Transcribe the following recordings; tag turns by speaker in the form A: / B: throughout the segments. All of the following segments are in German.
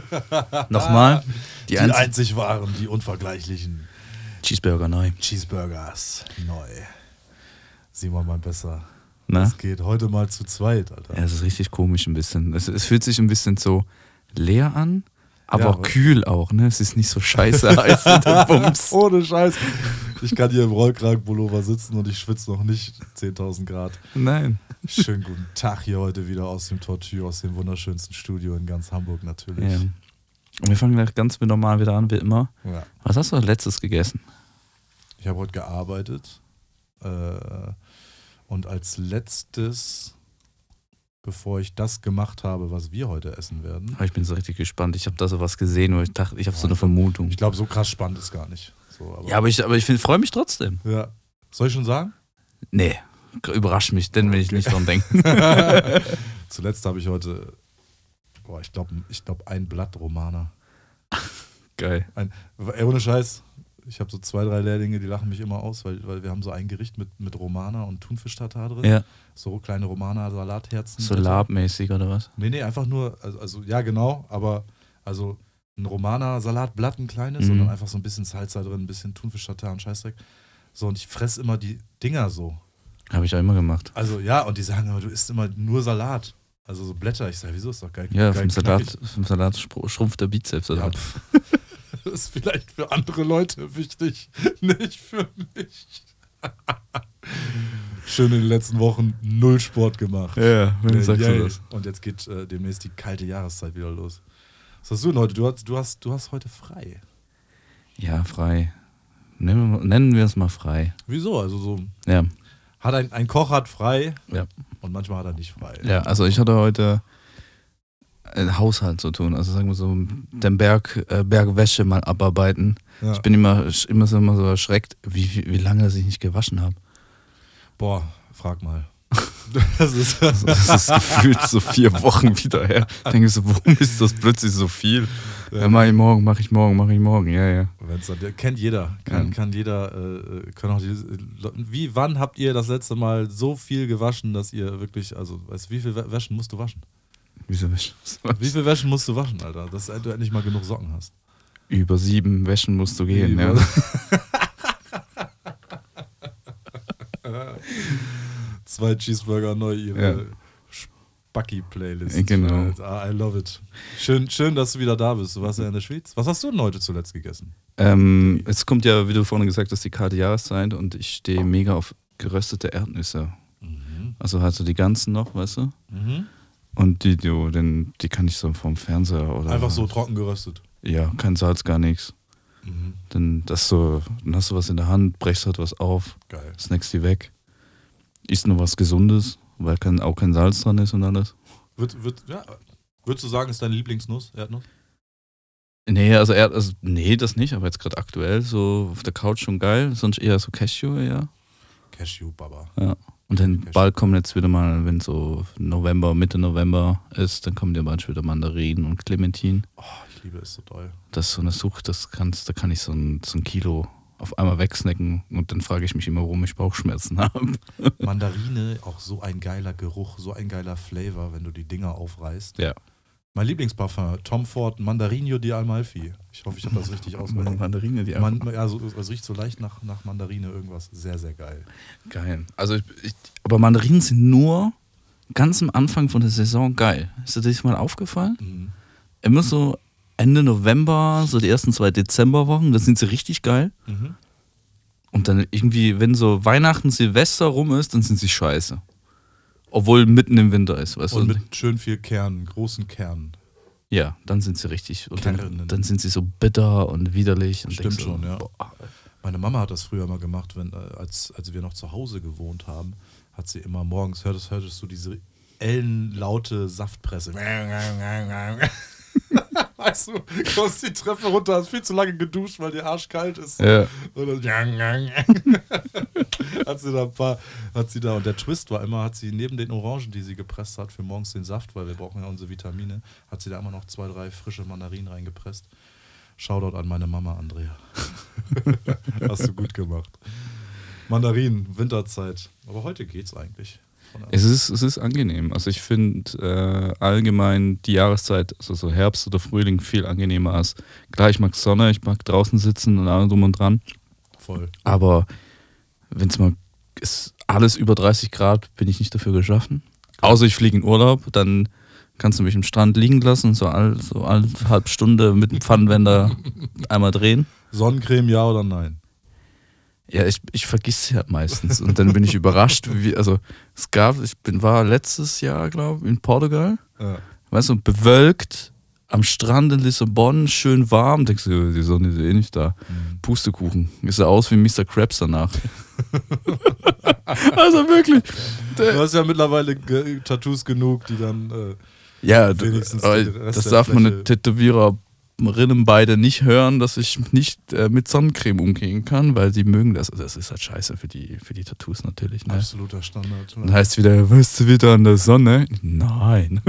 A: Nochmal.
B: Die,
A: Die, einzig
B: einzig wahren, die unvergleichlichen
A: Cheeseburger neu.
B: Cheeseburgers. Neu. Simon mal besser.
A: Na?
B: Es geht heute mal zu zweit, Alter.
A: Ja, es ist richtig komisch ein bisschen. Es, es fühlt sich ein bisschen so leer an, aber
B: Ja,
A: kühl auch, ne? Es ist nicht so scheiße heiß Bums.
B: Ohne Scheiß. Ich kann hier im Rollkragenpullover sitzen und ich schwitze noch nicht 10.000 Grad.
A: Nein.
B: Schönen guten Tag hier heute wieder aus dem Tortue, aus dem wunderschönsten Studio in ganz Hamburg natürlich.
A: Ja. Und wir fangen gleich ganz normal wieder an, wie immer.
B: Ja.
A: Was hast du als letztes gegessen?
B: Ich habe heute gearbeitet äh, und als letztes, bevor ich das gemacht habe, was wir heute essen werden,
A: ich bin so richtig gespannt. Ich habe da so was gesehen, wo ich dachte, ich habe so eine Vermutung.
B: ich glaube, so krass spannend ist gar nicht. So, aber,
A: Ja, aber ich, aber ich freue mich trotzdem.
B: ja. Soll ich schon sagen?
A: Nee, überrasch mich, denn will ich nicht dran denken.
B: Zuletzt habe ich heute, boah, ich glaube, ich glaub, ein Blatt Romana.
A: Geil.
B: Ein, ey, ohne Scheiß. Ich habe so zwei, drei Lehrlinge, die lachen mich immer aus, weil, weil wir haben so ein Gericht mit, mit Romana und Thunfisch-Tatar drin.
A: Ja,
B: So kleine Romana-Salatherzen.
A: so labmäßig oder was?
B: Nee, nee, einfach nur, also, also ja, genau, aber also ein Romana-Salatblatt, ein kleines,
A: Mhm.
B: sondern einfach so ein bisschen Salsa drin, ein bisschen Thunfisch-Tatar und Scheißdreck. So, und ich fress immer die Dinger so.
A: Habe ich auch immer gemacht.
B: Also ja, und die sagen aber, du isst immer nur Salat. Also so Blätter. Ich sage, wieso ist doch geil.
A: Ja,
B: geil
A: vom Salat, vom Salat schrumpft der Bizeps
B: Ja, das ist vielleicht für andere Leute wichtig, nicht für mich. Schön in den letzten Wochen null Sport gemacht.
A: Ja, wenn
B: Äh,
A: sagst du das.
B: Und jetzt geht äh, demnächst die kalte Jahreszeit wieder los. Was hast du denn heute? Du hast, du hast, du hast heute frei.
A: Ja, frei. Nennen wir, nennen wir es mal frei.
B: Wieso? Also so
A: Ja.
B: hat ein, ein Koch hat frei
A: Ja.
B: und manchmal hat er nicht frei.
A: Ja, also ich hatte heute einen Haushalt zu tun. Also sagen wir so, den Berg, äh, Bergwäsche mal abarbeiten.
B: Ja.
A: Ich bin immer, immer, so, immer so erschreckt, wie, wie, wie lange dass ich nicht gewaschen habe.
B: Boah, frag mal. Das ist,
A: das ist gefühlt so vier Wochen wieder her. Denke ich so, warum ist das plötzlich so viel? Ja, mach ich morgen, mach ich morgen, mach ich morgen. Ja, ja.
B: Dann, kennt jeder, kann,
A: Ja.
B: kann jeder, äh, können auch die, wie, wann habt ihr das letzte Mal so viel gewaschen, dass ihr wirklich, also, weißt du, wie viel Wä- Wäschen musst du waschen?
A: Wieso Wäsche?
B: Wie viel Wäschen musst du waschen, Alter? Dass du endlich mal genug Socken hast.
A: Über sieben Wäschen musst du gehen. Ja.
B: Zwei Cheeseburger neu, ihre
A: Ja.
B: Spacki-Playlist.
A: Genau.
B: Ah, I love it. Schön, schön, dass du wieder da bist. Du warst ja in der Schweiz. Was hast du denn heute zuletzt gegessen?
A: Ähm, es kommt ja, wie du vorhin gesagt hast, die kalte Jahreszeit und ich stehe mega auf geröstete Erdnüsse.
B: Mhm.
A: Also halt so die ganzen noch, weißt du?
B: Mhm.
A: Und die, die, den, die kann ich so vom Fernseher oder.
B: Einfach so trocken geröstet.
A: Ja, kein Salz, gar nichts.
B: Mhm.
A: Dann, das so, dann hast du was in der Hand, brechst halt was auf,
B: Geil.
A: snackst die weg. Isst nur was Gesundes, weil kein, auch kein Salz dran ist und alles.
B: Wird, wird, ja. Würdest du sagen, ist deine Lieblingsnuss, Erdnuss?
A: Nee, also, Erd, also nee, das nicht, aber jetzt gerade aktuell so auf der Couch schon geil, sonst eher so Cashew, ja.
B: Cashew, Baba.
A: Ja. Und dann bald kommen jetzt wieder mal, wenn so November, Mitte November ist, dann kommen ja bald wieder Mandarinen und Clementin.
B: Oh, ich liebe es so doll.
A: Das ist so eine Sucht, das kannst, da kann ich so ein, so ein Kilo auf einmal wegsnacken und dann frage ich mich immer, warum ich Bauchschmerzen habe.
B: Mandarine, auch so ein geiler Geruch, so ein geiler Flavor, wenn du die Dinger aufreißt.
A: Ja.
B: Mein Lieblingsparfum, Tom Ford Mandarino di Amalfi. Ich hoffe, ich habe das richtig ausgesprochen.
A: Mandarine, die
B: Man, ja, so, es riecht so leicht nach, nach Mandarine, irgendwas. Sehr, sehr geil.
A: geil. Also ich, ich, aber Mandarinen sind nur ganz am Anfang von der Saison geil. Ist dir das mal aufgefallen?
B: Mhm.
A: Immer so Ende November, so die ersten zwei Dezemberwochen, da sind sie richtig geil.
B: Mhm.
A: Und dann irgendwie, wenn so Weihnachten, Silvester rum ist, dann sind sie scheiße. Obwohl mitten im Winter ist, weißt
B: Und
A: du?
B: mit schön viel Kernen, großen Kernen.
A: ja, dann sind sie richtig. Und dann, dann sind sie so bitter und widerlich. Und
B: Stimmt
A: denkst so,
B: schon, ja.
A: boah,
B: Meine Mama hat das früher mal gemacht, wenn, äh, als, als wir noch zu Hause gewohnt haben, hat sie immer morgens, hörtest, hörtest du diese ellenlaute Saftpresse. weißt du, kommst die Treppe runter, hast viel zu lange geduscht, weil dir arschkalt ist.
A: Ja.
B: Und dann hat sie da ein paar, hat sie da, und der Twist war immer, hat sie neben den Orangen, die sie gepresst hat, für morgens den Saft, weil wir brauchen ja unsere Vitamine, hat sie da immer noch zwei, drei frische Mandarinen reingepresst. Shoutout an meine Mama, Andrea. Hast du gut gemacht. Mandarinen, Winterzeit. Aber heute geht's eigentlich.
A: Es ist, es ist angenehm. Also ich finde äh, allgemein die Jahreszeit, also so Herbst oder Frühling, viel angenehmer als. Klar, ich mag Sonne, ich mag draußen sitzen und allem drum und dran.
B: Voll.
A: Aber wenn es mal ist alles über 30 Grad, bin ich nicht dafür geschaffen. Außer ich fliege in Urlaub, dann kannst du mich am Strand liegen lassen, so all, so halbe Stunde mit dem Pfannenwender einmal drehen.
B: Sonnencreme, ja oder nein?
A: Ja, ich, ich vergesse ja meistens und dann bin ich überrascht, wie, also es gab, ich bin, war letztes Jahr, glaube ich, in Portugal,
B: Ja.
A: weißt du, bewölkt, am Strand in Lissabon, schön warm, denkst du, die Sonne ist eh nicht da. Pustekuchen, ist er aus wie Mr. Krabs danach. also wirklich.
B: Du hast ja mittlerweile Tattoos genug, die dann. Äh,
A: Ja, d-
B: Wenigstens
A: aber
B: den Rest
A: das darf meine
B: Fläche.
A: Tätowiererinnen beide nicht hören, dass ich nicht äh, mit Sonnencreme umgehen kann, weil sie mögen das. Also das ist halt scheiße für die, für die Tattoos natürlich. Ne?
B: absoluter Standard.
A: Dann heißt wieder, weißt du wieder an der Sonne? Nein.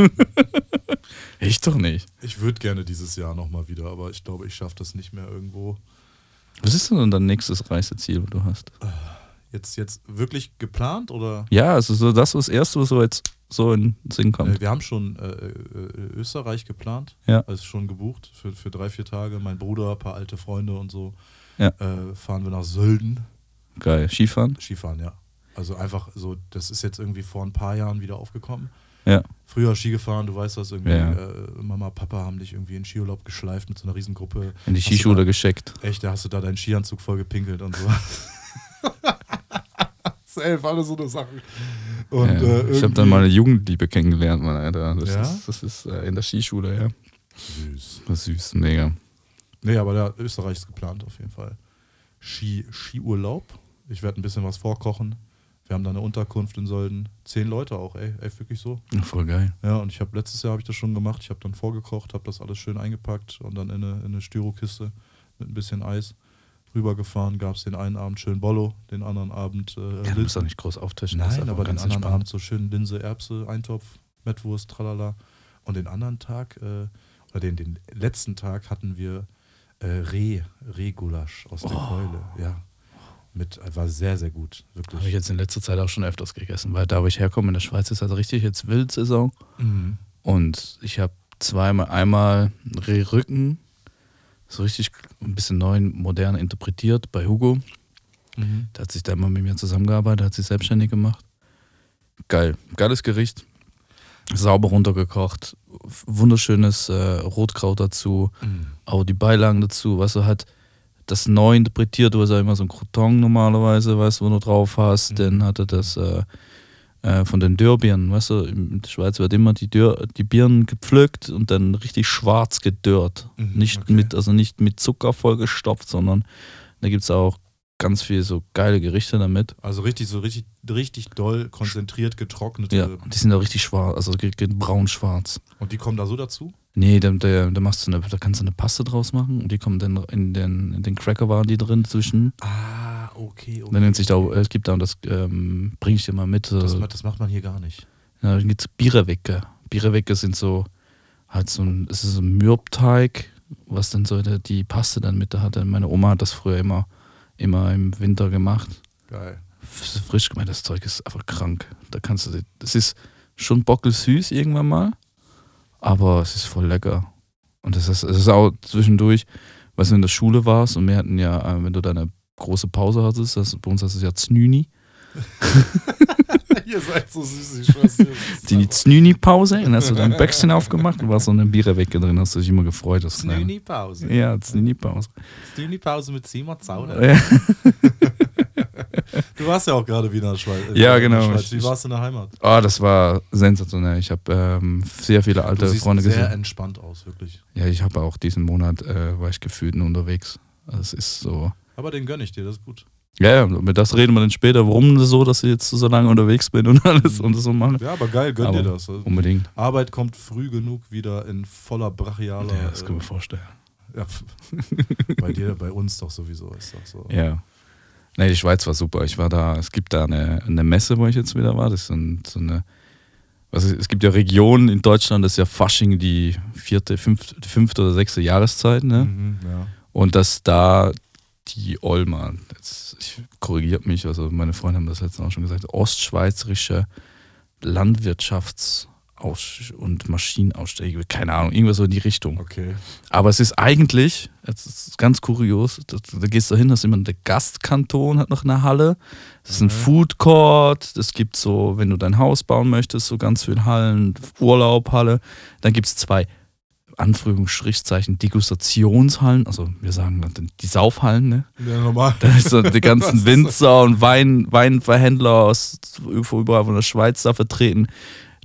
A: ich doch nicht.
B: Ich würde gerne dieses Jahr nochmal wieder, aber ich glaube, ich schaffe das nicht mehr irgendwo.
A: Was ist denn dein nächstes Reiseziel, was du hast?
B: Jetzt, jetzt wirklich geplant oder?
A: Ja, also so das was Erste, was so jetzt so in den Sinn kommt.
B: Äh, wir haben schon äh, äh, Österreich geplant,
A: Ja.
B: also schon gebucht für, für drei, vier Tage. Mein Bruder, ein paar alte Freunde und so.
A: Ja.
B: Äh, fahren wir nach Sölden.
A: Geil. Skifahren?
B: Skifahren, ja. Also einfach so, das ist jetzt irgendwie vor ein paar Jahren wieder aufgekommen.
A: Ja.
B: Früher Ski gefahren, du weißt das irgendwie.
A: Ja.
B: Äh, Mama, Papa haben dich irgendwie in Skiurlaub geschleift mit so einer Riesengruppe.
A: In die Skischule
B: da-
A: gescheckt.
B: Echt, da hast du da deinen Skianzug voll gepinkelt und so. Safe, alle so eine Sachen. Und,
A: ja.
B: äh,
A: ich habe dann mal eine Jugendliebe kennengelernt, Mann, Alter. Das
B: Ja?
A: ist, das ist äh, in der Skischule, ja.
B: Süß.
A: Das ist süß, mega.
B: Nee, aber der Österreich ist geplant auf jeden Fall. Ski, Skiurlaub. Ich werde ein bisschen was vorkochen. Wir haben da eine Unterkunft in Sölden. Zehn Leute auch, ey. Ey, wirklich so.
A: Ja, voll geil.
B: Ja, und ich habe letztes Jahr habe ich das schon gemacht. Ich habe dann vorgekocht, habe das alles schön eingepackt und dann in eine, in eine Styrokiste mit ein bisschen Eis rübergefahren. Gab es den einen Abend schön Bollo, den anderen Abend äh,
A: Ja, du musst doch nicht groß auftischen.
B: Nein, aber den
A: ganz
B: anderen
A: entspannt.
B: Abend so schön Linse, Erbse, Eintopf, Mettwurst, tralala. Und den anderen Tag, äh, oder den, den letzten Tag hatten wir äh, Reh, Rehgulasch aus der
A: Oh.
B: Keule. Ja. Mit, war sehr, sehr gut.
A: Habe ich
B: Wirklich.
A: jetzt in letzter Zeit auch schon öfters gegessen, weil da, wo ich herkomme, in der Schweiz ist also richtig jetzt Wildsaison.
B: Mhm.
A: Und ich habe zweimal, einmal Rehrücken, so richtig ein bisschen neu, modern interpretiert bei Hugo.
B: Mhm.
A: Der hat sich da immer mit mir zusammengearbeitet, hat sich selbstständig gemacht. Geil, geiles Gericht. Sauber runtergekocht, wunderschönes äh, Rotkraut dazu,
B: Mhm.
A: auch die Beilagen dazu, was du halt das neu interpretiert, du hast ja immer so ein Crouton normalerweise, weißt du, wo du drauf hast,
B: Mhm.
A: dann hatte das äh, äh, von den Dörrbieren, weißt du, in der Schweiz wird immer die, Dörr, die Birnen gepflückt und dann richtig schwarz gedörrt.
B: Mhm,
A: nicht
B: okay.
A: mit, also nicht mit Zucker vollgestopft, sondern da gibt es auch ganz viel so geile Gerichte damit.
B: Also richtig, so richtig, richtig doll konzentriert getrocknete.
A: Ja, die sind auch richtig schwarz, also braun-schwarz.
B: Und die kommen da so dazu?
A: Nee, da, da, da, machst du eine, da kannst du eine Paste draus machen und die kommen dann in den, in den Cracker waren die drin zwischen.
B: Ah, okay, okay.
A: Dann nennt sich da, es gibt da, und das ähm, bringe ich dir mal mit.
B: das,
A: äh,
B: das macht man hier gar nicht.
A: ja, dann gibt's Bierewecke. Bierewecke sind so, halt so ein, es ist so ein Mürbteig, was dann so die Paste dann mit da hatte. Meine Oma hat das früher immer, immer im Winter gemacht.
B: Geil.
A: Frisch gemeint, das Zeug ist einfach krank. Da kannst du, das ist schon bockelsüß irgendwann mal, aber es ist voll lecker. Und das ist, es ist auch zwischendurch, was du in der Schule warst und wir hatten ja, äh, wenn du deine große Pause hattest, das, bei uns heißt es ja Znüni,
B: Ihr seid so süß, ich schwör's dir.
A: die Znüni-Pause, dann hast du dein Bäckchen aufgemacht und war so eine Bierewecke drin, hast du dich immer gefreut.
B: Snüni-Pause.
A: Ja, Znüni-Pause.
B: Snüni-Pause mit Simon Zauner.
A: Ja.
B: Du warst ja auch gerade wieder in der Schweiz.
A: Ja, genau.
B: Schweiz. Wie warst du in der Heimat?
A: Oh, das war sensationell. Ich habe ähm, sehr viele alte
B: du siehst
A: Freunde
B: sehr
A: gesehen.
B: entspannt aus, wirklich.
A: Ja, ich habe auch diesen Monat, äh, war ich gefühlt nur unterwegs. Also es ist so.
B: Aber den gönne ich dir, das ist gut.
A: Ja, ja, mit das reden wir dann später, warum das so, dass ich jetzt so lange unterwegs bin und alles und so mache.
B: Ja, aber geil, gönn
A: Aber
B: dir das. Also,
A: Unbedingt.
B: Arbeit kommt früh genug wieder in voller brachialer.
A: Ja, das kann
B: äh,
A: man vorstellen.
B: ja, bei dir, bei uns doch sowieso ist doch so.
A: Ja. Nee, die Schweiz war super. Ich war da, es gibt da eine, eine Messe, wo ich jetzt wieder war. Das ist so, ein, so eine, was ist, es gibt ja Regionen in Deutschland, das ist ja Fasching die vierte, fünfte, fünfte oder sechste Jahreszeit, ne?
B: Mhm, ja.
A: Und dass da die Olma, jetzt, ich korrigiert mich, also meine Freunde haben das letzte Mal auch schon gesagt, ostschweizerische Landwirtschafts- und Maschinenausstellung, keine Ahnung, irgendwas so in die Richtung.
B: Okay.
A: Aber es ist eigentlich, es ist ganz kurios, da, da gehst du hin, da ist immer der Gastkanton, hat noch eine Halle. Das ist ein
B: Mhm.
A: Food Court, das gibt so, wenn du dein Haus bauen möchtest, so ganz viele Hallen, Urlaubhalle. Dann gibt es zwei, Anführungsstrichzeichen, Degustationshallen, also wir sagen dann die Saufhallen, ne?
B: Ja, normal.
A: Da ist so die ganzen Winzer und Wein, Weinverhändler aus überall von der Schweiz da vertreten.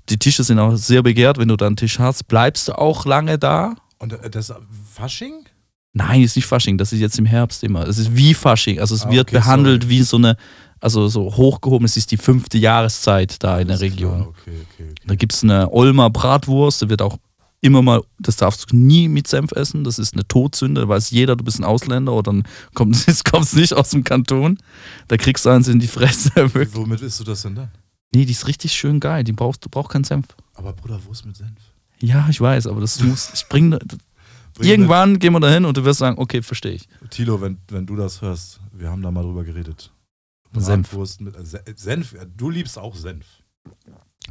A: Die Tische sind auch sehr begehrt. Wenn du da einen Tisch hast, bleibst du auch lange da.
B: Und das Fasching?
A: Nein, ist nicht Fasching, das ist jetzt im Herbst immer. Es ist wie Fasching. Also es
B: Ah,
A: wird
B: okay,
A: behandelt
B: sorry.
A: wie so eine, also so hochgehoben, es ist die fünfte Jahreszeit da in der Region.
B: Klar, okay, okay.
A: Da gibt es eine Olmer Bratwurst, da wird auch immer mal, das darfst du nie mit Senf essen, das ist eine Todsünde, da weiß jeder, du bist ein Ausländer oder dann kommt es kommt's nicht aus dem Kanton. Da kriegst du eins in die Fresse. Wirklich.
B: Womit isst du das denn dann?
A: Nee, die ist richtig schön geil, die brauchst, du brauchst keinen Senf.
B: Aber Bruder, Wurst mit Senf.
A: Ja, ich weiß, aber das muss, ich bring,
B: Bring
A: irgendwann gehen wir dahin und du wirst sagen, okay, verstehe ich.
B: Tilo, wenn, wenn du das hörst, wir haben da mal drüber geredet.
A: Senf.
B: Mit äh, Se- Senf. Du liebst auch Senf.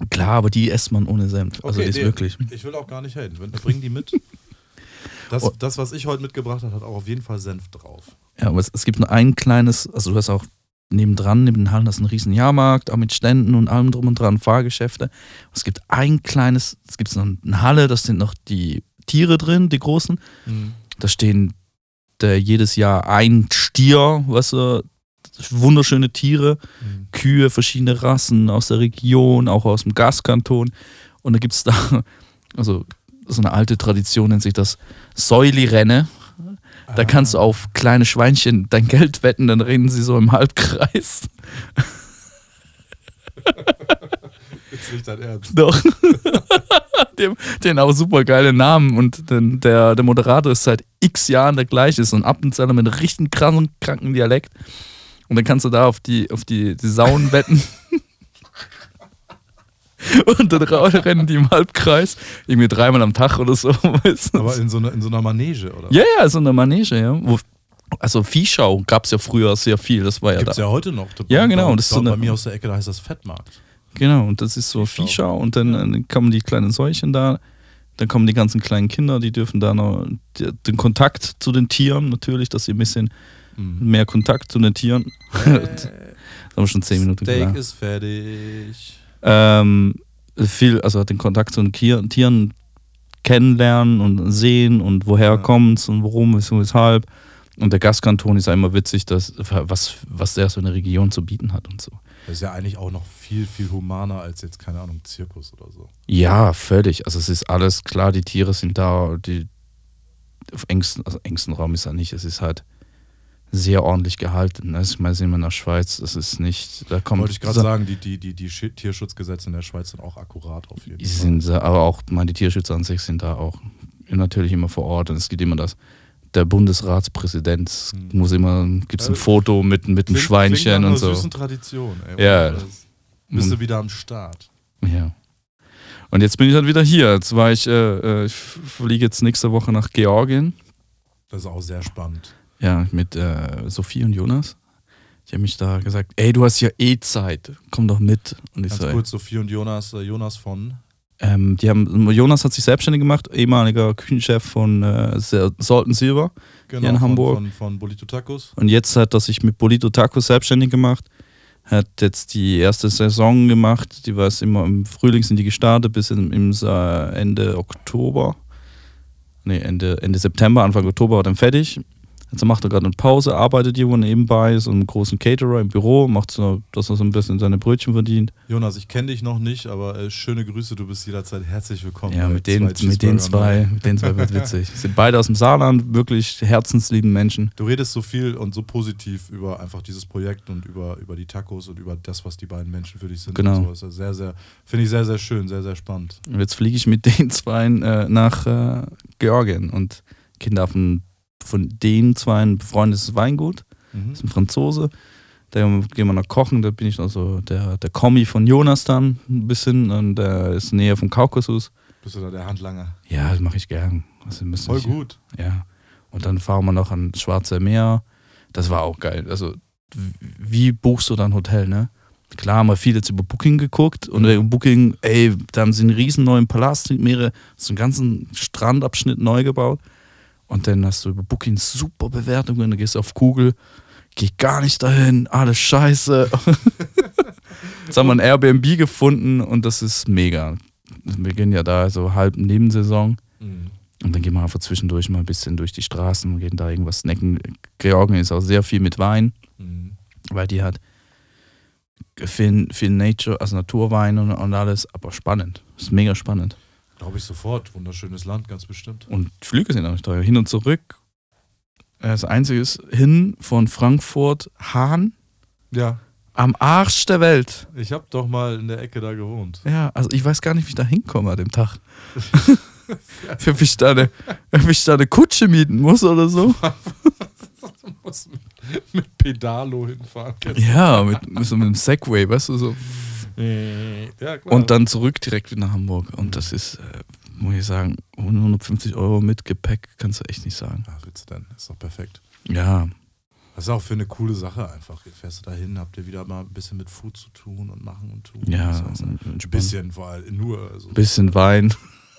A: Klar, aber die isst man ohne Senf. Also
B: Okay,
A: die ist
B: nee.
A: wirklich.
B: Ich will auch gar nicht haten. Bring die mit. Das,
A: Oh.
B: das, was ich heute mitgebracht habe, hat auch auf jeden Fall Senf drauf.
A: Ja, aber es, es gibt nur ein kleines, also du hast auch nebendran, neben den Hallen, das ist ein riesen Jahrmarkt, auch mit Ständen und allem drum und dran, Fahrgeschäfte. Es gibt ein kleines, es gibt noch eine Halle, da sind noch die Tiere drin, die großen. Da stehen der, jedes Jahr ein Stier, weißt du, wunderschöne Tiere,
B: Mhm.
A: Kühe, verschiedene Rassen aus der Region, auch aus dem Gastkanton. Und da gibt es da, also so eine alte Tradition nennt sich das Säuli-Renne. Da kannst du auf kleine Schweinchen dein Geld wetten, dann rennen sie so im Halbkreis.
B: Jetzt nicht dein Ernst.
A: Doch. den, den auch super geile Namen und den, der, der Moderator ist seit x Jahren der gleiche, ist so ein Appenzell mit einem richtig kranken, kranken Dialekt. Und dann kannst du da auf die, auf die, die Sauen wetten. und dann rennen die im Halbkreis, irgendwie dreimal am Tag oder so. Weißt du?
B: Aber in so, einer, in so einer Manege, oder?
A: ja, ja, so eine Manege, ja. Wo, also Viehschau gab es ja früher sehr viel, das war ja
B: Gibt's
A: da.
B: ja heute noch.
A: Ja, genau,
B: Das
A: ist so
B: bei
A: eine-
B: mir aus der Ecke, da heißt das Fettmarkt.
A: Genau, und das ist so
B: Viehschau.
A: Viehschau und dann, äh, kommen die kleinen Säulchen da, dann kommen die ganzen kleinen Kinder, die dürfen da noch die, den Kontakt zu den Tieren natürlich, dass sie ein bisschen
B: Mhm.
A: mehr Kontakt zu den Tieren. Das haben wir schon zehn Minuten
B: Steak
A: klar.
B: ist fertig.
A: Ähm, viel, also den Kontakt zu den Kier- Tieren kennenlernen und sehen und woher
B: Ja.
A: kommt's und warum, wieso, weshalb. Und der Gastkanton ist ja immer witzig, dass, was, was der so eine Region zu bieten hat und so.
B: Das ist ja eigentlich auch noch viel, viel humaner als jetzt, keine Ahnung, Zirkus oder so.
A: Ja, völlig. Also es ist alles klar, die Tiere sind da, die auf engsten, also engsten Raum ist er nicht, es ist halt sehr ordentlich gehalten. ne? Ich meine, sind wir in der Schweiz, das ist nicht, da kommt.
B: Wollte ich gerade sagen, die, die, die, die Tierschutzgesetze in der Schweiz sind auch akkurat auf jeden
A: Die
B: Fall.
A: sind, aber auch meine Tierschützer an sich sind da auch natürlich immer vor Ort und es gibt immer das. Der Bundesratspräsident es
B: Hm.
A: muss immer, gibt es ein
B: Ja,
A: Foto mit, mit einem Schweinchen und so.
B: süßen Tradition, ey.
A: Ja.
B: Das- Bist du
A: Und,
B: wieder am Start.
A: ja. Und jetzt bin ich halt wieder hier. Jetzt war ich, äh, äh, ich fliege jetzt nächste Woche nach Georgien.
B: Das ist auch sehr spannend.
A: Ja, mit äh, Sophie und Jonas. Die haben mich da gesagt, ey, du hast ja eh Zeit, komm doch mit. Und ich
B: Ganz
A: so,
B: kurz, Sophie und Jonas, äh, Jonas von.
A: ähm, die haben, Jonas hat sich selbstständig gemacht, ehemaliger Küchenchef von äh, Salton Silver.
B: Genau,
A: in
B: von,
A: Hamburg.
B: Von, von Bolito Tacos.
A: Und jetzt hat er sich mit Bolito Tacos selbstständig gemacht. Hat jetzt die erste Saison gemacht. Die war es immer im Frühling sind die gestartet bis im, im Ende Oktober. Nee, Ende, Ende September, Anfang Oktober war dann fertig. Jetzt macht er gerade eine Pause, arbeitet irgendwo nebenbei, so einem großen Caterer im Büro, macht so, dass er so ein bisschen seine Brötchen verdient.
B: Jonas, ich kenne dich noch nicht, aber äh, schöne Grüße, du bist jederzeit herzlich willkommen.
A: Ja, mit den,
B: zwei
A: mit den zwei, mit den zwei wird witzig. Sind beide aus dem Saarland, wirklich herzenslieben Menschen.
B: Du redest so viel und so positiv über einfach dieses Projekt und über, über die Tacos und über das, was die beiden Menschen für dich sind.
A: Genau.
B: So. Ist ja sehr, sehr, finde ich sehr, sehr schön, sehr, sehr spannend.
A: Und jetzt fliege ich mit den zwei äh, nach äh, Georgien und Kinder von, von den zwei ein befreundetes Weingut,
B: Mhm.
A: das ist ein Franzose. Da gehen wir noch kochen, da bin ich also der, der Kommi von Jonas dann ein bisschen und der ist näher vom Kaukasus.
B: Bist du da der Handlanger?
A: Ja, das mache ich gern. Also
B: Voll
A: nicht-
B: gut.
A: Ja. Und dann fahren wir noch ans Schwarze Meer. Das war auch geil. Also, wie buchst du dann Hotel, ne? klar haben wir viel jetzt über Booking geguckt und über Booking, ey, da haben sie einen riesen neuen Palast, mehrere, so einen ganzen Strandabschnitt neu gebaut. Und dann hast du über Booking super Bewertungen, dann gehst du auf Google, geh gar nicht dahin, alles scheiße. Jetzt haben wir ein Airbnb gefunden und das ist mega. Wir gehen ja da so halb Nebensaison
B: Mhm.
A: und dann gehen wir einfach zwischendurch mal ein bisschen durch die Straßen und gehen da irgendwas snacken. Georgien ist auch sehr viel mit Wein,
B: Mhm.
A: weil die hat viel, viel Nature, also Naturwein und, und alles, aber spannend. Ist mega spannend.
B: Glaube ich sofort. Wunderschönes Land, ganz bestimmt.
A: Und Flüge sind auch nicht teuer. Hin und zurück. Äh, Das einzige ist hin von Frankfurt Hahn
B: Ja.
A: am Arsch der Welt.
B: Ich habe doch mal in der Ecke da gewohnt.
A: Ja, also ich weiß gar nicht, wie ich da hinkomme an dem Tag. ob, ich da eine, ob ich da eine Kutsche mieten muss oder so.
B: Du musst mit, mit Pedalo hinfahren.
A: Ja, mit, mit so einem Segway, weißt du so.
B: Ja.
A: Und dann zurück direkt wieder nach Hamburg. Und das ist, äh, muss ich sagen, 150 Euro mit Gepäck kannst du echt nicht sagen.
B: Ach, willst du denn? Ist doch perfekt.
A: Ja,
B: Das ist auch für eine coole Sache einfach. Fährst du dahin, habt ihr wieder mal ein bisschen mit Food zu tun und machen und tun.
A: ja,
B: Das heißt, ein bisschen vor allem, nur. Also.
A: bisschen Wein,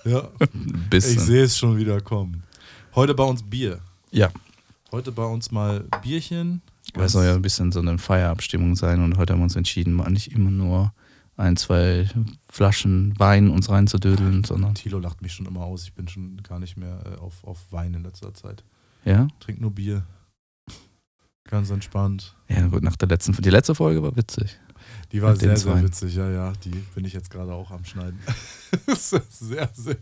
B: Ja,
A: ein
B: ich
A: bisschen.
B: sehe es schon wieder kommen. Heute bei uns Bier.
A: Ja.
B: Heute bei uns mal Bierchen.
A: Weil es soll ja ein bisschen so eine Feierabstimmung sein und heute haben wir uns entschieden, mal nicht immer nur ein, zwei Flaschen Wein uns reinzudödeln, sondern
B: Thilo lacht mich schon immer aus. Ich bin schon gar nicht mehr äh, auf, auf Wein in letzter Zeit.
A: ja.
B: Trink nur Bier. Ganz entspannt.
A: Ja, gut, nach der letzten, die letzte Folge war witzig.
B: Die war
A: Mit
B: sehr, sehr witzig, ja, ja. Die bin ich jetzt gerade auch am Schneiden. Das ist sehr, sehr.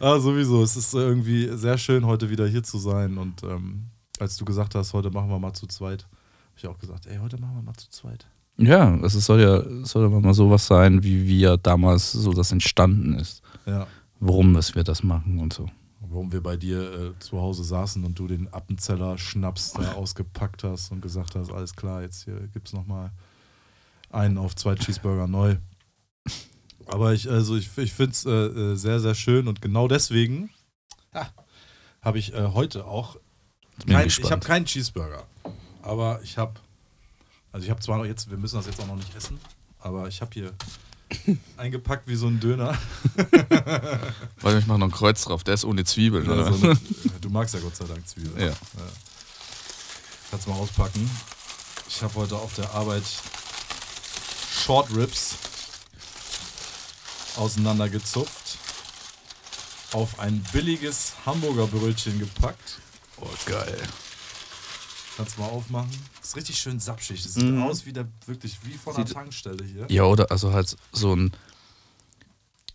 B: Ah, sowieso. Es ist irgendwie sehr schön, heute wieder hier zu sein. Und ähm, als du gesagt hast, heute machen wir mal zu zweit, habe ich auch gesagt, ey, heute machen wir mal zu zweit.
A: Ja, es soll ja, soll ja mal sowas sein, wie wir damals so das entstanden ist.
B: Ja.
A: Warum dass wir das machen und so.
B: Warum wir bei dir äh, zu Hause saßen und du den Appenzeller Schnaps da ausgepackt hast und gesagt hast, alles klar, jetzt hier gibt's noch mal einen auf zwei Cheeseburger neu. Aber ich, also ich, ich finde es äh, äh, sehr, sehr schön und genau deswegen ha, habe ich äh, heute auch kein, ich habe keinen Cheeseburger. Aber ich habe, also ich habe zwar noch jetzt, wir müssen das jetzt auch noch nicht essen, aber ich habe hier eingepackt wie so ein Döner.
A: Weil ich mache noch ein Kreuz drauf, der ist ohne Zwiebeln,
B: Ja,
A: oder?
B: so eine, du magst ja Gott sei Dank Zwiebeln.
A: Ja.
B: Kannst mal auspacken. Ich habe heute auf der Arbeit Short Ribs auseinandergezupft, auf ein billiges Hamburger Brötchen gepackt.
A: Oh, geil.
B: Kannst mal aufmachen. Ist richtig schön sapschig. Das sieht
A: Mhm.
B: aus wie der wirklich wie von einer
A: Sieht-
B: Tankstelle hier.
A: Ja, oder also halt so ein.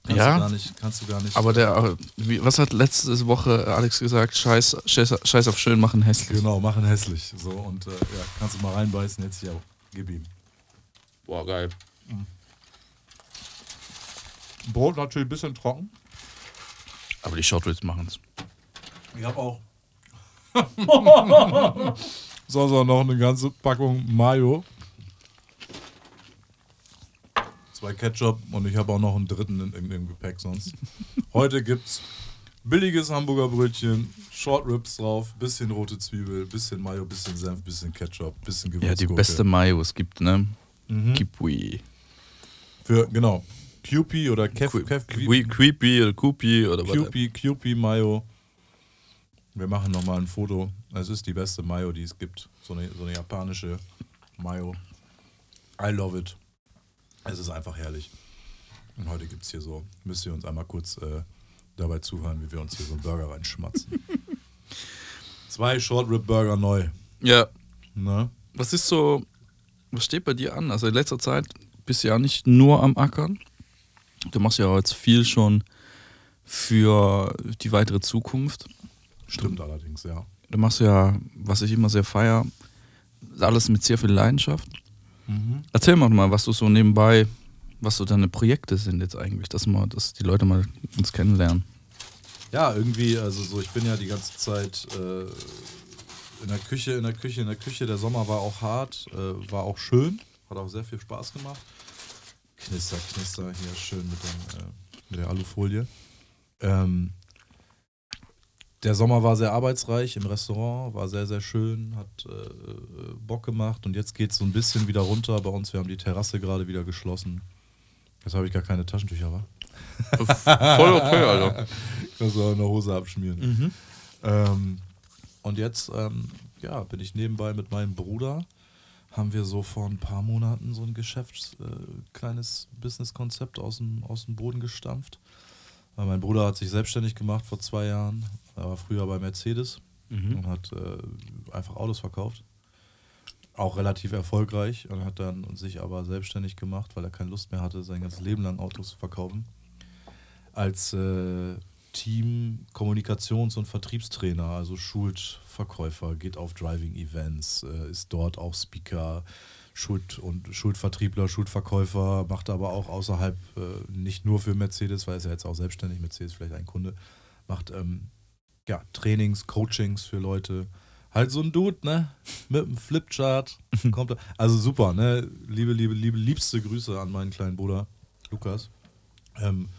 B: Kannst
A: ja.
B: du gar nicht, kannst du gar nicht.
A: Aber der, wie, was hat letzte Woche Alex gesagt? Scheiß, Scheiß, Scheiß auf schön machen hässlich.
B: genau, machen hässlich. So und äh, ja, kannst du mal reinbeißen jetzt hier. Gib ihm.
A: Boah, geil.
B: Brot natürlich ein bisschen trocken.
A: Aber die Shortribs machen es.
B: Ich habe auch. so, so, noch eine ganze Packung Mayo. Zwei Ketchup und ich habe auch noch einen dritten in, in, im Gepäck sonst. Heute gibt's billiges Hamburger Brötchen, Short Ribs drauf, bisschen rote Zwiebel, bisschen Mayo, bisschen Senf, bisschen Ketchup, bisschen Gewürzgurke.
A: Ja, die beste Mayo es gibt, ne?
B: Mhm.
A: Kipui.
B: Für, genau. Kewpie oder Kef, Kef,
A: Kipui, Creepy oder Kupi oder was.
B: Kewpie, Kewpie Mayo. Wir machen nochmal ein Foto. Es ist die beste Mayo, die es gibt. So eine, so eine japanische Mayo. I love it. Es ist einfach herrlich. Und heute gibt es hier so, müsst ihr uns einmal kurz äh, dabei zuhören, wie wir uns hier so einen Burger reinschmatzen. Zwei Short Rib Burger neu.
A: Ja,
B: Ne?
A: was ist so, was steht bei dir an? Also in letzter Zeit bist du ja nicht nur am Ackern. Du machst ja auch jetzt viel schon für die weitere Zukunft.
B: Stimmt allerdings, ja.
A: Du machst ja, was ich immer sehr feier, alles mit sehr viel Leidenschaft. Erzähl mal mal, was du so nebenbei, was so deine Projekte sind jetzt eigentlich, dass mal, dass die Leute mal uns kennenlernen.
B: Ja, irgendwie, also so, ich bin ja die ganze Zeit äh, in der Küche, in der Küche, in der Küche. Der Sommer war auch hart, äh, war auch schön, hat auch sehr viel Spaß gemacht. Knister, knister, hier schön mit, dem, äh, mit der Alufolie. Ähm, der Sommer war sehr arbeitsreich im Restaurant, war sehr, sehr schön, hat äh, Bock gemacht und jetzt geht es so ein bisschen wieder runter bei uns. Wir haben die Terrasse gerade wieder geschlossen. Jetzt habe ich gar keine Taschentücher, wa?
A: Voll okay, Alter.
B: Kannst du der Hose abschmieren.
A: Mhm.
B: Ähm, und jetzt ähm, ja, bin ich nebenbei mit meinem Bruder. Haben wir so vor ein paar Monaten so ein Geschäfts-, äh, kleines Business-Konzept aus dem, aus dem Boden gestampft. Weil mein Bruder hat sich selbstständig gemacht vor zwei Jahren. Er war früher bei Mercedes
A: Mhm.
B: und hat äh, einfach Autos verkauft. Auch relativ erfolgreich und hat dann sich aber selbstständig gemacht, weil er keine Lust mehr hatte, sein ganzes Leben lang Autos zu verkaufen. Als äh, Team, Kommunikations- und Vertriebstrainer, also schult Verkäufer, geht auf Driving-Events, äh, ist dort auch Speaker, schult und schult Vertriebler, schult Verkäufer, macht aber auch außerhalb, äh, nicht nur für Mercedes, weil er ist ja jetzt auch selbstständig, Mercedes vielleicht ein Kunde, macht ähm, ja, Trainings, Coachings für Leute. Halt so ein Dude, ne? Mit einem Flipchart. Kommt. Also super, ne? Liebe, liebe, liebe, liebste Grüße an meinen kleinen Bruder Lukas. Ähm,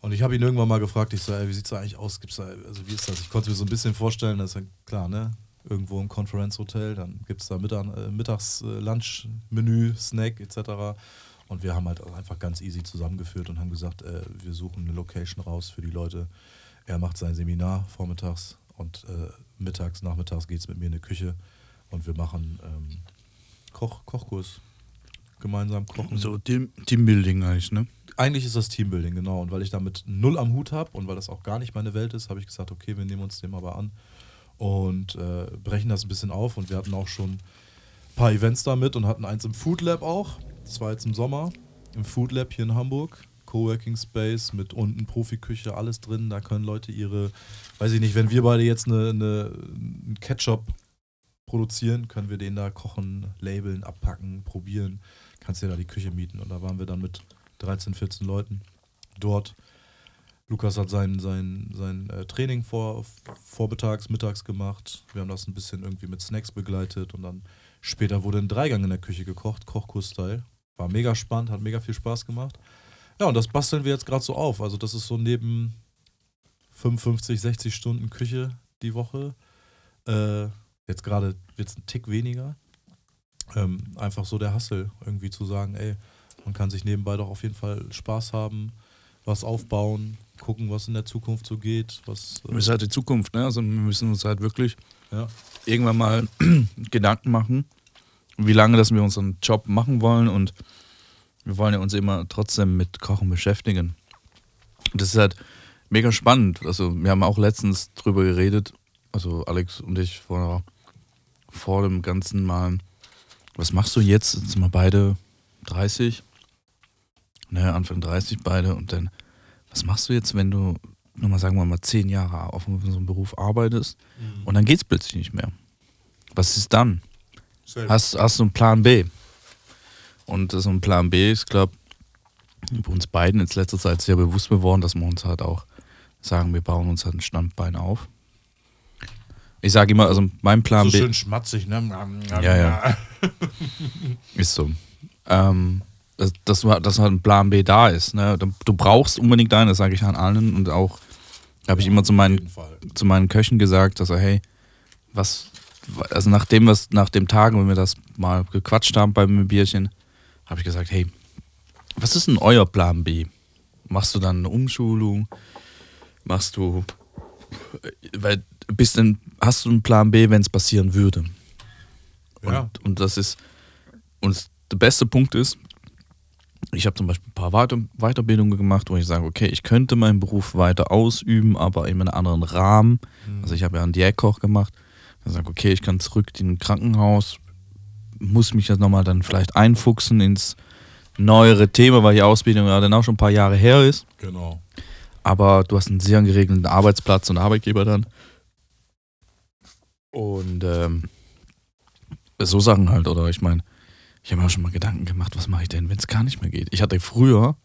B: und ich habe ihn irgendwann mal gefragt, ich so, ey, wie sieht's da eigentlich aus? Gibt's da, also wie ist das? Ich konnte mir so ein bisschen vorstellen, das ist ja klar, ne? Irgendwo im Conference Hotel, dann gibt es da Mittag, äh, Mittags äh, Lunch-Menü, Snack etc. Und wir haben halt einfach ganz easy zusammengeführt und haben gesagt, äh, wir suchen eine Location raus für die Leute. Er macht sein Seminar vormittags und äh, mittags, nachmittags geht es mit mir in die Küche und wir machen ähm, Koch, Kochkurs. Gemeinsam kochen.
A: So Team, Teambuilding eigentlich, ne?
B: Eigentlich ist das Teambuilding, genau. Und weil ich damit null am Hut habe und weil das auch gar nicht meine Welt ist, habe ich gesagt, okay, wir nehmen uns dem aber an und äh, brechen das ein bisschen auf. Und wir hatten auch schon ein paar Events damit und hatten eins im Food Lab auch. Das war jetzt im Sommer. Im Food Lab hier in Hamburg. Coworking Space mit unten Profiküche, alles drin. Da können Leute ihre, weiß ich nicht, wenn wir beide jetzt eine, eine, einen Ketchup produzieren, können wir den da kochen, labeln, abpacken, probieren. Kannst dir da die Küche mieten. Und da waren wir dann mit 13, 14 Leuten dort. Lukas hat sein, sein, sein äh, Training vor, vormittags, mittags gemacht. Wir haben das ein bisschen irgendwie mit Snacks begleitet und dann später wurde ein Dreigang in der Küche gekocht, Kochkurs-Style. War mega spannend, hat mega viel Spaß gemacht. Ja, und das basteln wir jetzt gerade so auf. Also, das ist so neben 55, 60 Stunden Küche die Woche. Äh, jetzt gerade wird es ein Tick weniger. Ähm, einfach so der Hassel, irgendwie zu sagen, ey, man kann sich nebenbei doch auf jeden Fall Spaß haben, was aufbauen, gucken, was in der Zukunft so geht. Was,
A: Das ist halt die Zukunft, ne? Also wir müssen uns halt wirklich
B: ja.
A: irgendwann mal Gedanken machen, wie lange dass wir unseren Job machen wollen und wir wollen ja uns immer trotzdem mit Kochen beschäftigen. Und das ist halt mega spannend. Also wir haben auch letztens drüber geredet, also Alex und ich vor, vor dem ganzen Mal, was machst du jetzt? Jetzt sind wir beide 30, ne, Anfang 30 beide und dann, was machst du jetzt, wenn du, nochmal sagen wir mal, zehn Jahre auf einem Beruf arbeitest und dann geht es plötzlich nicht mehr. Was ist dann? Hast, hast du einen Plan B? Und so ein Plan B ist, glaube bei uns beiden in letzter Zeit sehr bewusst geworden, dass wir uns halt auch sagen, wir bauen uns halt ein Standbein auf. Ich sage immer, also mein Plan
B: so
A: B
B: schön schmatzig, ne?
A: Ja, ja. ist so. Ähm, dass, dass, halt ein Plan B da ist. Ne? Du, brauchst unbedingt einen, das sage ich an allen und auch habe ich immer zu meinen zu meinen Köchen gesagt, dass er, hey, was, also nachdem was, nach dem Tag, wenn wir das mal gequatscht haben beim Bierchen, habe ich gesagt, hey, was ist denn euer Plan B? Machst du dann eine Umschulung? Machst du, weil bist denn, hast du einen Plan B, wenn es passieren würde?
B: Ja.
A: Und, und das ist, und der beste Punkt ist, ich habe zum Beispiel ein paar Weiter Weiterbildungen gemacht, wo ich sage, okay, ich könnte meinen Beruf weiter ausüben, aber in einem anderen Rahmen. Also ich habe ja einen Diätkoch gemacht. Ich sage, okay, ich kann zurück in ein Krankenhaus, muss mich jetzt nochmal dann vielleicht einfuchsen ins neuere Thema, weil die Ausbildung ja dann auch schon ein paar Jahre her ist.
B: Genau.
A: Aber du hast einen sehr geregelten Arbeitsplatz und Arbeitgeber dann. Und ähm, so Sachen halt, oder ich meine, ich habe mir auch schon mal Gedanken gemacht, was mache ich denn, wenn es gar nicht mehr geht? Ich hatte früher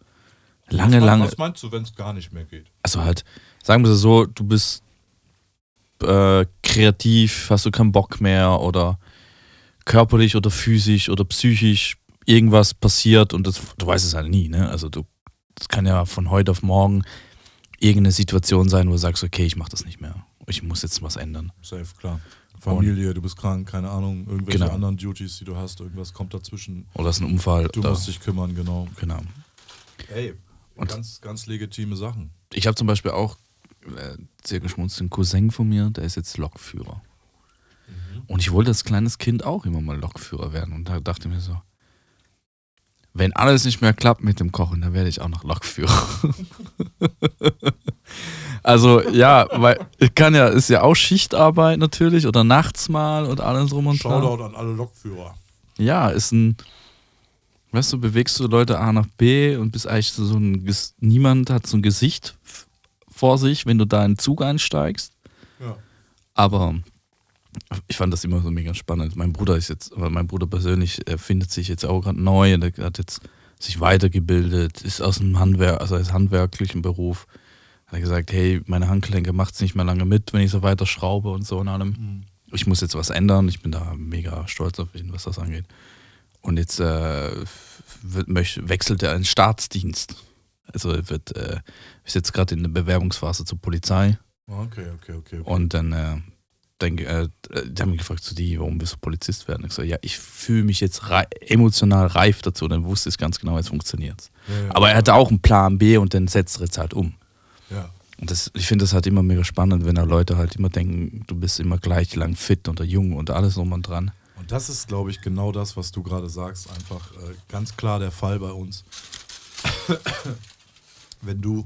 A: lange,
B: was,
A: lange,
B: Was meinst du, wenn es gar nicht mehr geht?
A: also halt, sagen wir es so, du bist äh, kreativ, hast du keinen Bock mehr oder körperlich oder physisch oder psychisch irgendwas passiert und das, du weißt es halt nie, ne? Also du, das kann ja von heute auf morgen irgendeine Situation sein, wo du sagst, okay, ich mach das nicht mehr. ich muss jetzt was ändern.
B: Safe, klar. Familie, du bist krank, keine Ahnung, irgendwelche
A: Genau.
B: anderen Duties, die du hast, irgendwas kommt dazwischen.
A: Oder ist ein Unfall.
B: Du
A: oder,
B: musst dich kümmern, genau.
A: genau.
B: Ey,
A: Und-
B: ganz, ganz legitime Sachen.
A: Ich habe zum Beispiel auch äh, sehr geschmunzelt, einen Cousin von mir, der ist jetzt Lokführer. Und ich wollte als kleines Kind auch immer mal Lokführer werden. Und da dachte ich mir so, wenn alles nicht mehr klappt mit dem Kochen, dann werde ich auch noch Lokführer. also ja, weil ich kann ja, ist ja auch Schichtarbeit natürlich oder nachts mal und alles drum und dran.
B: Shoutout an alle Lokführer.
A: Ja, ist ein, weißt du, bewegst du Leute A nach B und bist eigentlich so ein, niemand hat so ein Gesicht vor sich, wenn du da in den Zug einsteigst.
B: Ja.
A: Aber ich fand das immer so mega spannend. Mein Bruder ist jetzt, mein Bruder persönlich er findet sich jetzt auch gerade neu, der hat jetzt sich weitergebildet, ist aus dem Handwerk, also aus handwerklichen Beruf. Hat er gesagt, hey, meine Handgelenke macht es nicht mehr lange mit, wenn ich so weiter schraube und so und allem.
B: Mhm.
A: Ich muss jetzt was ändern. Ich bin da mega stolz auf ihn, was das angeht. Und jetzt äh, wird, wechselt er in den Staatsdienst. Also er wird, äh, ist jetzt gerade in der Bewerbungsphase zur Polizei.
B: Okay, okay, okay. okay.
A: Und dann äh, denke, äh, die haben mich gefragt, zu die, warum willst du Polizist werden? Ich so, ja, ich fühle mich jetzt rei emotional reif dazu. Dann wusste ich ganz genau, jetzt funktioniert
B: Ja, ja,
A: Aber er hatte auch einen Plan B und dann setzt er jetzt halt um.
B: Ja.
A: Und das, ich finde das halt immer mega spannend, wenn da Leute halt immer denken, du bist immer gleich lang fit und jung und alles drum und dran.
B: Und das ist, glaube ich, genau das, was du gerade sagst, einfach äh, ganz klar der Fall bei uns. Wenn du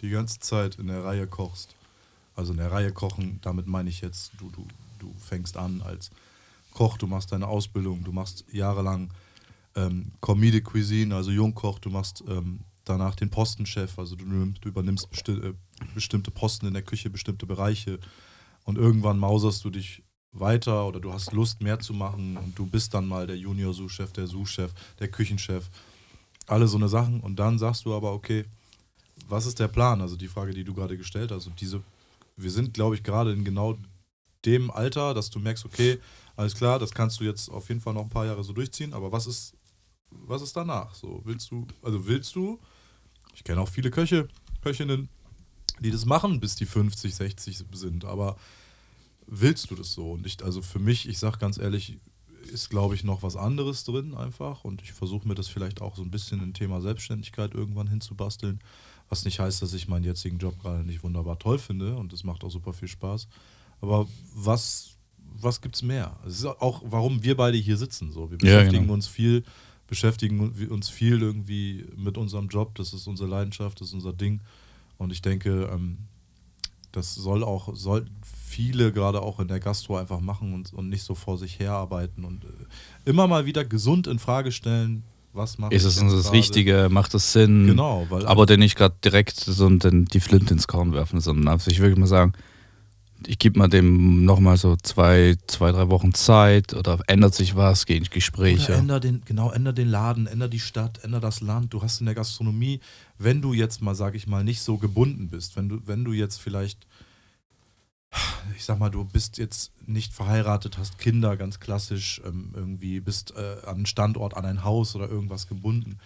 B: die ganze Zeit in der Reihe kochst, also in der Reihe kochen, damit meine ich jetzt, du, du, du fängst an als Koch, du machst deine Ausbildung, du machst jahrelang ähm, Comedic Cuisine, also Jungkoch, du machst ähm, danach den Postenchef, also du, du übernimmst besti äh, bestimmte Posten in der Küche, bestimmte Bereiche und irgendwann mauserst du dich weiter oder du hast Lust mehr zu machen und du bist dann mal der Junior-Sous-Chef, der Sous-Chef, der Küchenchef, alle so eine Sachen und dann sagst du aber, okay, was ist der Plan? Also die Frage, die du gerade gestellt hast. Und diese, wir sind, glaube ich, gerade in genau dem Alter, dass du merkst, okay, alles klar, das kannst du jetzt auf jeden Fall noch ein paar Jahre so durchziehen, aber was ist, was ist danach? So, willst du, also willst du, ich kenne auch viele Köche, Köchinnen, die das machen, bis die 50, 60 sind, aber willst du das so? Und ich, also für mich, ich sag ganz ehrlich, ist, glaube ich, noch was anderes drin einfach. Und ich versuche mir das vielleicht auch so ein bisschen im Thema Selbstständigkeit irgendwann hinzubasteln. Was nicht heißt, dass ich meinen jetzigen Job gerade nicht wunderbar toll finde und es macht auch super viel Spaß. Aber was, was gibt's mehr? Es ist auch, warum wir beide hier sitzen. So. Wir
A: Ja,
B: beschäftigen
A: genau.
B: uns viel, beschäftigen uns viel irgendwie mit unserem Job. Das ist unsere Leidenschaft, das ist unser Ding. Und ich denke, ähm, das soll auch, sollten viele gerade auch in der Gastro einfach machen und, und nicht so vor sich herarbeiten und äh, immer mal wieder gesund in Frage stellen, was macht
A: Ist es uns das
B: gerade?
A: Richtige? Macht das Sinn?
B: Genau, weil
A: Aber dann nicht gerade direkt so den, die Flinte ins Korn werfen, sondern also ich würde mal sagen, ich gebe mal dem nochmal so zwei, zwei, drei Wochen Zeit oder ändert sich was, gehen
B: Oder
A: Gespräche.
B: änder den, genau, änder den Laden, änder die Stadt, änder das Land. Du hast in der Gastronomie, wenn du jetzt mal, sag ich mal, nicht so gebunden bist, wenn du, wenn du jetzt vielleicht, ich sag mal, du bist jetzt nicht verheiratet, hast Kinder, ganz klassisch, ähm, irgendwie bist äh, an einen Standort, an ein Haus oder irgendwas gebunden.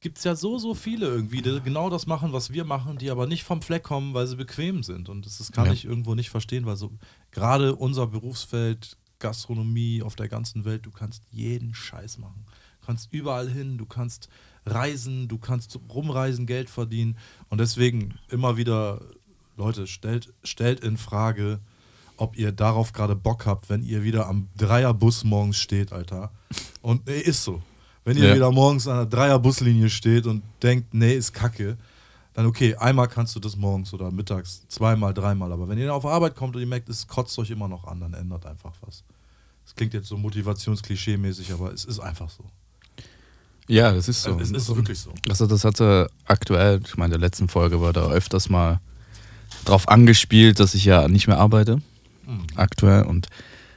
B: Gibt es ja so, so viele irgendwie, die genau das machen, was wir machen, die aber nicht vom Fleck kommen, weil sie bequem sind. Und das, das kann
A: Ja.
B: ich irgendwo nicht verstehen, weil so gerade unser Berufsfeld, Gastronomie auf der ganzen Welt, du kannst jeden Scheiß machen. Du kannst überall hin, du kannst reisen, du kannst rumreisen, Geld verdienen. Und deswegen immer wieder, Leute, stellt, stellt in Frage, ob ihr darauf gerade Bock habt, wenn ihr wieder am Dreierbus morgens steht, Alter. Und nee, ist so. Wenn ihr
A: Ja.
B: wieder morgens an der Dreierbuslinie steht und denkt, nee, ist kacke, dann okay, einmal kannst du das morgens oder mittags, zweimal, dreimal. Aber wenn ihr auf Arbeit kommt und ihr merkt, es kotzt euch immer noch an, dann ändert einfach was. Das klingt jetzt so motivationsklischee-mäßig, aber es ist einfach so.
A: Ja, das ist so.
B: Es ist wirklich so.
A: Also das hatte aktuell, ich meine, in der letzten Folge war da öfters mal drauf angespielt, dass ich ja nicht mehr arbeite,
B: Mhm.
A: aktuell. Und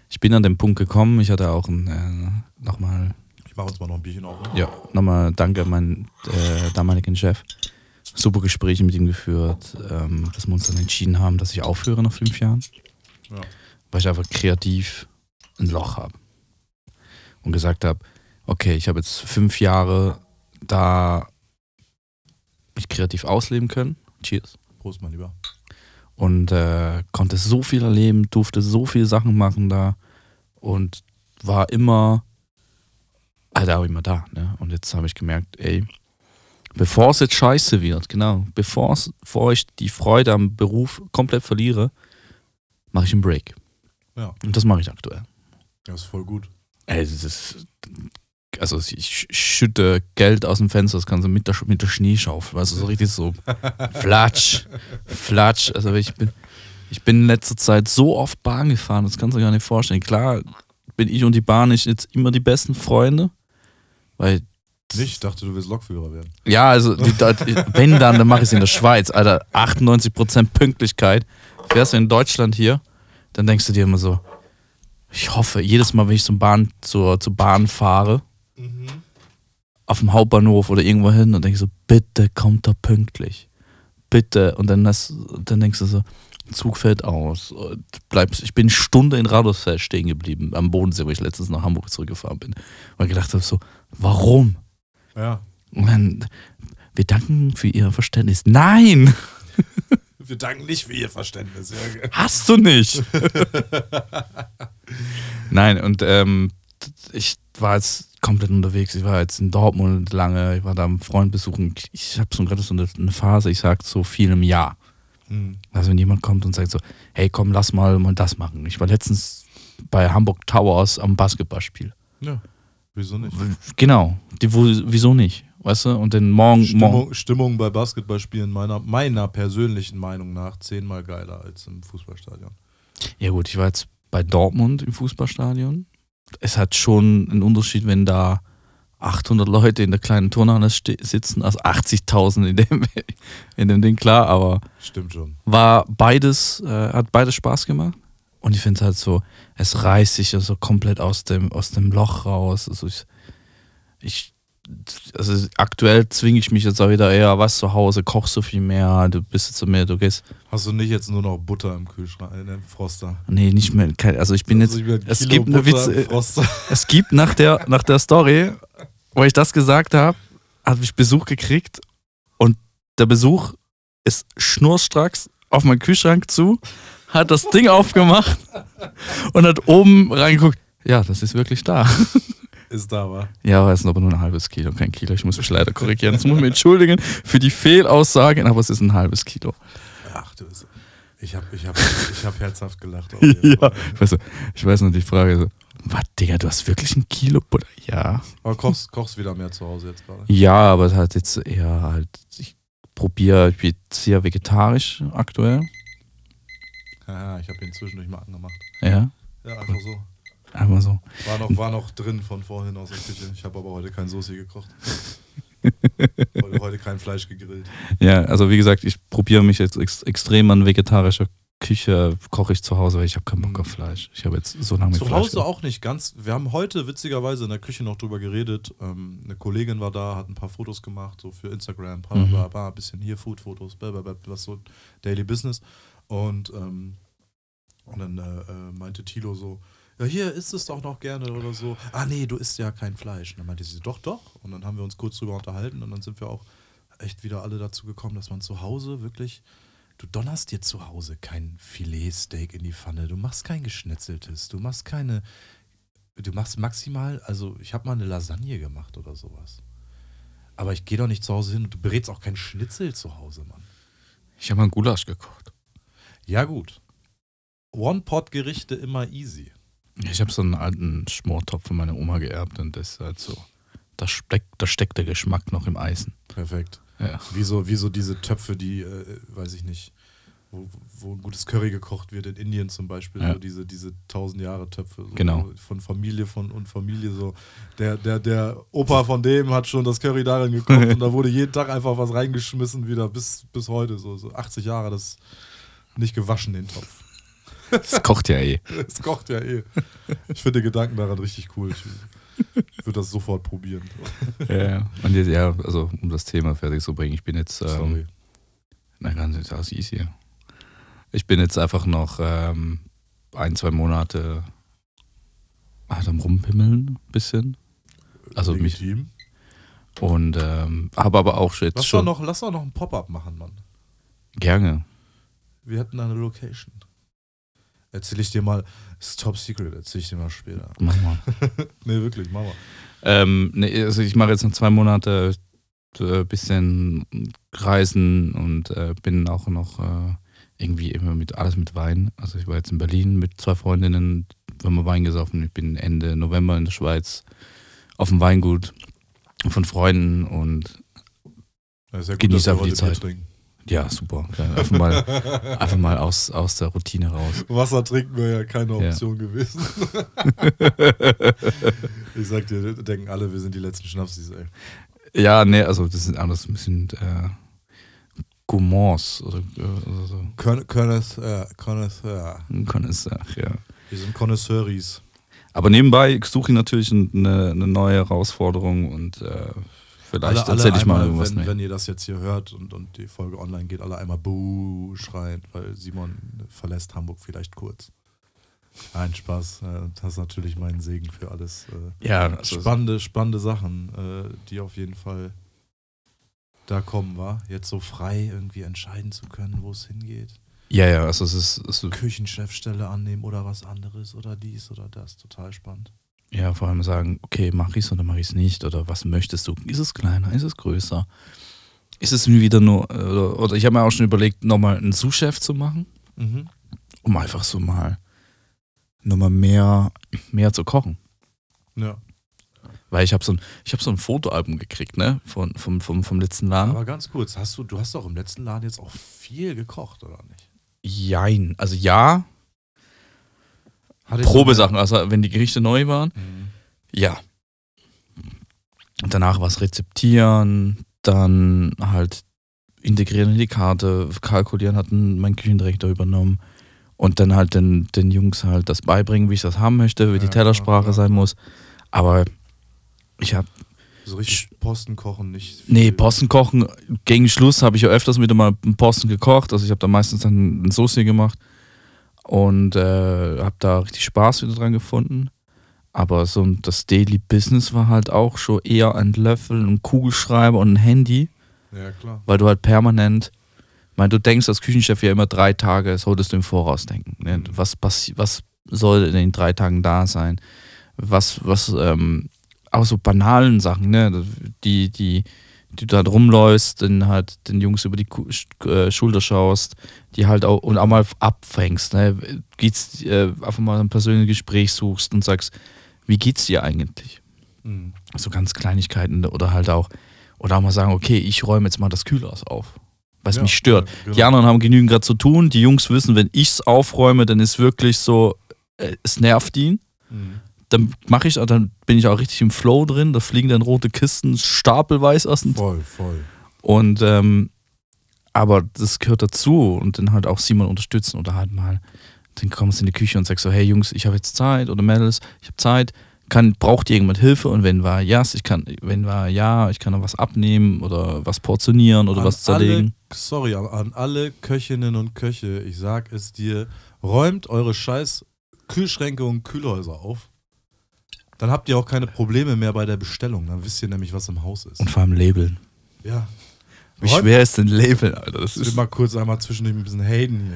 A: ich bin an den Punkt gekommen, ich hatte auch ein, äh, nochmal,
B: Ich mache uns mal noch ein Bierchen auf. Ne?
A: ja, nochmal danke an meinen äh, damaligen Chef. Super Gespräche mit ihm geführt, ähm, dass wir uns dann entschieden haben, dass ich aufhöre nach fünf Jahren,
B: Ja.
A: weil ich einfach kreativ ein Loch habe. Und gesagt habe, okay, ich habe jetzt fünf Jahre da mich kreativ ausleben können. Cheers.
B: Prost, mein Lieber.
A: Und äh, konnte so viel erleben, durfte so viele Sachen machen da und war immer, halt auch immer da. Ne? Und jetzt habe ich gemerkt, ey, bevor es jetzt scheiße wird, genau, bevor, bevor ich die Freude am Beruf komplett verliere, mache ich einen Break.
B: Ja.
A: Und das mache ich aktuell.
B: Das ist voll gut.
A: Ey, das ist, also ich schütte Geld aus dem Fenster, das kannst du mit der, mit der Schneeschaufel, weißt du, so richtig so flatsch, flatsch. Also ich bin, ich bin in letzter Zeit so oft Bahn gefahren, das kannst du gar nicht vorstellen. Klar bin ich und die Bahn nicht jetzt immer die besten Freunde, weil
B: ich dachte, du willst Lokführer werden.
A: Ja, also die, wenn dann, dann mache ich es in der Schweiz. Alter, 98% Pünktlichkeit. Fährst du in Deutschland hier, dann denkst du dir immer so, ich hoffe, jedes Mal, wenn ich zum Bahn, zur, zur Bahn fahre, mhm. auf dem Hauptbahnhof oder irgendwo hin, denke ich so, bitte kommt da pünktlich. Bitte. Und dann, hast, dann denkst du so, Zug fällt aus. Bleibst, ich bin eine Stunde in Radolfsfeld stehen geblieben, am Bodensee, wo ich letztens nach Hamburg zurückgefahren bin. Und gedacht habe so, warum?
B: Ja.
A: Und dann, wir danken für Ihr Verständnis. Nein!
B: Wir danken nicht für Ihr Verständnis.
A: Hast du nicht? Nein, und ähm, ich war jetzt komplett unterwegs. Ich war jetzt in Dortmund lange, ich war da einen Freund besuchen. Ich habe so gerade so eine, eine, Phase, ich sage so viel im Jahr. Mhm. Also wenn jemand kommt und sagt so, hey komm, lass mal mal das machen. Ich war letztens bei Hamburg Towers am Basketballspiel.
B: Ja, wieso nicht?
A: Genau, die, wo, wieso nicht? Weißt du, und den Morgen.
B: Stimmung,
A: morgen
B: Stimmung bei Basketballspielen meiner, meiner persönlichen Meinung nach zehnmal geiler als im Fußballstadion.
A: Ja, gut, ich war jetzt bei Dortmund im Fußballstadion. Es hat schon einen Unterschied, wenn da 800 Leute in der kleinen Turnhalle sitzen, also 80.000 in dem, in dem Ding, klar, aber.
B: Stimmt schon.
A: War beides, äh, hat beides Spaß gemacht. Und ich finde es halt so, es reißt sich ja so komplett aus dem, aus dem Loch raus. Also ich, ich also aktuell zwinge ich mich jetzt auch wieder eher, was zu Hause, kochst so viel mehr, du bist jetzt so mehr, du gehst.
B: Hast du nicht jetzt nur noch Butter im Kühlschrank, in dem Froster?
A: Nee, nicht mehr, also ich bin also jetzt, es gibt eine Witze, es gibt nach der, nach der Story, wo ich das gesagt habe, habe ich Besuch gekriegt und der Besuch ist schnurstracks auf meinen Kühlschrank zu, hat das Ding aufgemacht und hat oben reingeguckt, ja, das ist wirklich da
B: ist da, war.
A: Ja, aber es ist aber nur ein halbes Kilo, kein Kilo. Ich muss mich leider korrigieren. Das muss ich mir entschuldigen für die Fehlaussage, aber es ist ein halbes Kilo.
B: Ach du, ich habe ich hab, ich hab herzhaft gelacht.
A: ja, weißt du, ich weiß noch die Frage so, was, Digga, du hast wirklich ein Kilo Butter? Ja.
B: Aber kochst, kochst wieder mehr zu Hause jetzt gerade?
A: Ja, aber es hat jetzt eher halt, ich probiere, ich bin sehr vegetarisch aktuell.
B: Ja, ich habe ihn zwischendurch mal angemacht.
A: Ja?
B: Ja, einfach so.
A: Einfach so.
B: War noch, war noch drin von vorhin aus der Küche. Ich habe aber heute kein Soße gekocht. heute, heute kein Fleisch gegrillt.
A: Ja, also wie gesagt, ich probiere mich jetzt ex extrem an vegetarischer Küche, koche ich zu Hause, weil ich habe keinen Bock auf mhm. Fleisch. Ich habe jetzt so lange mit
B: Zu Hause Fleisch auch nicht ganz. Wir haben heute witzigerweise in der Küche noch drüber geredet. Ähm, eine Kollegin war da, hat ein paar Fotos gemacht, so für Instagram, bla, ein bisschen hier Food-Fotos, was so Daily Business. Und, ähm, und dann äh, äh meinte Tilo so, ja, hier isst es doch noch gerne oder so. Ah, nee, du isst ja kein Fleisch. Und dann meinte sie, doch, doch. Und dann haben wir uns kurz drüber unterhalten und dann sind wir auch echt wieder alle dazu gekommen, dass man zu Hause wirklich, du donnerst dir zu Hause kein Filetsteak in die Pfanne, du machst kein geschnetzeltes, du machst keine, du machst maximal, also ich habe mal eine Lasagne gemacht oder sowas. Aber ich gehe doch nicht zu Hause hin und du berätst auch kein Schnitzel zu Hause, Mann.
A: Ich habe mal einen Gulasch gekocht.
B: Ja, gut. One-Pot-Gerichte immer easy.
A: Ich habe so einen alten Schmortopf von meiner Oma geerbt und das ist halt so, da steckt, da steckt der Geschmack noch im Eisen.
B: Perfekt.
A: Ja.
B: Wie, so, wie so diese Töpfe, die, äh, weiß ich nicht, wo, wo ein gutes Curry gekocht wird, in Indien zum Beispiel, ja. so diese, diese tausend Jahre Töpfe. So
A: genau.
B: Von Familie von, und Familie so. Der, der, der Opa von dem hat schon das Curry darin gekocht und da wurde jeden Tag einfach was reingeschmissen wieder bis, bis heute. So, so 80 Jahre, das nicht gewaschen, den Topf.
A: Es kocht ja eh.
B: Es kocht ja eh. Ich finde den Gedanken daran richtig cool. Ich würde das sofort probieren.
A: Ja, und jetzt, ja, also um das Thema fertig zu bringen, ich bin jetzt. Ähm,
B: Sorry.
A: Na, ganz jetzt das easy. Ich bin jetzt einfach noch ähm, ein, zwei Monate halt am Rumpimmeln, ein bisschen. Also
B: Legitim.
A: mich. Und ähm, habe aber auch jetzt
B: lass
A: schon.
B: Doch noch, lass doch noch ein Pop-up machen, Mann.
A: Gerne.
B: Wir hätten da eine Location. Erzähl ich dir mal, ist top secret, erzähl ich dir mal später.
A: Mach mal.
B: nee, wirklich, mach mal.
A: Ähm, nee, also ich mache jetzt noch zwei Monate ein bisschen reisen und äh, bin auch noch äh, irgendwie immer mit alles mit Wein. Also ich war jetzt in Berlin mit zwei Freundinnen, wir haben Wein gesoffen. Ich bin Ende November in der Schweiz auf dem Weingut von Freunden und
B: Ja, ist ja
A: Genieß
B: wir
A: einfach die Zeit.
B: trinken.
A: Ja, super. Ja, Einfach mal, einfach mal aus, aus der Routine raus.
B: Wasser trinken wäre ja keine
A: Ja.
B: Option gewesen. ich sag dir, denken alle, wir sind die letzten Schnapsis, ey.
A: Ja, nee, also das sind alles ein bisschen äh, Gourmands oder, äh, oder so.
B: Con Connoisseur, Connoisseur.
A: Connoisseur, ja.
B: Wir sind Connoisseuris.
A: Aber nebenbei suche ich natürlich eine, eine neue Herausforderung und äh, vielleicht
B: Alle,
A: erzähle ich mal irgendwas
B: wenn, wenn ihr das jetzt hier hört und, und die Folge online geht, alle einmal Buh schreien, weil Simon verlässt Hamburg vielleicht kurz. Nein, Spaß. äh, Das ist natürlich mein Segen für alles. äh,
A: ja, also,
B: Spannende, spannende Sachen, äh, die auf jeden Fall da kommen, war. Jetzt so frei irgendwie entscheiden zu können, wo es hingeht.
A: ja, ja, also es ist, es ist
B: Küchenchefstelle annehmen oder was anderes oder dies oder das. Total spannend.
A: Ja vor allem sagen, okay, mach ich's oder mach ich's nicht oder was möchtest du? Ist es kleiner? Ist es größer? Ist es wieder nur, äh, oder, oder ich habe mir auch schon überlegt, nochmal einen Sous-Chef zu machen, um einfach so mal nochmal mehr, mehr zu kochen.
B: Ja.
A: Weil ich habe so ein, ich habe so ein Fotoalbum gekriegt, ne, von, vom, vom, vom letzten Laden.
B: Aber ganz kurz, hast du, du hast doch im letzten Laden jetzt auch viel gekocht, oder nicht?
A: Jein. Also ja, Probesachen, also wenn die Gerichte neu waren,
B: Mhm.
A: ja. Und danach was rezeptieren, dann halt integrieren in die Karte, kalkulieren, hat mein Küchendirektor übernommen. Und dann halt den, den Jungs halt das beibringen, wie ich das haben möchte, wie
B: Ja,
A: die Tellersprache
B: klar.
A: sein muss. Aber ich habe
B: So richtig Posten kochen, nicht.
A: Nee,
B: viel.
A: Posten kochen. Gegen Schluss habe ich ja öfters wieder mal einen Posten gekocht. Also ich habe da meistens dann ein Soße gemacht und äh, habe da richtig Spaß wieder dran gefunden. Aber so das Daily Business war halt auch schon eher ein Löffel, ein Kugelschreiber und ein Handy,
B: Ja, klar.
A: weil du halt permanent, ich meine, du denkst als Küchenchef ja immer drei Tage, solltest du im Voraus denken. Ne?
B: Mhm.
A: Was, was soll in den drei Tagen da sein? Was, was, ähm, auch so banalen Sachen, ne? Die, die, die du da rumläufst, dann halt den Jungs über die äh, Schulter schaust, die halt auch und auch mal abfängst, ne? Geht's, äh, einfach mal ein persönliches Gespräch suchst und sagst, wie geht's dir eigentlich?
B: Mhm.
A: So ganz Kleinigkeiten oder halt auch, oder auch mal sagen, okay, ich räume jetzt mal das Kühlhaus auf, was
B: Ja,
A: mich stört.
B: ja, genau.
A: Die anderen haben genügend gerade zu tun, die Jungs wissen, wenn ich's aufräume, dann ist wirklich so, äh, es nervt ihn
B: Mhm.
A: Dann mache ich, dann bin ich auch richtig im Flow drin. Da fliegen dann rote Kisten stapelweise aus dem
B: Voll, voll.
A: Und ähm, aber das gehört dazu und dann halt auch Simon unterstützen oder halt mal, dann kommst du in die Küche und sagst so, hey Jungs, ich habe jetzt Zeit oder Mädels, ich habe Zeit, kann, braucht ihr jemand Hilfe? Und wenn war ja, ich kann, wenn war ja, ich kann noch was abnehmen oder was portionieren oder
B: An
A: was zerlegen.
B: Alle, sorry, an- an alle Köchinnen und Köche, ich sag es dir, räumt eure scheiß Kühlschränke und Kühlhäuser auf. Dann habt ihr auch keine Probleme mehr bei der Bestellung. Dann wisst ihr nämlich, was im Haus ist.
A: Und vor allem Labeln.
B: ja.
A: Wie
B: Räumt-
A: schwer ist denn Labeln, Alter? Das
B: Ich will
A: ist,
B: mal kurz einmal zwischendurch ein bisschen haten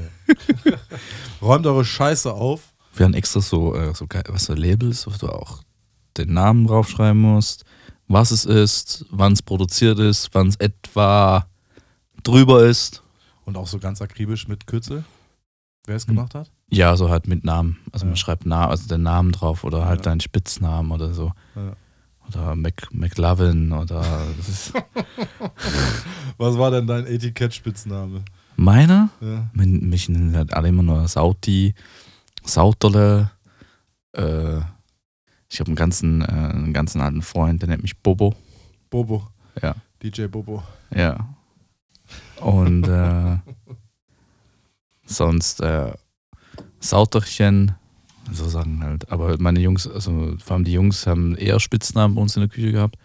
B: hier. Räumt eure Scheiße auf.
A: Wir haben extra so, äh, so geil, was so Labels, wo du auch den Namen draufschreiben musst, was es ist, wann es produziert ist, wann es etwa drüber ist.
B: Und auch so ganz akribisch mit Kürzel. Wer es gemacht hat?
A: Ja, so halt mit Namen. Also man
B: Ja.
A: schreibt Na also den Namen drauf oder halt
B: Ja.
A: deinen Spitznamen oder so.
B: Ja.
A: Oder Mc, McLovin oder
B: Was war denn dein Etikett-Spitzname?
A: meiner.
B: Ja.
A: Min- Mich nennen halt alle immer nur Sauti, Sauterle. Äh, ich habe einen ganzen, äh, einen ganzen alten Freund, der nennt mich Bobo.
B: Bobo.
A: Ja.
B: DJ Bobo.
A: Ja. Und äh, sonst äh, Sauterchen, so sagen halt. Aber meine Jungs, also vor allem die Jungs haben eher Spitznamen bei uns in der Küche gehabt.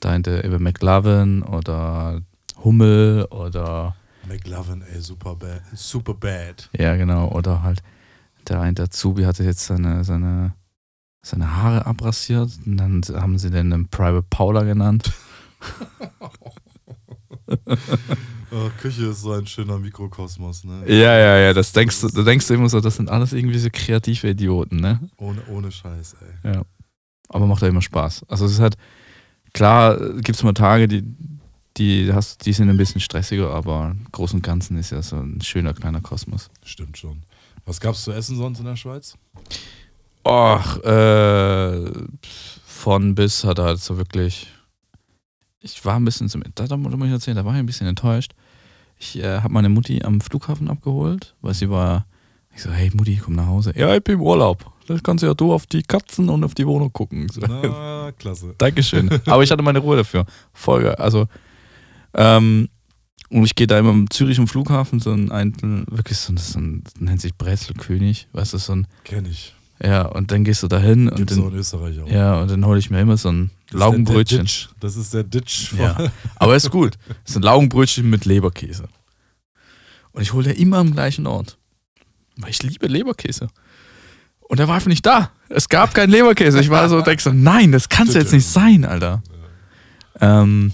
A: Da hinter eben McLovin oder Hummel oder
B: McLovin, ey, super bad. Super bad.
A: ja genau, oder halt der eine der Zubi hatte jetzt seine, seine, seine Haare abrasiert und dann haben sie den Private Paula genannt.
B: Oh, Küche ist so ein schöner Mikrokosmos, ne?
A: Ja, ja, ja, das denkst du, da denkst du immer so, das sind alles irgendwie so kreative Idioten, ne?
B: Ohne, ohne Scheiß, ey.
A: Ja. Aber macht ja immer Spaß. Also es ist halt, klar, gibt es mal Tage, die, die, hast, die sind ein bisschen stressiger, aber im Großen und Ganzen ist ja so ein schöner kleiner Kosmos.
B: Stimmt schon. Was gab's zu essen sonst in der Schweiz?
A: Och, äh, von bis hat er halt so wirklich. Ich war ein bisschen zum. Da, da muss ich erzählen, da war ich ein bisschen enttäuscht. Ich äh, habe meine Mutti am Flughafen abgeholt, weil sie war. Ich so, hey Mutti, komm nach Hause. Ja, ich bin im Urlaub. Das kannst du ja du auf die Katzen und auf die Wohnung gucken. So,
B: Na, klasse.
A: Dankeschön. Aber ich hatte meine Ruhe dafür. Folge. Also, ähm, und ich gehe da immer im Zürich am Flughafen, so ein, ein wirklich so ein, ein nennt sich Brezelkönig, weißt du, so ein,
B: Kenn ich.
A: ja, und dann gehst du da hin und
B: Gibt's auch
A: dann,
B: in Österreich auch.
A: ja, und dann hole ich mir immer so ein
B: Das
A: Laugenbrötchen.
B: Ditch. Das ist der Ditch. von-
A: Ja. Aber ist gut. Das sind Laugenbrötchen mit Leberkäse. Und ich hole der immer am gleichen Ort. Weil ich liebe Leberkäse. Und der war einfach nicht da. Es gab keinen Leberkäse. Ich war so, denk so, nein, das kann's jetzt nicht sein, Alter. Ähm,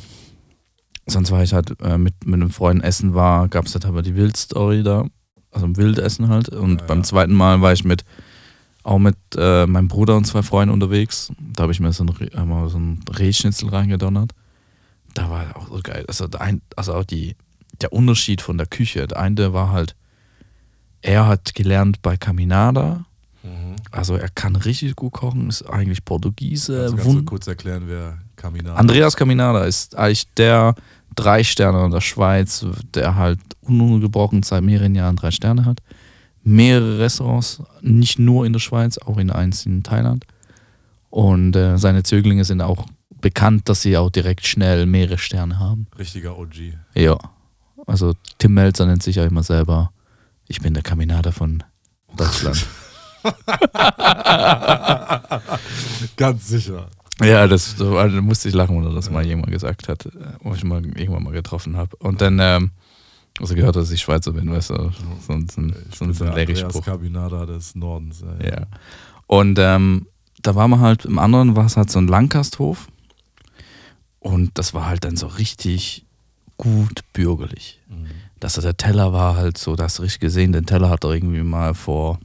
A: sonst war ich halt äh, mit, mit einem Freund essen war, gab es halt aber die Wildstory da. Also ein Wildessen halt. Und
B: Ja,
A: beim
B: ja.
A: zweiten Mal war ich mit auch mit äh, meinem Bruder und zwei Freunden unterwegs. Da habe ich mir so ein, einmal so ein Rehschnitzel reingedonnert. Da war auch so geil. Also, der ein, also auch die, der Unterschied von der Küche. Der eine war halt, er hat gelernt bei Caminada.
B: Mhm.
A: Also er kann richtig gut kochen, ist eigentlich Portugiese.
B: Also kannst du kurz erklären, wer Kamina
A: Andreas Caminada ist eigentlich der drei Sterne in der Schweiz, der halt ununterbrochen seit mehreren Jahren drei Sterne hat. Mehrere Restaurants, nicht nur in der Schweiz, auch in eins in Thailand. Und äh, seine Zöglinge sind auch bekannt, dass sie auch direkt schnell mehrere Sterne haben.
B: Richtiger OG.
A: Ja. Also Tim Melzer nennt sich ja immer selber, ich bin der Caminada von Deutschland.
B: Ganz sicher.
A: Ja, das so, also, da musste ich lachen, oder das mal jemand gesagt hat, äh, wo ich mal irgendwann mal getroffen habe. Und dann, ähm, also gehört, dass ich Schweizer bin, weißt du, so, ein-
B: Ich
A: so,
B: bin
A: ein- Lehrspruch.
B: Kabinada des Nordens. ey.
A: Ja. Und ähm, da waren wir halt, im anderen war es halt so ein Langkasthof. Und das war halt dann so richtig gut bürgerlich.
B: Mhm.
A: Dass der Teller war halt so, das richtig gesehen, den Teller hat er irgendwie mal vor,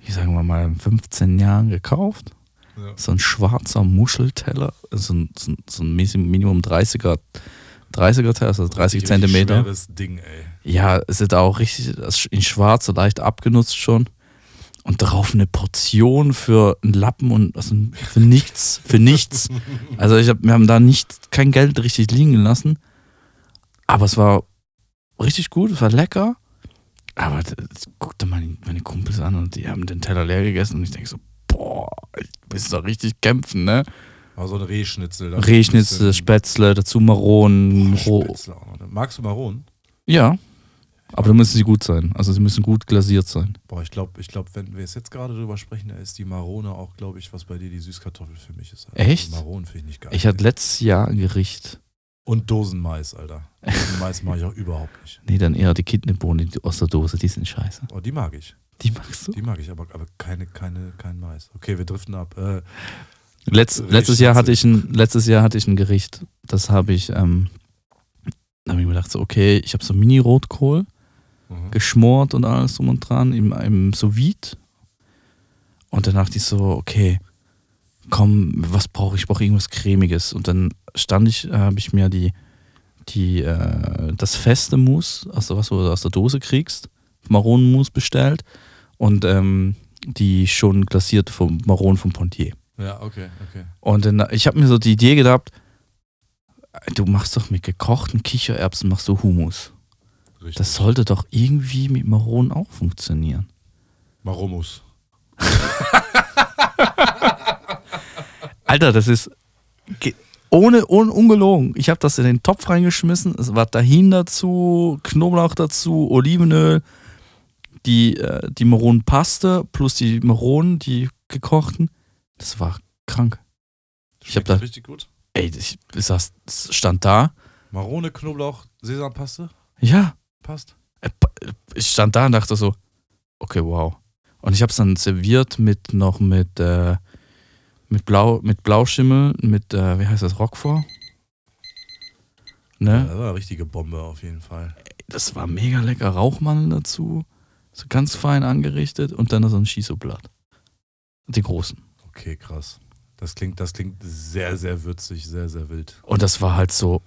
A: ich sage mal, mal 15 Jahren gekauft.
B: Ja.
A: so ein schwarzer Muschelteller, so ein, so ein, so ein Minimum 30er, 30er Teller, also 30
B: Richtig
A: Zentimeter.
B: Schweres Ding, ey.
A: Ja, es ist auch richtig in schwarz, so leicht abgenutzt schon. Und darauf eine Portion für einen Lappen und also für nichts, für nichts. Also ich hab, wir haben da nicht kein Geld richtig liegen gelassen. Aber es war richtig gut, es war lecker. Aber das, guckte meine, meine Kumpels an und die haben den Teller leer gegessen und ich denke so, boah, ich muss doch richtig kämpfen, ne?
B: Aber so ein Rehschnitzel.
A: Rehschnitzel, Spätzle, dazu Maronen,
B: Boah. Spätzle. Magst du Maronen?
A: Ja. Aber da müssen sie gut sein. Also sie müssen gut glasiert sein.
B: Boah, ich glaube, ich glaub, wenn wir es jetzt gerade drüber sprechen, da ist die Marone auch, glaube ich, was bei dir die Süßkartoffel für mich ist. Alter.
A: Echt?
B: Maronen finde ich nicht geil.
A: Ich hatte letztes Jahr ein Gericht.
B: Und Dosenmais, Alter. Dosenmais mag ich auch überhaupt nicht.
A: Nee, dann eher die Kidneybohnen die aus der Dose, die sind scheiße.
B: Oh, die mag ich.
A: Die magst du?
B: Die mag ich, aber, aber keine, keine, kein Mais. Okay, wir driften ab. Äh,
A: Letz,
B: Rehschnitzel.
A: letztes, Jahr hatte ich ein, letztes Jahr hatte ich ein Gericht, das habe ich, ähm, da habe ich mir gedacht, so, okay, ich habe so Mini-Rotkohl
B: mhm.
A: geschmort und alles drum und dran im, im sous -Vide. Und dann dachte ich so, okay, komm, was brauche ich? Ich brauche irgendwas Cremiges. Und dann stand ich, äh, habe ich mir die, die, äh, das feste Mousse, also was du aus der Dose kriegst, Maronenmus bestellt und ähm, die schon glasierte vom Maronen vom Pontier.
B: Ja, okay, okay.
A: Und dann, ich habe mir so die Idee gedacht, du machst doch mit gekochten Kichererbsen machst du Hummus.
B: Richtig.
A: Das sollte doch irgendwie mit Maronen auch funktionieren.
B: Maromus.
A: Alter, das ist ohne, ohne ungelogen. Ich habe das in den Topf reingeschmissen. Es war Tahin dazu, Knoblauch dazu, Olivenöl, die, äh, die Maronenpaste plus die Maronen, die gekochten. Das war krank. Ich hab
B: Schmeckt
A: da-
B: richtig gut.
A: Ey, ich, ich saß, stand da.
B: Marone, Knoblauch, Sesampaste.
A: Ja,
B: Passt.
A: Äh, pa- ich stand da und dachte so, okay, wow. Und ich habe es dann serviert mit noch mit, äh, mit, Blau, mit Blauschimmel, mit, äh, wie heißt das, Roquefort? Ne?
B: Das war eine richtige Bombe auf jeden Fall.
A: Das war mega lecker. Rauchmandeln dazu. So ganz fein angerichtet und dann so ein Shiso-Blatt. Die großen.
B: Okay, krass. Das klingt, das klingt sehr, sehr würzig, sehr, sehr wild.
A: Und das war halt so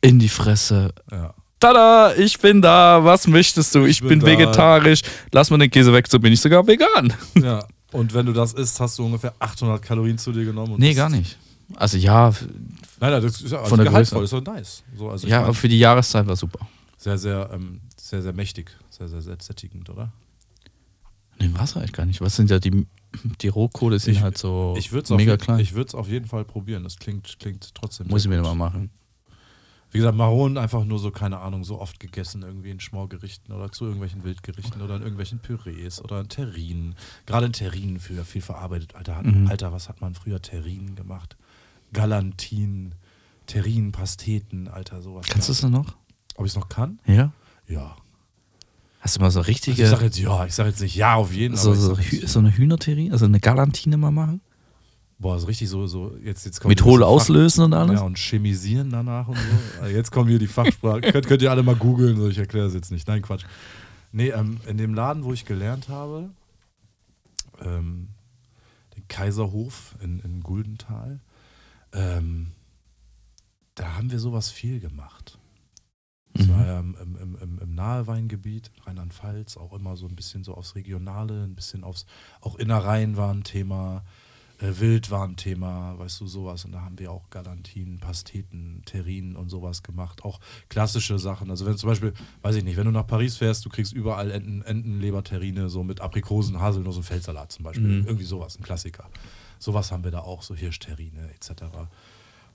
A: in die Fresse.
B: Ja.
A: Tada, ich bin da. Was möchtest du? Ich,
B: Ich
A: bin,
B: bin
A: vegetarisch. Lass mal den Käse weg, so bin ich sogar vegan.
B: ja. Und wenn du das isst, hast du ungefähr 800 Kalorien zu dir genommen.
A: Nee, gar nicht. Also ja,
B: Nein, nein, das ist ja also
A: Von der
B: gehaltvoll,
A: Größe.
B: ist doch nice. So, also
A: ja,
B: mein,
A: für die Jahreszeit war super.
B: sehr, sehr, ähm, sehr, sehr mächtig. Sehr, sehr, sehr sättigend, oder?
A: Nee, war es eigentlich gar nicht. Was sind ja die, die Rohkohle sind
B: Ich-
A: halt so
B: Ich würde es
A: mega
B: auf,
A: klein.
B: ich würd's auf jeden Fall probieren. Das klingt, klingt trotzdem.
A: Muss ich mir mal machen.
B: Wie gesagt, Maronen einfach nur so, keine Ahnung, so oft gegessen irgendwie in Schmorgerichten oder zu irgendwelchen Wildgerichten oder in irgendwelchen Pürees oder in Terrinen. Gerade in Terrinen früher viel verarbeitet. Alter, hat,
A: Mhm.
B: Alter was hat man früher Terrinen gemacht? Galantin, Terrinen, Pasteten, Alter, sowas.
A: Kannst du es noch?
B: Ob ich es noch kann?
A: Ja.
B: Ja.
A: Hast du mal so
B: Also ich
A: richtige,
B: sage jetzt ja, ich sage jetzt nicht ja auf jeden
A: so,
B: ich
A: so,
B: sag jetzt-
A: so eine Hühnerterie, also eine Galantine mal machen?
B: Boah, so richtig so, so jetzt, jetzt kommt
A: Mit Hohl
B: so
A: auslösen und alles?
B: Ja, und chemisieren danach und so. Also jetzt kommen hier die Fachsprache. könnt, könnt ihr alle mal googeln, so ich erkläre es jetzt nicht. Nein, Quatsch. Nee, ähm, in dem Laden, wo ich gelernt habe, ähm, den Kaiserhof in, in Guldental, ähm, da haben wir sowas viel gemacht. Das
A: Mhm.
B: war ja im, im, im, im, Naheweingebiet, Rheinland-Pfalz, auch immer so ein bisschen so aufs Regionale, ein bisschen aufs, auch Innereien war ein Thema, äh, Wild war ein Thema, weißt du, sowas. Und da haben wir auch Galantinen, Pasteten, Terrinen und sowas gemacht. Auch klassische Sachen. Also wenn zum Beispiel, weiß ich nicht, wenn du nach Paris fährst, du kriegst überall Enten, Entenleberterrine, so mit Aprikosen, Haselnuss und Feldsalat zum Beispiel.
A: Mhm.
B: Irgendwie sowas, ein Klassiker. Sowas haben wir da auch, so Hirschterrine etc.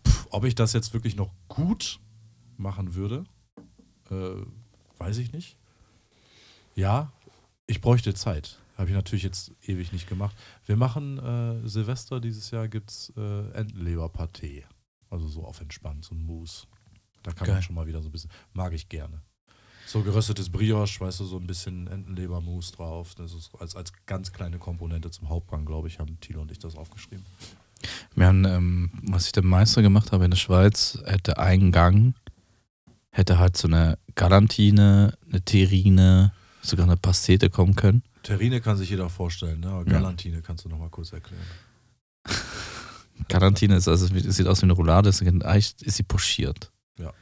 B: Pff, ob ich das jetzt wirklich noch gut machen würde, äh, weiß ich nicht. Ja, ich bräuchte Zeit. Habe ich natürlich jetzt ewig nicht gemacht. Wir machen äh, Silvester dieses Jahr gibt es äh, Entenleberpaté. Also so auf entspannt, so ein Mousse. Da kann
A: Geil.
B: man schon mal wieder so ein bisschen, mag ich gerne. So geröstetes Brioche, weißt du, so ein bisschen Entenlebermousse drauf. Das ist als, als ganz kleine Komponente zum Hauptgang, glaube ich, haben Thilo und ich das aufgeschrieben.
A: Wir haben, ähm, was ich dem Meister gemacht habe in der Schweiz, hätte ein Gang, hätte halt so eine Galantine, eine Terrine, sogar eine Pastete kommen können.
B: Terrine kann sich jeder vorstellen, ne? aber
A: Ja.
B: Galantine kannst du noch mal kurz erklären.
A: Galantine ist also, sieht aus wie eine Roulade, ist, eigentlich ist sie pochiert.
B: Ja.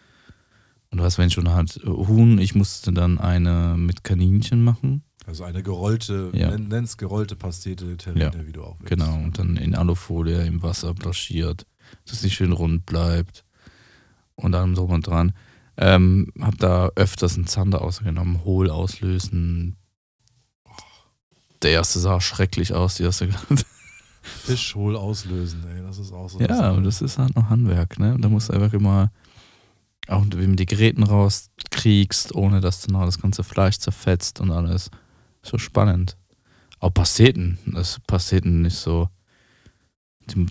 A: Und du hast, wenn schon halt äh, Huhn, ich musste dann eine mit Kaninchen machen.
B: Also eine gerollte,
A: Ja.
B: nenn, nenn's gerollte Pastete Terrine, wie du auch willst.
A: Genau, und dann in Alufolie im Wasser blanchiert, dass sie schön rund bleibt. Und allem drum und dran. Ähm, hab da öfters einen Zander ausgenommen, hohl auslösen. Der erste sah schrecklich aus, die erste.
B: Fisch hohl auslösen, ey, das ist auch so.
A: ja, aber das ist halt noch Handwerk, ne? Da musst du einfach immer, auch wie du die Geräten rauskriegst, ohne dass dann auch das ganze Fleisch zerfetzt und alles. So spannend. Auch Pasteten, das Pasteten nicht so,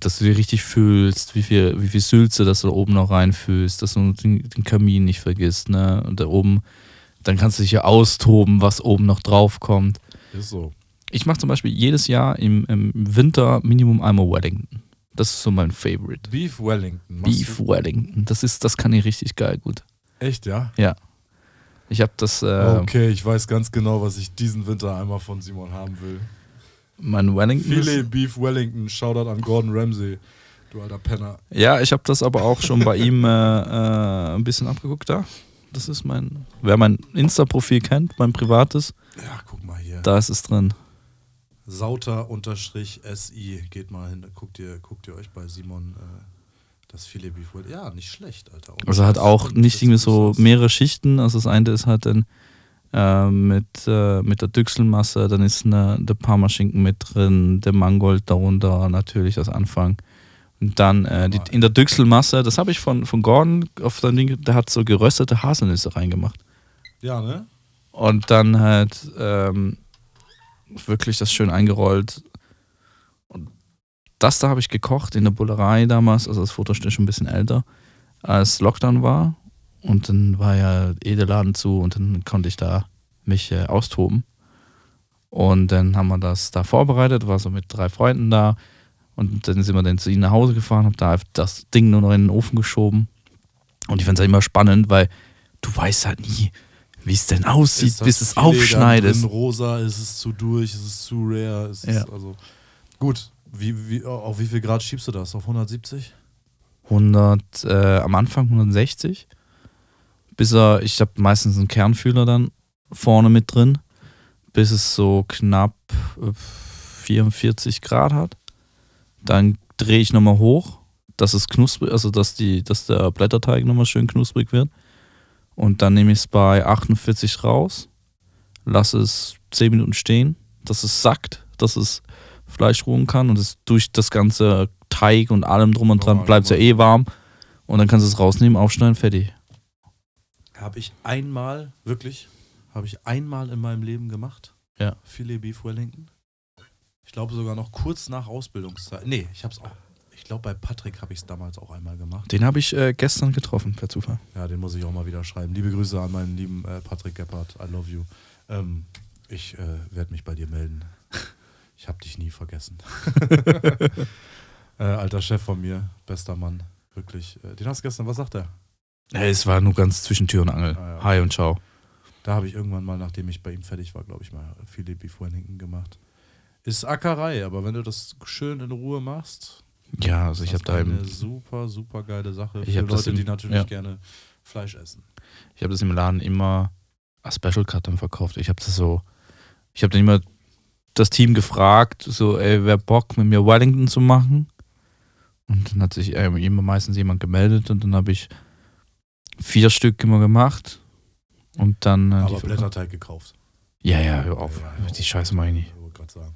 A: dass du die richtig fühlst, wie viel, wie viel Sülze, dass du da oben noch reinfühlst, dass du den, den Kamin nicht vergisst, ne? Und da oben, dann kannst du dich ja austoben, was oben noch drauf kommt.
B: Ist so.
A: Ich mache zum Beispiel jedes Jahr im, im Winter Minimum einmal Wellington. Das ist so mein Favorite.
B: Beef Wellington.
A: Beef
B: du-
A: Wellington. Das ist, das kann ich richtig geil gut.
B: Echt, ja?
A: Ich habe das, äh,
B: Okay, ich weiß ganz genau, was ich diesen Winter einmal von Simon haben will.
A: Mein Wellington.
B: Filet Beef Wellington, Shoutout an Gordon Ramsay. Du alter Penner.
A: ja, ich habe das aber auch schon bei ihm äh, äh, ein bisschen abgeguckt da. Das ist mein, wer mein Insta-Profil kennt, mein privates,
B: Ja, guck mal hier.
A: da ist es drin.
B: Sauter-SI, geht mal hin, guckt ihr, guckt ihr euch bei Simon äh, das Filet Beef Wellington. Ja, nicht schlecht, Alter. Und
A: Also hat auch nicht irgendwie so mehrere Schichten. Also das eine ist halt dann äh, mit, äh, mit der Düchselmasse, dann ist eine, der Parmaschinken mit drin, der Mangold darunter natürlich als Anfang. Und dann äh, die, in der Düchselmasse, das habe ich von, von Gordon auf der Ding, der hat so geröstete Haselnüsse reingemacht.
B: Ja, ne?
A: Und dann halt ähm, wirklich das schön eingerollt. Und das da habe ich gekocht in der Bullerei damals, also das Foto ist schon ein bisschen älter, als Lockdown war. Und dann war ja eh der Laden zu und dann konnte ich da mich äh, austoben. Und dann haben wir das da vorbereitet, war so mit drei Freunden da. Und dann sind wir dann zu ihnen nach Hause gefahren, hab da das Ding nur noch in den Ofen geschoben. Und ich fand es halt immer spannend, weil du weißt halt nie, wie es denn aussieht, bis es aufschneidest.
B: Drin, rosa, ist es zu durch, ist es zu rare, ist
A: Ja.
B: es also gut. Wie, wie, auf wie viel Grad schiebst du das? Auf 170?
A: 100, äh, am Anfang 160. Bis er, ich habe meistens einen Kernfühler dann vorne mit drin, bis es so knapp äh, 44 Grad hat. Dann drehe ich nochmal hoch, dass es knusprig, also dass, die, dass der Blätterteig nochmal schön knusprig wird. Und dann nehme ich es bei 48 raus, lasse es 10 Minuten stehen, dass es sackt, dass es Fleisch ruhen kann und es durch das ganze Teig und allem drum und dran bleibt es ja
B: Mann.
A: eh warm. Und dann kannst du es rausnehmen, aufschneiden, fertig.
B: Habe ich einmal, wirklich, habe ich einmal in meinem Leben gemacht.
A: Ja.
B: Filet Beef Wellington. Ich glaube sogar noch kurz nach Ausbildungszeit. Nee, ich habe es auch. Ich glaube, bei Patrick habe ich es damals auch einmal gemacht.
A: Den habe ich äh, gestern getroffen, per Zufall.
B: Ja, den muss ich auch mal wieder schreiben. Liebe Grüße an meinen lieben äh, Patrick Gebhardt. I love you. Ähm, ich äh, werde mich bei dir melden. Ich habe dich nie vergessen. äh, alter Chef von mir, bester Mann. Wirklich. Äh, den hast du gestern, was sagt er?
A: Hey, es war nur ganz zwischen Tür und Angel.
B: Ah, ja.
A: Hi und ciao.
B: Da habe ich irgendwann mal, nachdem ich bei ihm fertig war, glaube ich mal Filet Beef Wellington gemacht. Ist Ackerei, aber wenn du das schön in Ruhe machst,
A: Ja, also ich habe da
B: eine
A: im,
B: super, super geile Sache
A: Ich
B: für Leute,
A: im-
B: die natürlich
A: ja.
B: gerne Fleisch essen.
A: ich habe das im Laden immer als Special Cut dann verkauft. Ich habe das so, ich habe dann immer das Team gefragt, so, ey, wer Bock mit mir Wellington zu machen? Und dann hat sich äh, immer meistens jemand gemeldet und dann habe ich vier Stück immer gemacht und dann. Äh,
B: aber. Blätterteig gekauft.
A: Ja, ja, hör auf.
B: Ja, ja,
A: die. Scheiße mache ich nicht.
B: Ich wollte gerade sagen.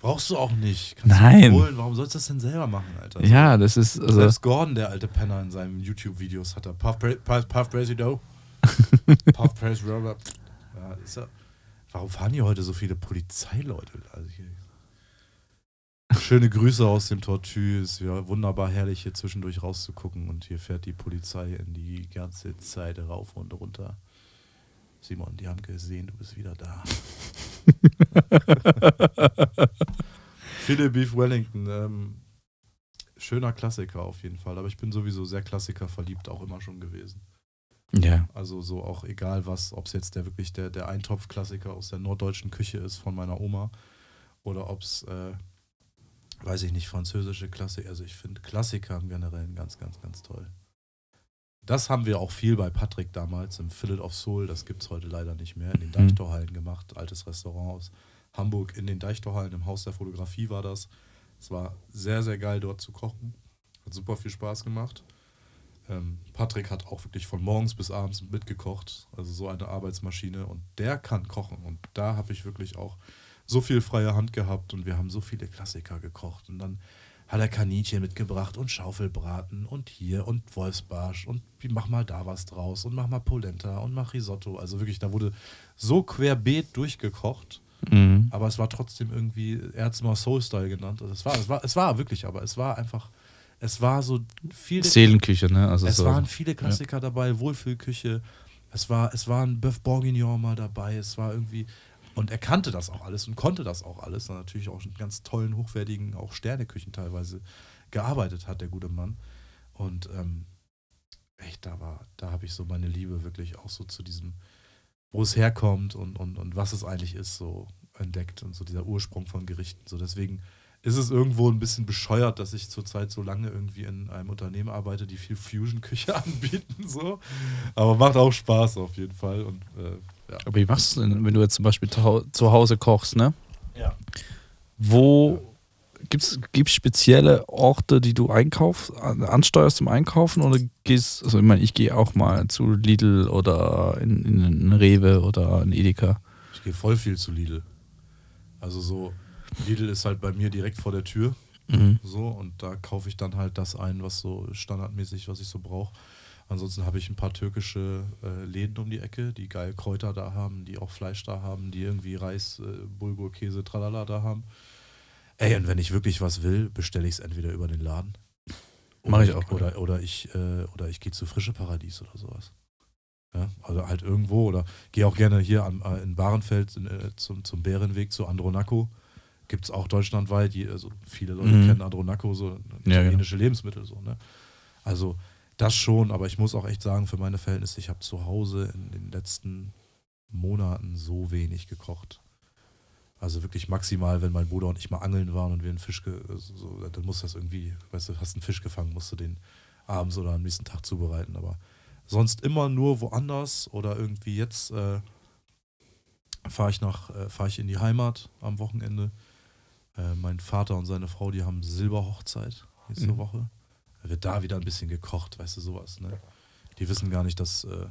B: Brauchst du auch nicht. Kannst
A: Nein.
B: Warum sollst du das denn selber machen, Alter?
A: Ja, das ist, also,
B: Selbst Gordon, der alte Penner in seinen YouTube-Videos, hat er Puff, Puff, Puff Dough. Puff Crazy Rubber. Ja, ist ja. Warum fahren hier heute so viele Polizeileute? Also hier. Schöne Grüße aus dem Tortue. Es wäre wunderbar herrlich, hier zwischendurch rauszugucken. Und hier fährt die Polizei in die ganze Zeit rauf und runter. Simon, die haben gesehen, du bist wieder da. Filet Beef Wellington. Ähm, schöner Klassiker auf jeden Fall. Aber ich bin sowieso sehr Klassiker verliebt auch immer schon gewesen.
A: ja.
B: Also so auch egal was, ob es jetzt der wirklich der, der Eintopf-Klassiker aus der norddeutschen Küche ist von meiner Oma oder ob es, äh, weiß ich nicht, französische Klassiker. Also ich finde Klassiker im Generellen ganz, ganz, ganz toll. Das haben wir auch viel bei Patrick damals im Fillet of Soul. Das gibt es heute leider nicht mehr. In den
A: Mhm.
B: Deichtorhallen gemacht. Altes Restaurant aus Hamburg. In den Deichtorhallen im Haus der Fotografie war das. Es war sehr, sehr geil dort zu kochen. Hat super viel Spaß gemacht. Ähm, Patrick hat auch wirklich von morgens bis abends mitgekocht. Also so eine Arbeitsmaschine. Und der kann kochen. Und da habe ich wirklich auch so viel freie Hand gehabt. Und wir haben so viele Klassiker gekocht. Und dann hat er Kaninchen mitgebracht und Schaufelbraten und hier und Wolfsbarsch und mach mal da was draus und mach mal Polenta und mach Risotto. Also wirklich, da wurde so querbeet durchgekocht,
A: Mhm.
B: aber es war trotzdem irgendwie, er hat es mal Soul-Style genannt. Also es war, es war, es war wirklich, aber es war einfach, es war so viel
A: Seelenküche, ne? Also
B: es
A: so.
B: waren viele Klassiker dabei, Wohlfühlküche. Es war, es war ein Bœuf Bourguignon mal dabei. Es war irgendwie. Und er kannte das auch alles und konnte das auch alles. Und natürlich auch in ganz tollen, hochwertigen, auch Sterneküchen teilweise gearbeitet hat, der gute Mann. Und ähm, echt, da war, da habe ich so meine Liebe wirklich auch so zu diesem, wo es herkommt und, und, und was es eigentlich ist, so entdeckt und so dieser Ursprung von Gerichten. So deswegen ist es irgendwo ein bisschen bescheuert, dass ich zurzeit so lange irgendwie in einem Unternehmen arbeite, die viel Fusion-Küche anbieten. So. Aber macht auch Spaß auf jeden Fall. Und äh, ja.
A: Aber wie machst du denn, wenn du jetzt zum Beispiel zu Hau- zu Hause kochst, ne?
B: Ja.
A: Wo gibt's gibt's spezielle Orte, die du einkaufst, an- ansteuerst zum Einkaufen oder gehst, also ich meine, ich gehe auch mal zu Lidl oder in, in Rewe oder in Edeka.
B: Ich gehe voll viel zu Lidl. Also so, Lidl ist halt bei mir direkt vor der Tür.
A: Mhm.
B: So, und da kaufe ich dann halt das ein, was so standardmäßig, was ich so brauche. Ansonsten habe ich ein paar türkische äh, Läden um die Ecke, die geil Kräuter da haben, die auch Fleisch da haben, die irgendwie Reis, äh, Bulgur, Käse, tralala da haben. Ey, und wenn ich wirklich was will, bestelle ich es entweder über den Laden.
A: Mach ich
B: Oder
A: auch,
B: Oder, oder ich, äh, oder ich gehe zu Frische Paradies oder sowas. Ja, also halt irgendwo oder gehe auch gerne hier am, äh, in Bahrenfeld in, äh, zum, zum Bärenweg zu Andronaco. Gibt es auch deutschlandweit, also viele Leute
A: Mhm.
B: kennen Andronaco, so
A: genau.
B: italienische Lebensmittel so, ne? Also Das schon, aber ich muss auch echt sagen, für meine Verhältnisse, ich habe zu Hause in den letzten Monaten so wenig gekocht. Also wirklich maximal, wenn mein Bruder und ich mal angeln waren und wir einen Fisch, so, dann muss das irgendwie, weißt du, hast einen Fisch gefangen, musst du den abends oder am nächsten Tag zubereiten. Aber sonst immer nur woanders oder irgendwie jetzt äh, fahre ich nach, äh, fahre ich in die Heimat am Wochenende. Äh, mein Vater und seine Frau, die haben Silberhochzeit nächste
A: Mhm.
B: Woche. Da wird da wieder ein bisschen gekocht, weißt du, sowas. Ne? Die wissen gar nicht, dass, äh,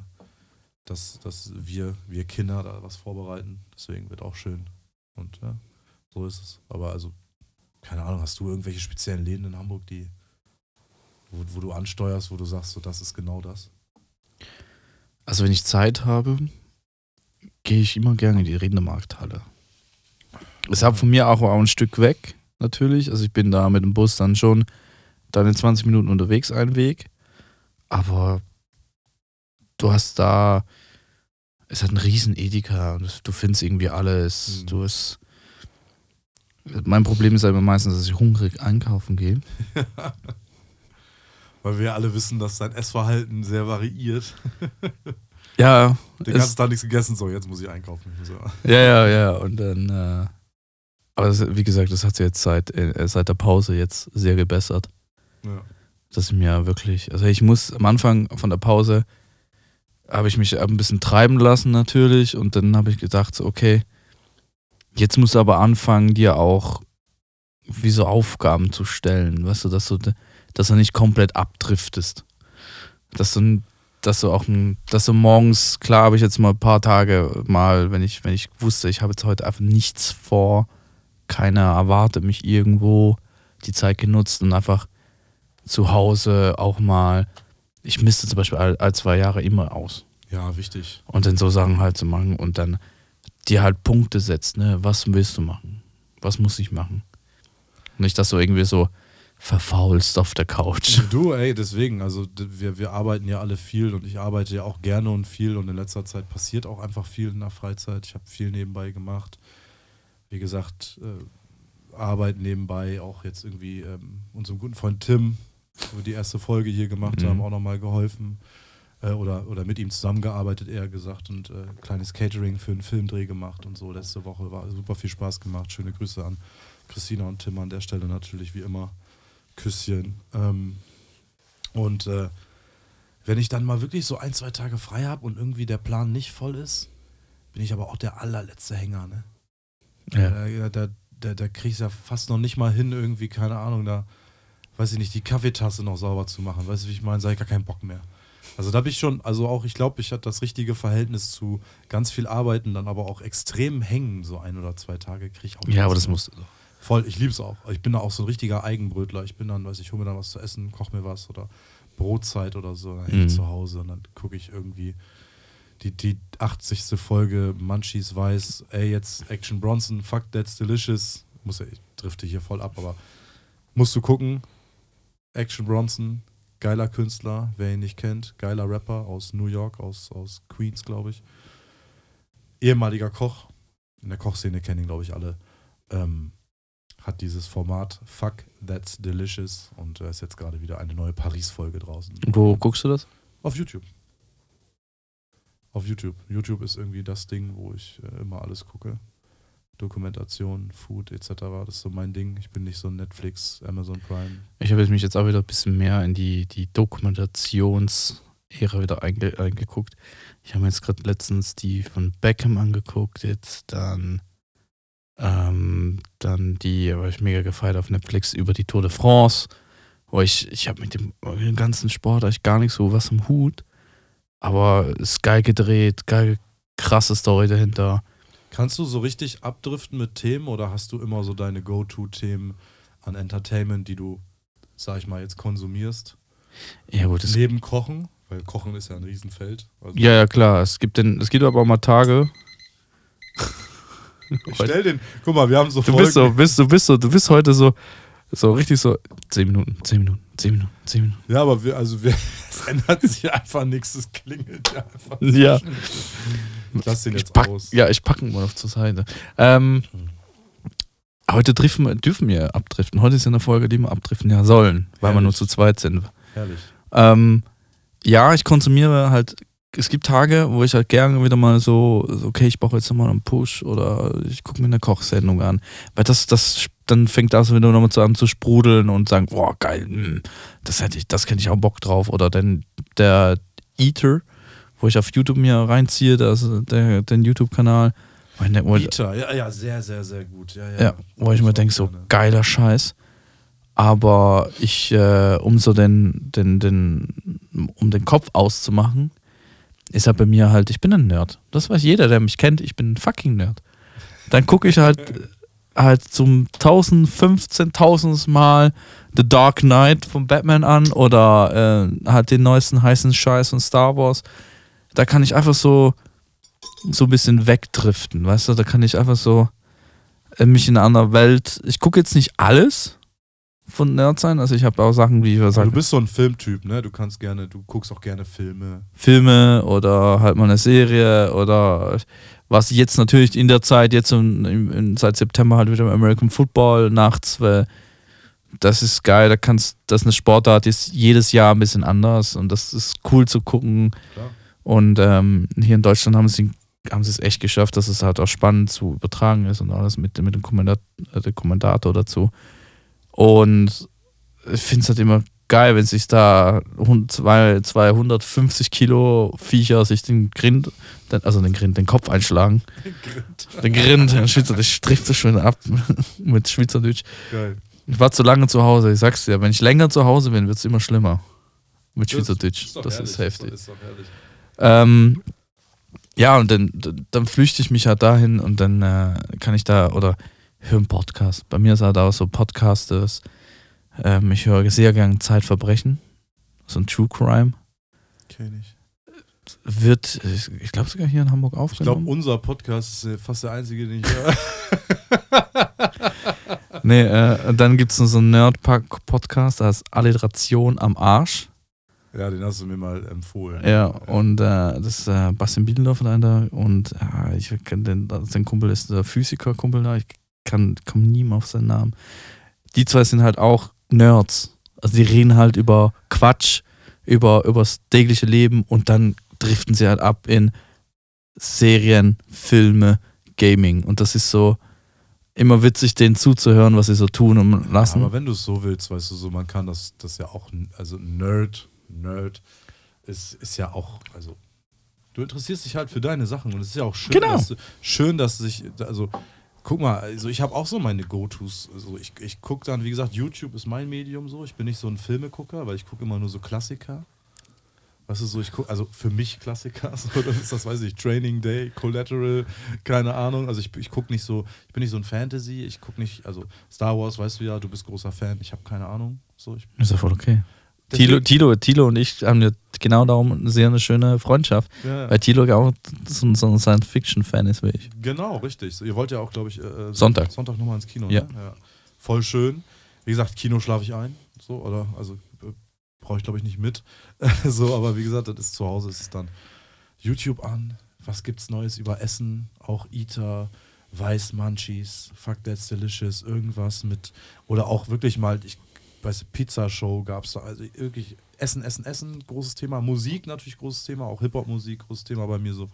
B: dass, dass wir, wir Kinder da was vorbereiten. Deswegen wird auch schön. Und ja, so ist es. Aber also, keine Ahnung, hast du irgendwelche speziellen Läden in Hamburg, die, wo, wo du ansteuerst, wo du sagst, so das ist genau das?
A: Also wenn ich Zeit habe, gehe ich immer gerne in die Redenmarkthalle. Ist halt von mir auch ein Stück weg, natürlich. Also ich bin da mit dem Bus dann schon dann in 20 Minuten unterwegs einen Weg. Aber du hast da, es hat einen riesen Edeka und du findest irgendwie alles.
B: Mhm.
A: Du hast, mein Problem ist immer meistens, dass ich hungrig einkaufen gehe.
B: Weil wir alle wissen, dass dein Essverhalten sehr variiert.
A: Ja,
B: Den ganzen Tag nichts gegessen, so jetzt muss ich einkaufen. Ja-
A: Ja, ja, ja. Und dann, äh, aber das, wie gesagt, das hat sich jetzt seit, äh, seit der Pause jetzt sehr gebessert.
B: Ja.
A: Dass ich mir wirklich, also ich muss am Anfang von der Pause, habe ich mich ein bisschen treiben lassen natürlich und dann habe ich gedacht, okay, jetzt musst du aber anfangen, dir auch wie so Aufgaben zu stellen, weißt du, dass du, dass du nicht komplett abdriftest. Dass du, dass du auch, dass du morgens, klar habe ich jetzt mal ein paar Tage mal, wenn ich, wenn ich wusste, ich habe jetzt heute einfach nichts vor, keiner erwartet mich irgendwo, die Zeit genutzt und einfach zu Hause auch mal, ich misste zum Beispiel all, all zwei Jahre immer aus.
B: ja, wichtig.
A: Und dann so Sachen halt zu machen und dann dir halt Punkte setzt, ne? Was willst du machen? Was muss ich machen? Nicht, dass du irgendwie so verfaulst auf der Couch.
B: Du, ey, deswegen, also wir, wir arbeiten ja alle viel und ich arbeite ja auch gerne und viel und in letzter Zeit passiert auch einfach viel in der Freizeit. Ich habe viel nebenbei gemacht. Wie gesagt, äh, Arbeit nebenbei, auch jetzt irgendwie ähm, unserem guten Freund Tim, wo wir die erste Folge hier gemacht
A: Mhm.
B: haben, auch nochmal geholfen. Äh, oder, oder mit ihm zusammengearbeitet, eher gesagt, und äh, kleines Catering für einen Filmdreh gemacht und so. Letzte Woche war super viel Spaß gemacht. Schöne Grüße an Christina und Tim an der Stelle natürlich, wie immer. Küsschen. Ähm, und äh, wenn ich dann mal wirklich so ein, zwei Tage frei habe und irgendwie der Plan nicht voll ist, bin ich aber auch der allerletzte Hänger, ne?
A: Ja.
B: Da, da, da, da krieg ich ja fast noch nicht mal hin, irgendwie, keine Ahnung, da, weiß ich nicht, die Kaffeetasse noch sauber zu machen. Weißt du, wie ich meine? Da hab ich gar keinen Bock mehr. Also da bin ich schon, also auch, ich glaube, ich hatte das richtige Verhältnis zu ganz viel Arbeiten, dann aber auch extrem hängen, so ein oder zwei Tage kriege ich auch
A: Ja, aber das musst du doch.
B: Voll, ich lieb's auch. Ich bin da auch so ein richtiger Eigenbrötler. Ich bin dann, weiß ich, hole mir dann was zu essen, koche mir was oder Brotzeit oder so, dann häng ich
A: Mhm.
B: zu Hause und dann gucke ich irgendwie die, die 80. Folge Munchies weiß, ey, jetzt Action Bronson, fuck, that's delicious. Muss ja, ich drifte hier voll ab, aber musst du gucken. Action Bronson, geiler Künstler, wer ihn nicht kennt, geiler Rapper aus New York, aus, aus Queens, glaube ich. Ehemaliger Koch, in der Kochszene kennen ihn, glaube ich, alle. Ähm, hat dieses Format Fuck That's Delicious und da ist jetzt gerade wieder eine neue Paris-Folge draußen.
A: Wo guckst du das?
B: Auf YouTube. Auf YouTube. YouTube ist irgendwie das Ding, wo ich äh, immer alles gucke. Dokumentation, Food etc. Das ist so mein Ding. Ich bin nicht so Netflix, Amazon Prime.
A: Ich habe mich jetzt auch wieder ein bisschen mehr in die, die Dokumentations-Ära wieder einge, eingeguckt. Ich habe mir jetzt gerade letztens die von Beckham angeguckt, jetzt dann, ähm, dann die, habe ich mega gefeiert auf Netflix über die Tour de France, wo ich, ich habe mit dem, mit dem ganzen Sport eigentlich gar nicht so was im Hut, aber ist geil gedreht, geil, krasse Story dahinter.
B: Kannst du so richtig abdriften mit Themen oder hast du immer so deine Go-To-Themen an Entertainment, die du, sag ich mal, jetzt konsumierst?
A: Ja gut,
B: Neben Kochen, weil Kochen ist ja ein Riesenfeld. Also
A: ja, ja klar, es gibt, den, es gibt aber auch mal Tage,
B: ich stell den, guck mal, wir haben so
A: Du bist so, bist, du bist so, du bist heute so, so richtig so, 10 Minuten, 10 Minuten, 10 Minuten, 10 Minuten.
B: Ja, aber wir, also wir, es ändert sich einfach nichts, es klingelt ja einfach.
A: Ja.
B: Ich lass den
A: Ich
B: jetzt
A: pack,
B: aus.
A: ja, ich packe ihn mal auf zur Seite. Ähm, heute dürfen, wir- dürfen wir abdriften. Heute ist ja eine Folge, die wir abdriften ja sollen, weil wir nur
B: Herrlich.
A: zu zweit sind.
B: Herrlich.
A: Ähm, ja, ich konsumiere halt. Es gibt Tage, wo ich halt gerne wieder mal so, okay, ich brauche jetzt nochmal einen Push oder ich gucke mir eine Kochsendung an. Weil das, das, dann fängt das wieder nochmal so an zu sprudeln und sagen, boah, geil, mh, das hätte ich, das hätte ich auch Bock drauf. Oder denn der Eater, wo ich auf YouTube mir reinziehe, das, der, den YouTube-Kanal.
B: Eater, ja, ja, sehr, sehr, sehr gut. Ja, ja.
A: Ja, wo ich mir denke, so geiler Scheiß. Aber ich, äh, um so den, den, den, um den Kopf auszumachen, ist halt bei mir halt, ich bin ein Nerd. Das weiß jeder, der mich kennt, ich bin ein fucking Nerd. Dann gucke ich halt halt zum 1000, 15.000 Mal The Dark Knight von Batman an oder äh, halt den neuesten heißen Scheiß von Star Wars. Da kann ich einfach so so ein bisschen wegdriften, weißt du? Da kann ich einfach so äh, mich in einer anderen Welt. Ich gucke jetzt nicht alles von Nerd sein, also ich habe auch Sachen, wie ich
B: Aber
A: sage,
B: du bist so ein Filmtyp, ne? Du kannst gerne, du guckst auch gerne Filme.
A: Filme oder halt mal eine Serie oder was jetzt natürlich in der Zeit, jetzt im, im, seit September halt wieder American Football nachts, weil das ist geil, da kannst, das ist eine Sportart, die ist jedes Jahr ein bisschen anders und das ist cool zu gucken.
B: Klar.
A: Und ähm, hier in Deutschland haben sie, haben sie es echt geschafft, dass es halt auch spannend zu übertragen ist und alles mit, mit dem Kommendat, äh, dem Kommentator dazu. Und ich finde es halt immer geil, wenn sich da hund- zwei, 250 Kilo Viecher sich den Grind, den- also den Grind, den Kopf einschlagen. Den Grind, der Schweizer, das so schön ab mit Schweizerdeutsch.
B: Geil.
A: Ich war zu lange zu Hause, ich sag's dir, wenn ich länger zu Hause bin, wird es immer schlimmer. Mit Schweizerdeutsch. Das
B: herrlich,
A: ist heftig.
B: Ist doch herrlich.
A: Ähm, ja, und dann, dann flüchte ich mich halt dahin und dann äh, kann ich da oder höre einen Podcast. Bei mir ist halt auch so Podcasters. Ähm, ich höre sehr gern Zeitverbrechen, so ein True Crime.
B: Kenn ich.
A: Wird, ich, ich glaube sogar hier in Hamburg
B: Ich glaube,
A: aufgenommen.
B: unser Podcast ist äh, fast der einzige, den ich höre.
A: nee, äh, dann gibt es noch so einen Nerd-Podcast, da ist Alliteration am Arsch.
B: Ja, den hast du mir mal empfohlen.
A: Ja, und äh, das ist äh, Bastian Bielendorf da und äh, ich kenn den, sein Kumpel ist der Physiker-Kumpel da, ich kann komme nie mehr auf seinen Namen. Die zwei sind halt auch Nerds. Also die reden halt über Quatsch, über übers tägliche Leben und dann driften sie halt ab in Serien, Filme, Gaming. Und das ist so immer witzig, denen zuzuhören, was sie so tun und lassen.
B: Aber wenn du es so willst, weißt du, so man kann das, das ja auch, also Nerd, Nerd ist, ist ja auch, also du interessierst dich halt für deine Sachen und es ist ja auch schön,
A: Genau.
B: dass, schön, dass sich, also guck mal, also ich habe auch so meine Go-Tos, also ich, ich gucke dann, wie gesagt, YouTube ist mein Medium so, ich bin nicht so ein Filmegucker, weil ich gucke immer nur so Klassiker. Weißt du, so ich gucke, also für mich Klassiker, so, dann ist das, weiß ich, Training Day, Collateral, keine Ahnung. Also ich, ich gucke nicht so, ich bin nicht so ein Fantasy, ich gucke nicht, also Star Wars, weißt du ja, du bist großer Fan, ich habe keine Ahnung. So, ich,
A: ist ja voll okay. Tilo, Tilo, Tilo und ich haben ja genau darum eine sehr eine schöne Freundschaft.
B: ja,
A: Weil Tilo auch so, so ein Science-Fiction-Fan ist wie ich.
B: genau, richtig. Ihr wollt ja auch, glaube ich, äh,
A: Sonntag.
B: Sonntag nochmal ins Kino,
A: Ja.
B: ne? Ja. Voll schön. Wie gesagt, Kino schlafe ich ein, so, oder, also äh, brauche ich, glaube ich, nicht mit. so, aber wie gesagt, das ist zu Hause, ist es dann YouTube an. Was gibt's Neues über Essen? Auch Eater, Weiß Munchies, Fuck That's Delicious, irgendwas mit, oder auch wirklich mal, ich weiß, Pizza-Show gab es da, also wirklich Essen, Essen, Essen, großes Thema. Musik natürlich großes Thema, auch Hip-Hop-Musik, großes Thema bei mir so.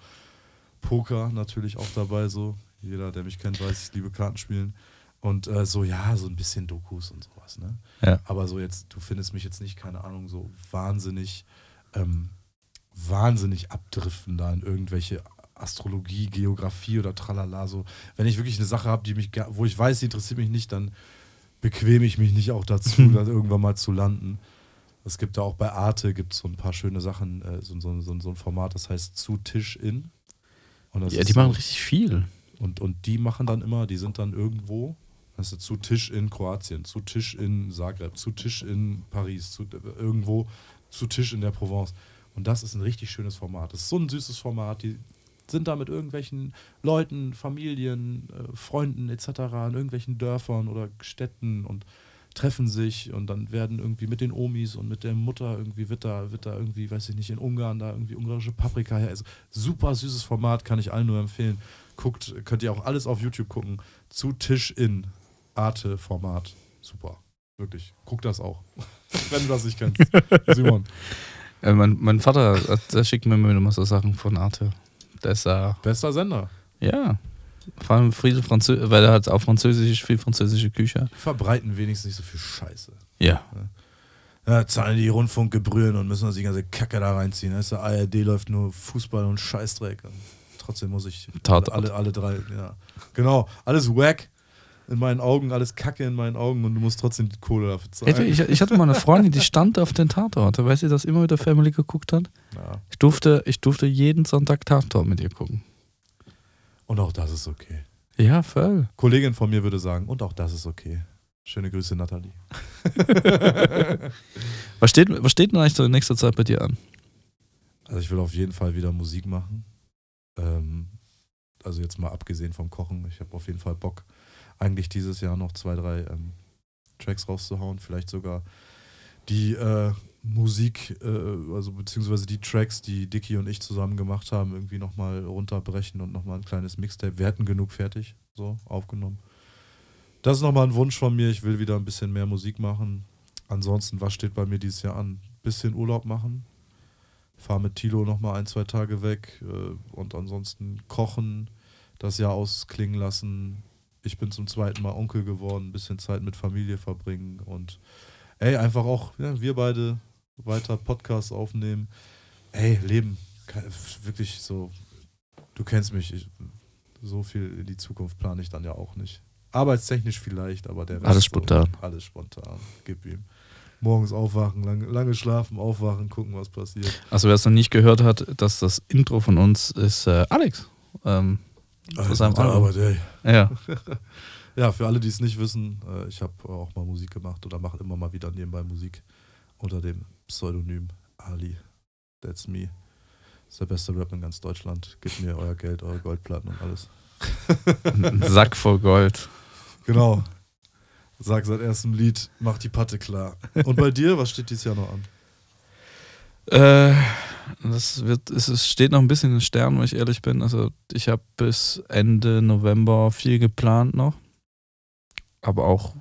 B: Poker natürlich auch dabei, so. Jeder, der mich kennt, weiß, ich liebe Kartenspielen. Und äh, so, ja, so ein bisschen Dokus und sowas, ne?
A: Ja.
B: Aber so jetzt, du findest mich jetzt nicht, keine Ahnung, so wahnsinnig, ähm, wahnsinnig abdriften da in irgendwelche Astrologie, Geografie oder tralala. So, wenn ich wirklich eine Sache habe, die mich, wo ich weiß, die interessiert mich nicht, dann bequeme ich mich nicht auch dazu, dann irgendwann mal zu landen. Es gibt da auch bei Arte gibt so ein paar schöne Sachen, äh, so, so, so, so ein Format, das heißt zu Tisch in.
A: Ja, die machen richtig viel.
B: und, und die machen dann immer, die sind dann irgendwo, weißt du, zu Tisch in Kroatien, zu Tisch in Zagreb, zu Tisch in Paris, zu, irgendwo zu Tisch in der Provence. Und das ist ein richtig schönes Format. Das ist so ein süßes Format. Die sind da mit irgendwelchen Leuten, Familien, äh, Freunden etc. in irgendwelchen Dörfern oder Städten und treffen sich und dann werden irgendwie mit den Omis und mit der Mutter irgendwie wird da, wird da irgendwie, weiß ich nicht, in Ungarn da irgendwie ungarische Paprika her. Also super süßes Format, kann ich allen nur empfehlen. Guckt, könnt ihr auch alles auf YouTube gucken. Zu Tisch in Arte-Format. Super. Wirklich. Guck das auch. Wenn du das nicht kennst. Simon.
A: Ja, mein, mein Vater, der schickt mir immer so Sachen von Arte. Der ist da.
B: Bester Sender.
A: Ja. Vor allem viel Französisch, weil er hat auch Französisch, viel französische Küche.
B: Die verbreiten wenigstens nicht so viel Scheiße.
A: Ja.
B: Ja, zahlen die Rundfunkgebühren und müssen uns die ganze Kacke da reinziehen. Weißt du, ARD läuft nur Fußball und Scheißdreck. Und trotzdem muss ich
A: Tatort.
B: alle, alle drei, ja. Genau, alles wack in meinen Augen, alles Kacke in meinen Augen und du musst trotzdem die Kohle dafür zahlen.
A: Ey, Ich, ich hatte mal eine Freundin, die stand auf den Tatort. Weißt du, das immer mit der Family geguckt hat?
B: ja.
A: Ich durfte, ich durfte jeden Sonntag Tatort mit ihr gucken.
B: Und auch das ist okay.
A: Ja, voll.
B: Kollegin von mir würde sagen, und auch das ist okay. Schöne Grüße, Nathalie.
A: Was steht, was steht denn eigentlich so in nächster Zeit bei dir an?
B: Also ich will auf jeden Fall wieder Musik machen. Ähm, also jetzt mal abgesehen vom Kochen. Ich habe auf jeden Fall Bock, eigentlich dieses Jahr noch zwei, drei ähm, Tracks rauszuhauen. Vielleicht sogar die äh, Musik, äh, also beziehungsweise die Tracks, die Dicky und ich zusammen gemacht haben, irgendwie nochmal runterbrechen und nochmal ein kleines Mixtape. Wir hätten genug fertig, so aufgenommen. Das ist nochmal ein Wunsch von mir. Ich will wieder ein bisschen mehr Musik machen. Ansonsten, was steht bei mir dieses Jahr an? Bisschen Urlaub machen. Fahr mit Tilo nochmal ein, zwei Tage weg. Äh, und ansonsten kochen, das Jahr ausklingen lassen. Ich bin zum zweiten Mal Onkel geworden. Ein bisschen Zeit mit Familie verbringen. Und ey, einfach auch, ja, wir beide weiter Podcasts aufnehmen. Ey, Leben. Wirklich so. Du kennst mich. Ich, so viel in die Zukunft plane ich dann ja auch nicht. Arbeitstechnisch vielleicht, aber der Rest
A: Alles
B: so,
A: spontan.
B: alles spontan. Gib ihm. Morgens aufwachen, lange, lange schlafen, aufwachen, gucken, was passiert.
A: Also wer es noch nicht gehört hat, dass das Intro von uns ist äh, Alex. Ähm,
B: Alles
A: seinem Album.
B: Arbeit, ey.
A: ja.
B: Ja, für alle, die es nicht wissen, äh, ich habe auch mal Musik gemacht oder mache immer mal wieder nebenbei Musik unter dem Pseudonym Ali. That's me. Das ist der beste Rap in ganz Deutschland. Gebt mir euer Geld, eure Goldplatten und alles.
A: Ein Sack voll Gold.
B: Genau. Sag seit erstem Lied, mach die Patte klar. Und bei dir, was steht dieses Jahr noch an?
A: Äh, das wird, es es steht noch ein bisschen in den Sternen, wenn ich ehrlich bin. Also ich habe bis Ende November viel geplant noch. Aber auch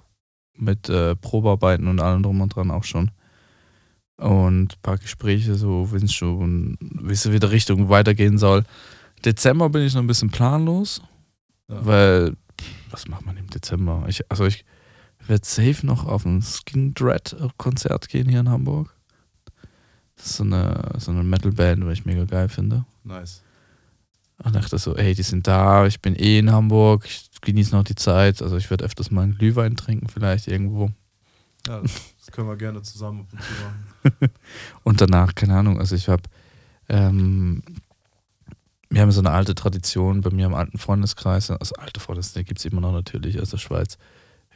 A: mit äh, Probearbeiten und allem drum und dran auch schon. Und ein paar Gespräche, so wenn es schon, wie es wieder Richtung weitergehen soll. Dezember bin ich noch ein bisschen planlos,
B: Ja.
A: weil, was macht man im Dezember? Ich, also ich werde safe noch auf ein Skin Dread Konzert gehen hier in Hamburg. Das ist so eine, so eine Metal-Band, die ich mega geil finde.
B: Nice.
A: Und dachte so, ey, die sind da, ich bin eh in Hamburg, ich genieße noch die Zeit. Also ich werde öfters mal einen Glühwein trinken, vielleicht irgendwo.
B: Ja, das können wir gerne zusammen ab und zu machen.
A: Und danach, keine Ahnung, also ich habe, ähm, wir haben so eine alte Tradition bei mir im alten Freundeskreis, also alte Freundeskreis gibt es immer noch natürlich aus der Schweiz.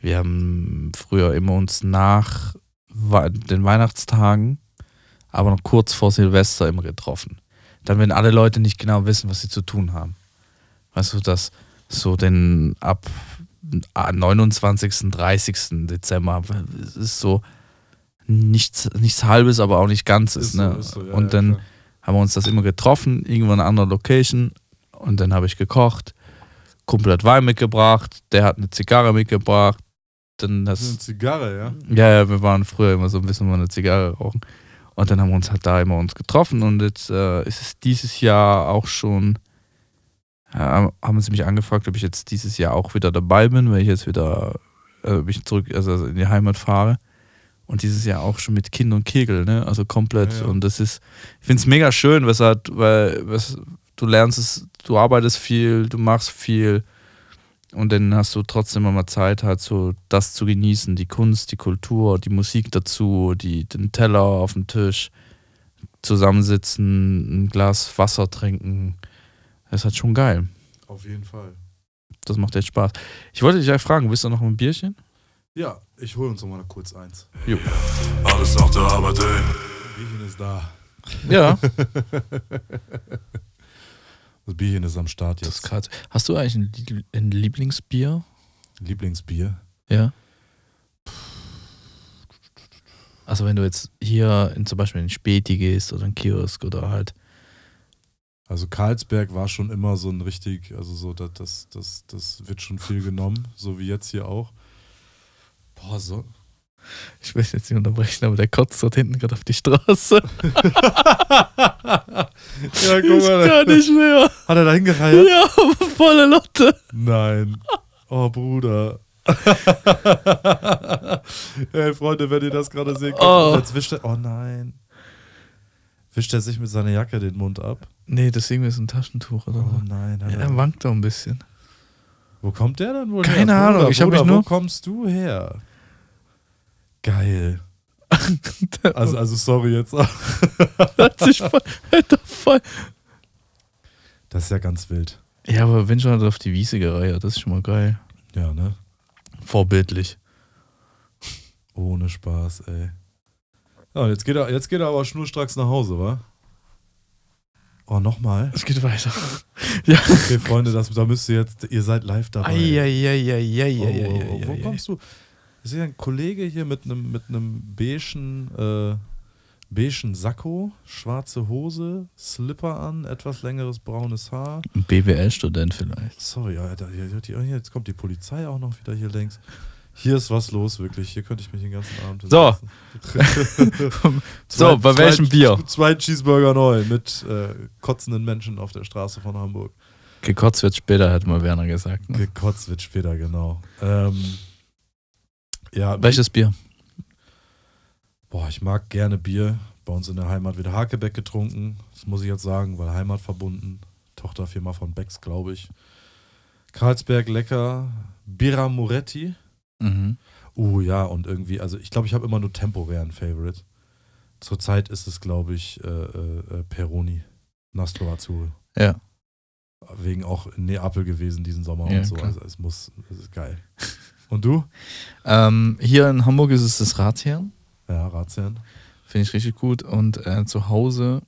A: Wir haben früher immer uns nach den Weihnachtstagen, aber noch kurz vor Silvester immer getroffen. Dann, wenn alle Leute nicht genau wissen, was sie zu tun haben. Weißt du, dass so den ab ah, 29., 30. Dezember ist so nichts, nichts halbes, aber auch nicht ganzes.
B: Ist
A: ne?
B: so, so, ja,
A: und
B: ja,
A: dann
B: klar.
A: haben wir uns das immer getroffen, irgendwo in einer anderen Location. Und dann habe ich gekocht. Kumpel hat Wein mitgebracht, der hat eine Zigarre mitgebracht. Dann
B: Das eine Zigarre, ja?
A: ja, ja, wir waren früher immer so ein bisschen mal eine Zigarre rauchen. Und dann haben wir uns halt da immer uns getroffen. Und jetzt äh, ist es dieses Jahr auch schon, ja, haben sie mich angefragt, ob ich jetzt dieses Jahr auch wieder dabei bin, weil ich jetzt wieder, äh, ob ich zurück, also in die Heimat fahre. Und dieses Jahr auch schon mit Kind und Kegel, ne? Also komplett.
B: Ja, ja.
A: Und das ist, ich finde es mega schön, was halt, weil was, du lernst es, du arbeitest viel, du machst viel. Und dann hast du trotzdem immer Zeit, halt so das zu genießen, die Kunst, die Kultur, die Musik dazu, die, den Teller auf dem Tisch, zusammensitzen, ein Glas Wasser trinken. Das ist halt schon geil.
B: Auf jeden Fall.
A: Das macht echt Spaß. Ich wollte dich ja fragen, willst du noch ein Bierchen?
B: Ja, ich hole uns noch mal kurz eins.
C: Alles nach der Arbeit, ey.
B: Bierchen ist da.
A: Ja.
B: Das Bierchen ist am Start
A: Das ist
B: jetzt.
A: krass. Hast du eigentlich ein, ein Lieblingsbier?
B: Lieblingsbier.
A: Ja. Also wenn du jetzt hier in zum Beispiel in Späti gehst oder in Kiosk oder halt.
B: Also Karlsberg war schon immer so ein richtig, also so, das, das, das, das wird schon viel genommen, so wie jetzt hier auch. Boah, so.
A: Ich will jetzt nicht unterbrechen, aber der kotzt dort hinten gerade auf die Straße.
B: Ja, guck
A: Ich kann nicht mehr.
B: Hat er da hingereiert?
A: Ja, volle Lotte.
B: Nein. Oh, Bruder. hey, Freunde, wenn ihr das gerade sehen könnt,
A: Oh.
B: jetzt wischt er. Oh nein. Wischt er sich mit seiner Jacke den Mund ab?
A: Nee, das Ding ist ein Taschentuch oder
B: Oh nein.
A: Ja,
B: er-
A: wankt doch ein bisschen.
B: Wo kommt der denn wohl
A: Keine
B: her?
A: Ahnung,
B: Bruder,
A: ich hab mich nur-
B: Wo kommst du her? Geil. Also, also sorry jetzt.
A: Hat sich voll, voll.
B: Das ist ja ganz wild.
A: Ja, aber wenn schon hat er auf die Wiese gereiert, das ist schon mal geil.
B: Ja, ne?
A: Vorbildlich.
B: Ohne Spaß, ey. Ja, jetzt geht er, jetzt geht er aber schnurstracks nach Hause, wa? Oh, nochmal.
A: Es geht weiter. Ja.
B: Okay, Freunde, das, da müsst ihr jetzt, ihr seid live dabei. Oh,
A: Eieieiei.
B: oh, oh, wo kommst du? Ich sehe ein Kollege hier mit einem mit einem beigen, äh, beigen Sakko, schwarze Hose, Slipper an, etwas längeres braunes Haar.
A: Ein BWL-Student vielleicht.
B: Sorry, Alter, hier, jetzt kommt die Polizei auch noch wieder hier längs. Hier ist was los, wirklich. Hier könnte ich mich den ganzen Abend
A: So. So,
B: Zwei-
A: bei welchem Bier?
B: Zwei Cheeseburger neu mit äh, kotzenden Menschen auf der Straße von Hamburg.
A: Gekotzt wird später, hat mal Werner gesagt. Ne?
B: Gekotzt wird später, genau. Ähm, ja,
A: Welches Bier?
B: boah, ich mag gerne Bier. Bei uns in der Heimat wird Hakebeck getrunken. Das muss ich jetzt sagen, weil Heimat verbunden. Tochterfirma von Becks, glaube ich. Karlsberg lecker. Birra Moretti.
A: Mhm.
B: Oh ja, und irgendwie, also ich glaube, ich habe immer nur temporären Favorite. Zurzeit ist es, glaube ich, äh, äh, äh, Peroni. Nastro Azzurro.
A: Ja.
B: Wegen auch in Neapel gewesen diesen Sommer
A: Ja,
B: und so.
A: klar.
B: Also es muss, es ist geil. Und du?
A: Ähm, hier in Hamburg ist es das Ratsherrn.
B: Ja, Ratsherrn.
A: Finde ich richtig gut. Und äh, zu Hause,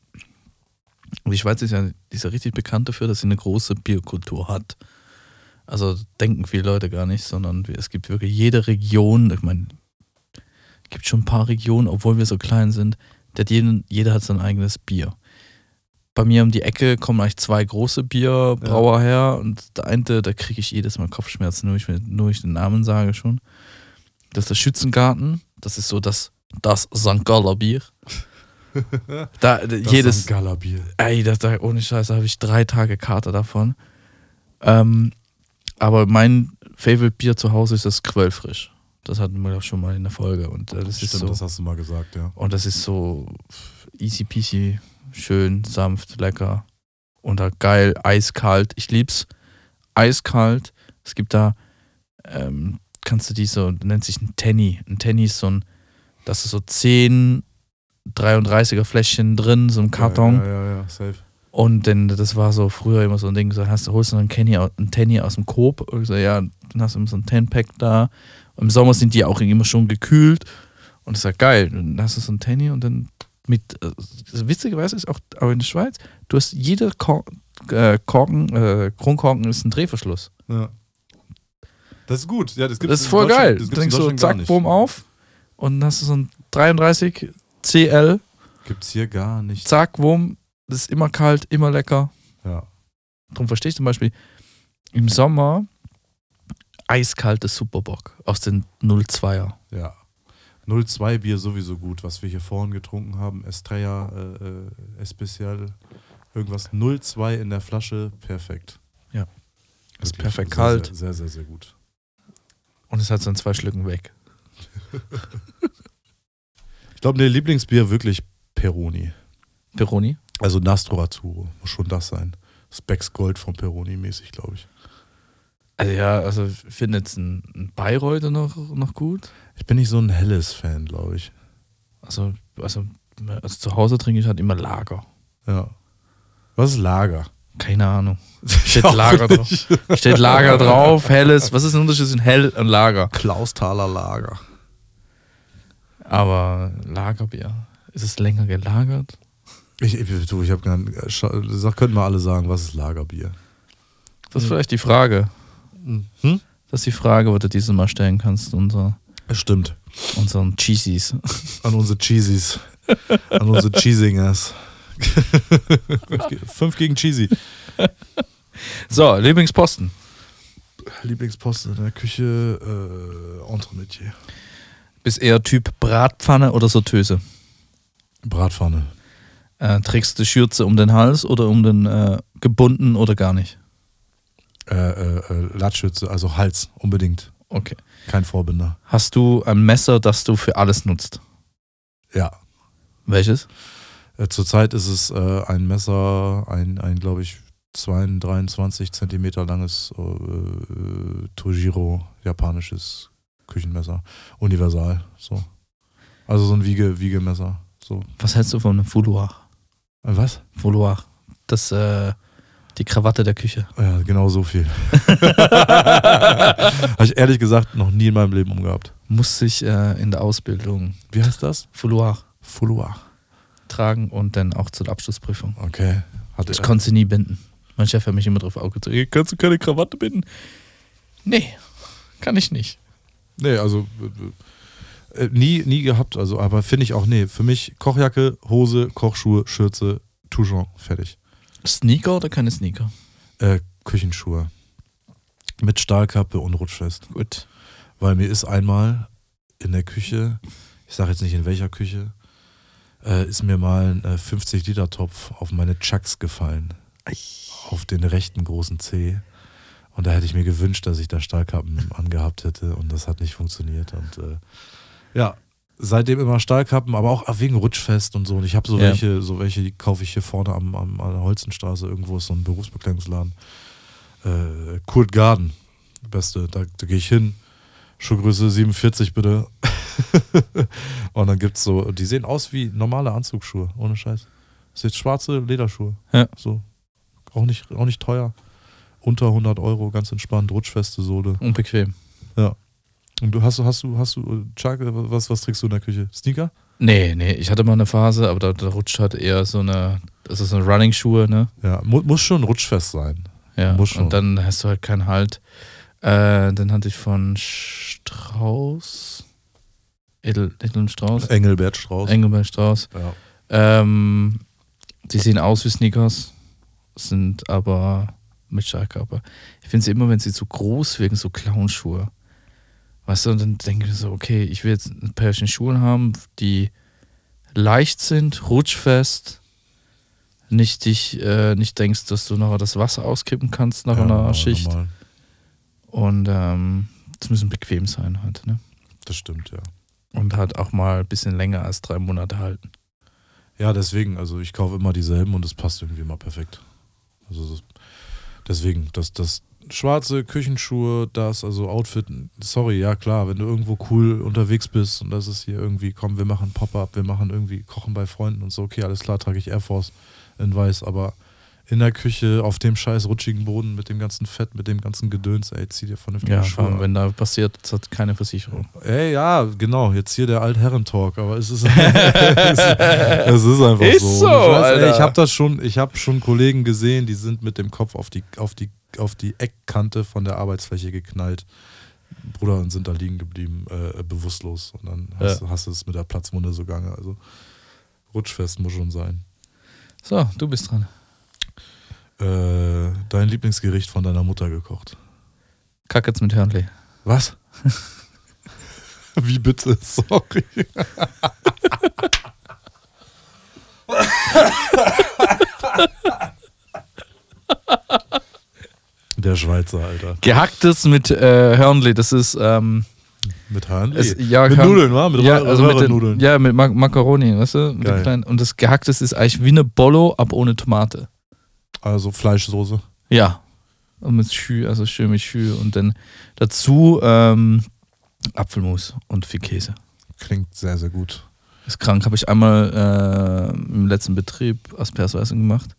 A: die Schweiz ist ja, die ist ja richtig bekannt dafür, dass sie eine große Bierkultur hat. Also denken viele Leute gar nicht, sondern es gibt wirklich jede Region, ich meine, es gibt schon ein paar Regionen, obwohl wir so klein sind, der hat jeden, jeder hat sein eigenes Bier. Bei mir um die Ecke kommen eigentlich zwei große Bierbrauer her und der eine, da kriege ich jedes Mal Kopfschmerzen, nur ich, nur ich den Namen sage schon. Das ist der Schützengarten, das ist so das, das St. Galler Bier. Da, da,
B: Das
A: jedes,
B: St. Galler Bier.
A: ey, das, da, ohne Scheiß, da habe ich drei Tage Kater davon. Ähm, aber mein Favorite Bier zu Hause ist das Quellfrisch. Das hatten wir doch schon mal in der Folge. Und äh, das
B: Stimmt,
A: ist so.
B: das hast du mal gesagt, ja.
A: Und das ist so easy peasy, schön, sanft, lecker. Und da geil, eiskalt. Ich lieb's. Eiskalt. Es gibt da, ähm, kannst du die so, nennt sich ein Tenny. Ein Tenny ist so ein, das ist so 10 33er Fläschchen drin, so ein Karton.
B: Ja, ja, ja, ja safe.
A: Und denn das war so früher immer so ein Ding, so hast du holst du einen Kenny, einen Tenny aus dem Coop, und ich so, ja, dann hast du immer so ein Ten-Pack da. Im Sommer sind die auch immer schon gekühlt und das ist ja geil. Dann hast du so ein Tenny und dann mit, äh, witzigerweise ist auch, auch in der Schweiz, du hast jeder äh, Korken, äh, Kronkorken ist ein Drehverschluss.
B: Ja. Das ist gut. Ja, das, gibt's
A: Das ist voll geil.
B: Das
A: Du denkst so, zack. Boom auf und dann hast du so ein 33 CL,
B: Gibt's hier gar nicht.
A: zack, Wurm, das ist immer kalt, immer lecker.
B: Ja.
A: Darum verstehe ich zum Beispiel im Sommer eiskaltes Superbock aus den 02er.
B: Ja. 02 Bier sowieso gut, was wir hier vorhin getrunken haben. Estrella, äh, äh, Especial, irgendwas 02 in der Flasche, perfekt.
A: Ja. Ist
B: Wirklich
A: perfekt
B: sehr,
A: kalt.
B: Sehr, sehr, sehr, sehr gut.
A: Und es hat so in zwei Schlücken weg.
B: Ich glaube, der Lieblingsbier wirklich Peroni.
A: Peroni?
B: Also Nastro Azzurro, muss schon das sein. Specs Gold von Peroni mäßig, glaube ich.
A: Also ja, also ich finde jetzt ein, ein Bayreuth noch, noch gut.
B: Ich bin nicht so ein Helles-Fan, glaube ich.
A: Also, also, also zu Hause trinke ich halt immer Lager.
B: Ja. Was ist Lager?
A: Keine Ahnung. Steht Lager drauf. Steht Lager drauf, helles. Was ist der Unterschied zwischen hell und Lager?
B: Klausthaler Lager.
A: Aber Lagerbier. Ist es länger gelagert?
B: Ich, ich, du, ich habe gar nicht. scha- Sag, könnten wir alle sagen, was ist Lagerbier?
A: Das ist
B: Hm.
A: vielleicht die Frage.
B: Hm?
A: Das ist die Frage, wo du dieses Mal stellen kannst, unser,
B: Stimmt.
A: unseren Cheesies.
B: An unsere Cheesies. An unsere Cheesingers. Fünf ge- Fünf gegen Cheesy.
A: So, Lieblingsposten.
B: Lieblingsposten in der Küche, äh, Entremetier.
A: Bist eher Typ Bratpfanne oder Sortöse?
B: Bratpfanne.
A: Äh, trägst du Schürze um den Hals oder um den äh, gebunden oder gar nicht?
B: Äh, äh, äh, Lattschütze, also Hals, unbedingt.
A: Okay.
B: Kein Vorbinder.
A: Hast du ein Messer, das du für alles nutzt?
B: Ja.
A: Welches?
B: Äh, zurzeit ist es äh, ein Messer, ein, ein glaube ich, 22, 23 Zentimeter langes äh, Tojiro japanisches Küchenmesser. Universal. So. Also so ein Wiege, Wiegemesser. So.
A: Was hältst du von einem Fouloir?
B: Äh, was?
A: Fouloir. Das, äh, die Krawatte der Küche.
B: Ja, genau so viel. Habe ich ehrlich gesagt noch nie in meinem Leben umgehabt.
A: Muss ich äh, in der Ausbildung
B: Wie heißt das?
A: Fouloir
B: Fouloir.
A: tragen und dann auch zur Abschlussprüfung.
B: Okay. Hatte
A: Ich konnte sie nie binden. Mein Chef hat mich immer drauf aufgezogen. "Hey, Kannst du keine Krawatte binden? Nee, kann ich nicht.
B: Nee, also äh, äh, nie, nie gehabt, also, aber finde ich auch, nee, für mich Kochjacke, Hose, Kochschuhe, Schürze, Touchon, fertig.
A: Sneaker oder keine Sneaker?
B: Äh, Küchenschuhe. Mit Stahlkappe und rutschfest.
A: Gut.
B: Weil mir ist einmal in der Küche, ich sage jetzt nicht in welcher Küche, äh, ist mir mal ein äh, 50-Liter-Topf auf meine Chucks gefallen. Auf den rechten großen C. Und da hätte ich mir gewünscht, dass ich da Stahlkappen angehabt hätte und das hat nicht funktioniert. Und äh, ja, seitdem immer Stahlkappen, aber auch wegen Rutschfest und so. Und ich habe so
A: Ja.
B: welche, so welche, die kaufe ich hier vorne am, am, an der Holzenstraße. Irgendwo ist so ein Berufsbekleidungsladen. Äh, Kurt Garden, beste. Da, da gehe ich hin. Schuhgröße 47 bitte. und dann gibt's so, die sehen aus wie normale Anzugsschuhe, ohne Scheiß. Das sind schwarze Lederschuhe.
A: Ja.
B: So. Auch nicht, auch nicht teuer. Unter 100 Euro, ganz entspannt, rutschfeste Sohle.
A: Unbequem.
B: Und du hast, du- hast du, hast du, Chuck, äh, was, was trägst du in der Küche? Sneaker?
A: Nee, nee, ich hatte mal eine Phase, aber da, da rutscht halt eher so eine, das ist so eine Running-Schuhe, ne?
B: Ja, mu muss schon rutschfest sein.
A: Ja.
B: Muss schon.
A: Und dann hast du halt keinen Halt. Äh, dann hatte ich von Strauß, Edel, Edel und Strauß,
B: Engelbert Strauß.
A: Engelbert Strauß.
B: ja.
A: Ähm, die sehen aus wie Sneakers, sind aber mit Stahlkappe. Ich finde sie immer, wenn sie zu groß wirken, so Clownschuhe. Weißt du, und dann denke ich mir so, okay, ich will jetzt ein Pärchen Schuhe haben, die leicht sind, rutschfest, nicht dich, äh, nicht denkst, dass du nachher das Wasser auskippen kannst nach
B: ja,
A: einer
B: normal,
A: Schicht.
B: normal.
A: Und ähm, es müssen bequem sein halt, ne?
B: Das stimmt, ja.
A: Und halt auch mal ein bisschen länger als drei Monate halten.
B: Ja, deswegen, also ich kaufe immer dieselben und es passt irgendwie immer perfekt. Also deswegen, das, das schwarze Küchenschuhe, das, also Outfit, sorry, ja klar, wenn du irgendwo cool unterwegs bist und das ist hier irgendwie, komm, wir machen Pop-Up, wir machen irgendwie Kochen bei Freunden und so, okay, alles klar, trage ich Air Force in weiß, aber in der Küche, auf dem scheiß rutschigen Boden mit dem ganzen Fett, mit dem ganzen Gedöns, ey, zieh dir vernünftige
A: Ja,
B: Schuhe an.
A: wenn da passiert, es hat keine Versicherung.
B: Ey, ja, genau, jetzt hier der Altherren-Talk, aber es ist, es es ist einfach
A: Ist
B: so.
A: so,
B: ich weiß, ey, ich habe das schon, ich habe schon Kollegen gesehen, die sind mit dem Kopf auf die, auf die, auf die Eckkante von der Arbeitsfläche geknallt. Bruder, und sind da liegen geblieben, äh, bewusstlos. Und dann hast,
A: Ja.
B: hast du es mit der Platzwunde so gange. Also rutschfest muss schon sein.
A: So, du bist dran.
B: Äh, dein Lieblingsgericht von deiner Mutter gekocht.
A: Kackets mit Hörnli.
B: Was? Wie bitte? Sorry. Der Schweizer, Alter.
A: Gehacktes mit äh, Hörnli, das ist ähm,
B: Mit Hahn?
A: es, ja,
B: mit
A: Hörn-
B: Nudeln, wa? Mit
A: ja, also mit den,
B: Röhrennudeln.
A: ja, mit Ma Macaroni, weißt du? Kleinen, und das Gehacktes ist eigentlich wie eine Bollo, aber ohne Tomate.
B: Also Fleischsoße.
A: Ja. Und mit Schü, also schön mit Schü. Und dann dazu ähm, Apfelmus und viel Käse.
B: Klingt sehr, sehr gut.
A: Ist krank. Habe ich einmal äh, im letzten Betrieb Aspersweisen gemacht.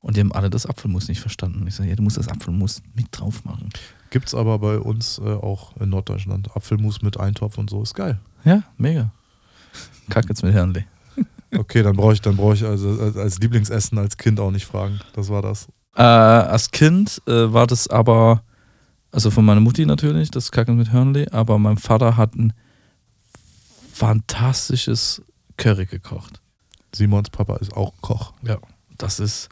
A: Und die haben alle das Apfelmus nicht verstanden. Ich sage, ja, du musst das Apfelmus mit drauf machen.
B: Gibt's aber bei uns äh, auch in Norddeutschland. Apfelmus mit Eintopf und so. Ist geil.
A: Ja, mega. Kack jetzt mit Hörnli.
B: Okay, dann brauche ich, dann brauche ich also als, als Lieblingsessen als Kind auch nicht fragen. Das war das.
A: Äh, als Kind äh, war das aber, also von meiner Mutti natürlich, das Kacken mit Hörnli, aber mein Vater hat ein fantastisches Curry gekocht.
B: Simons Papa ist auch Koch.
A: Das ist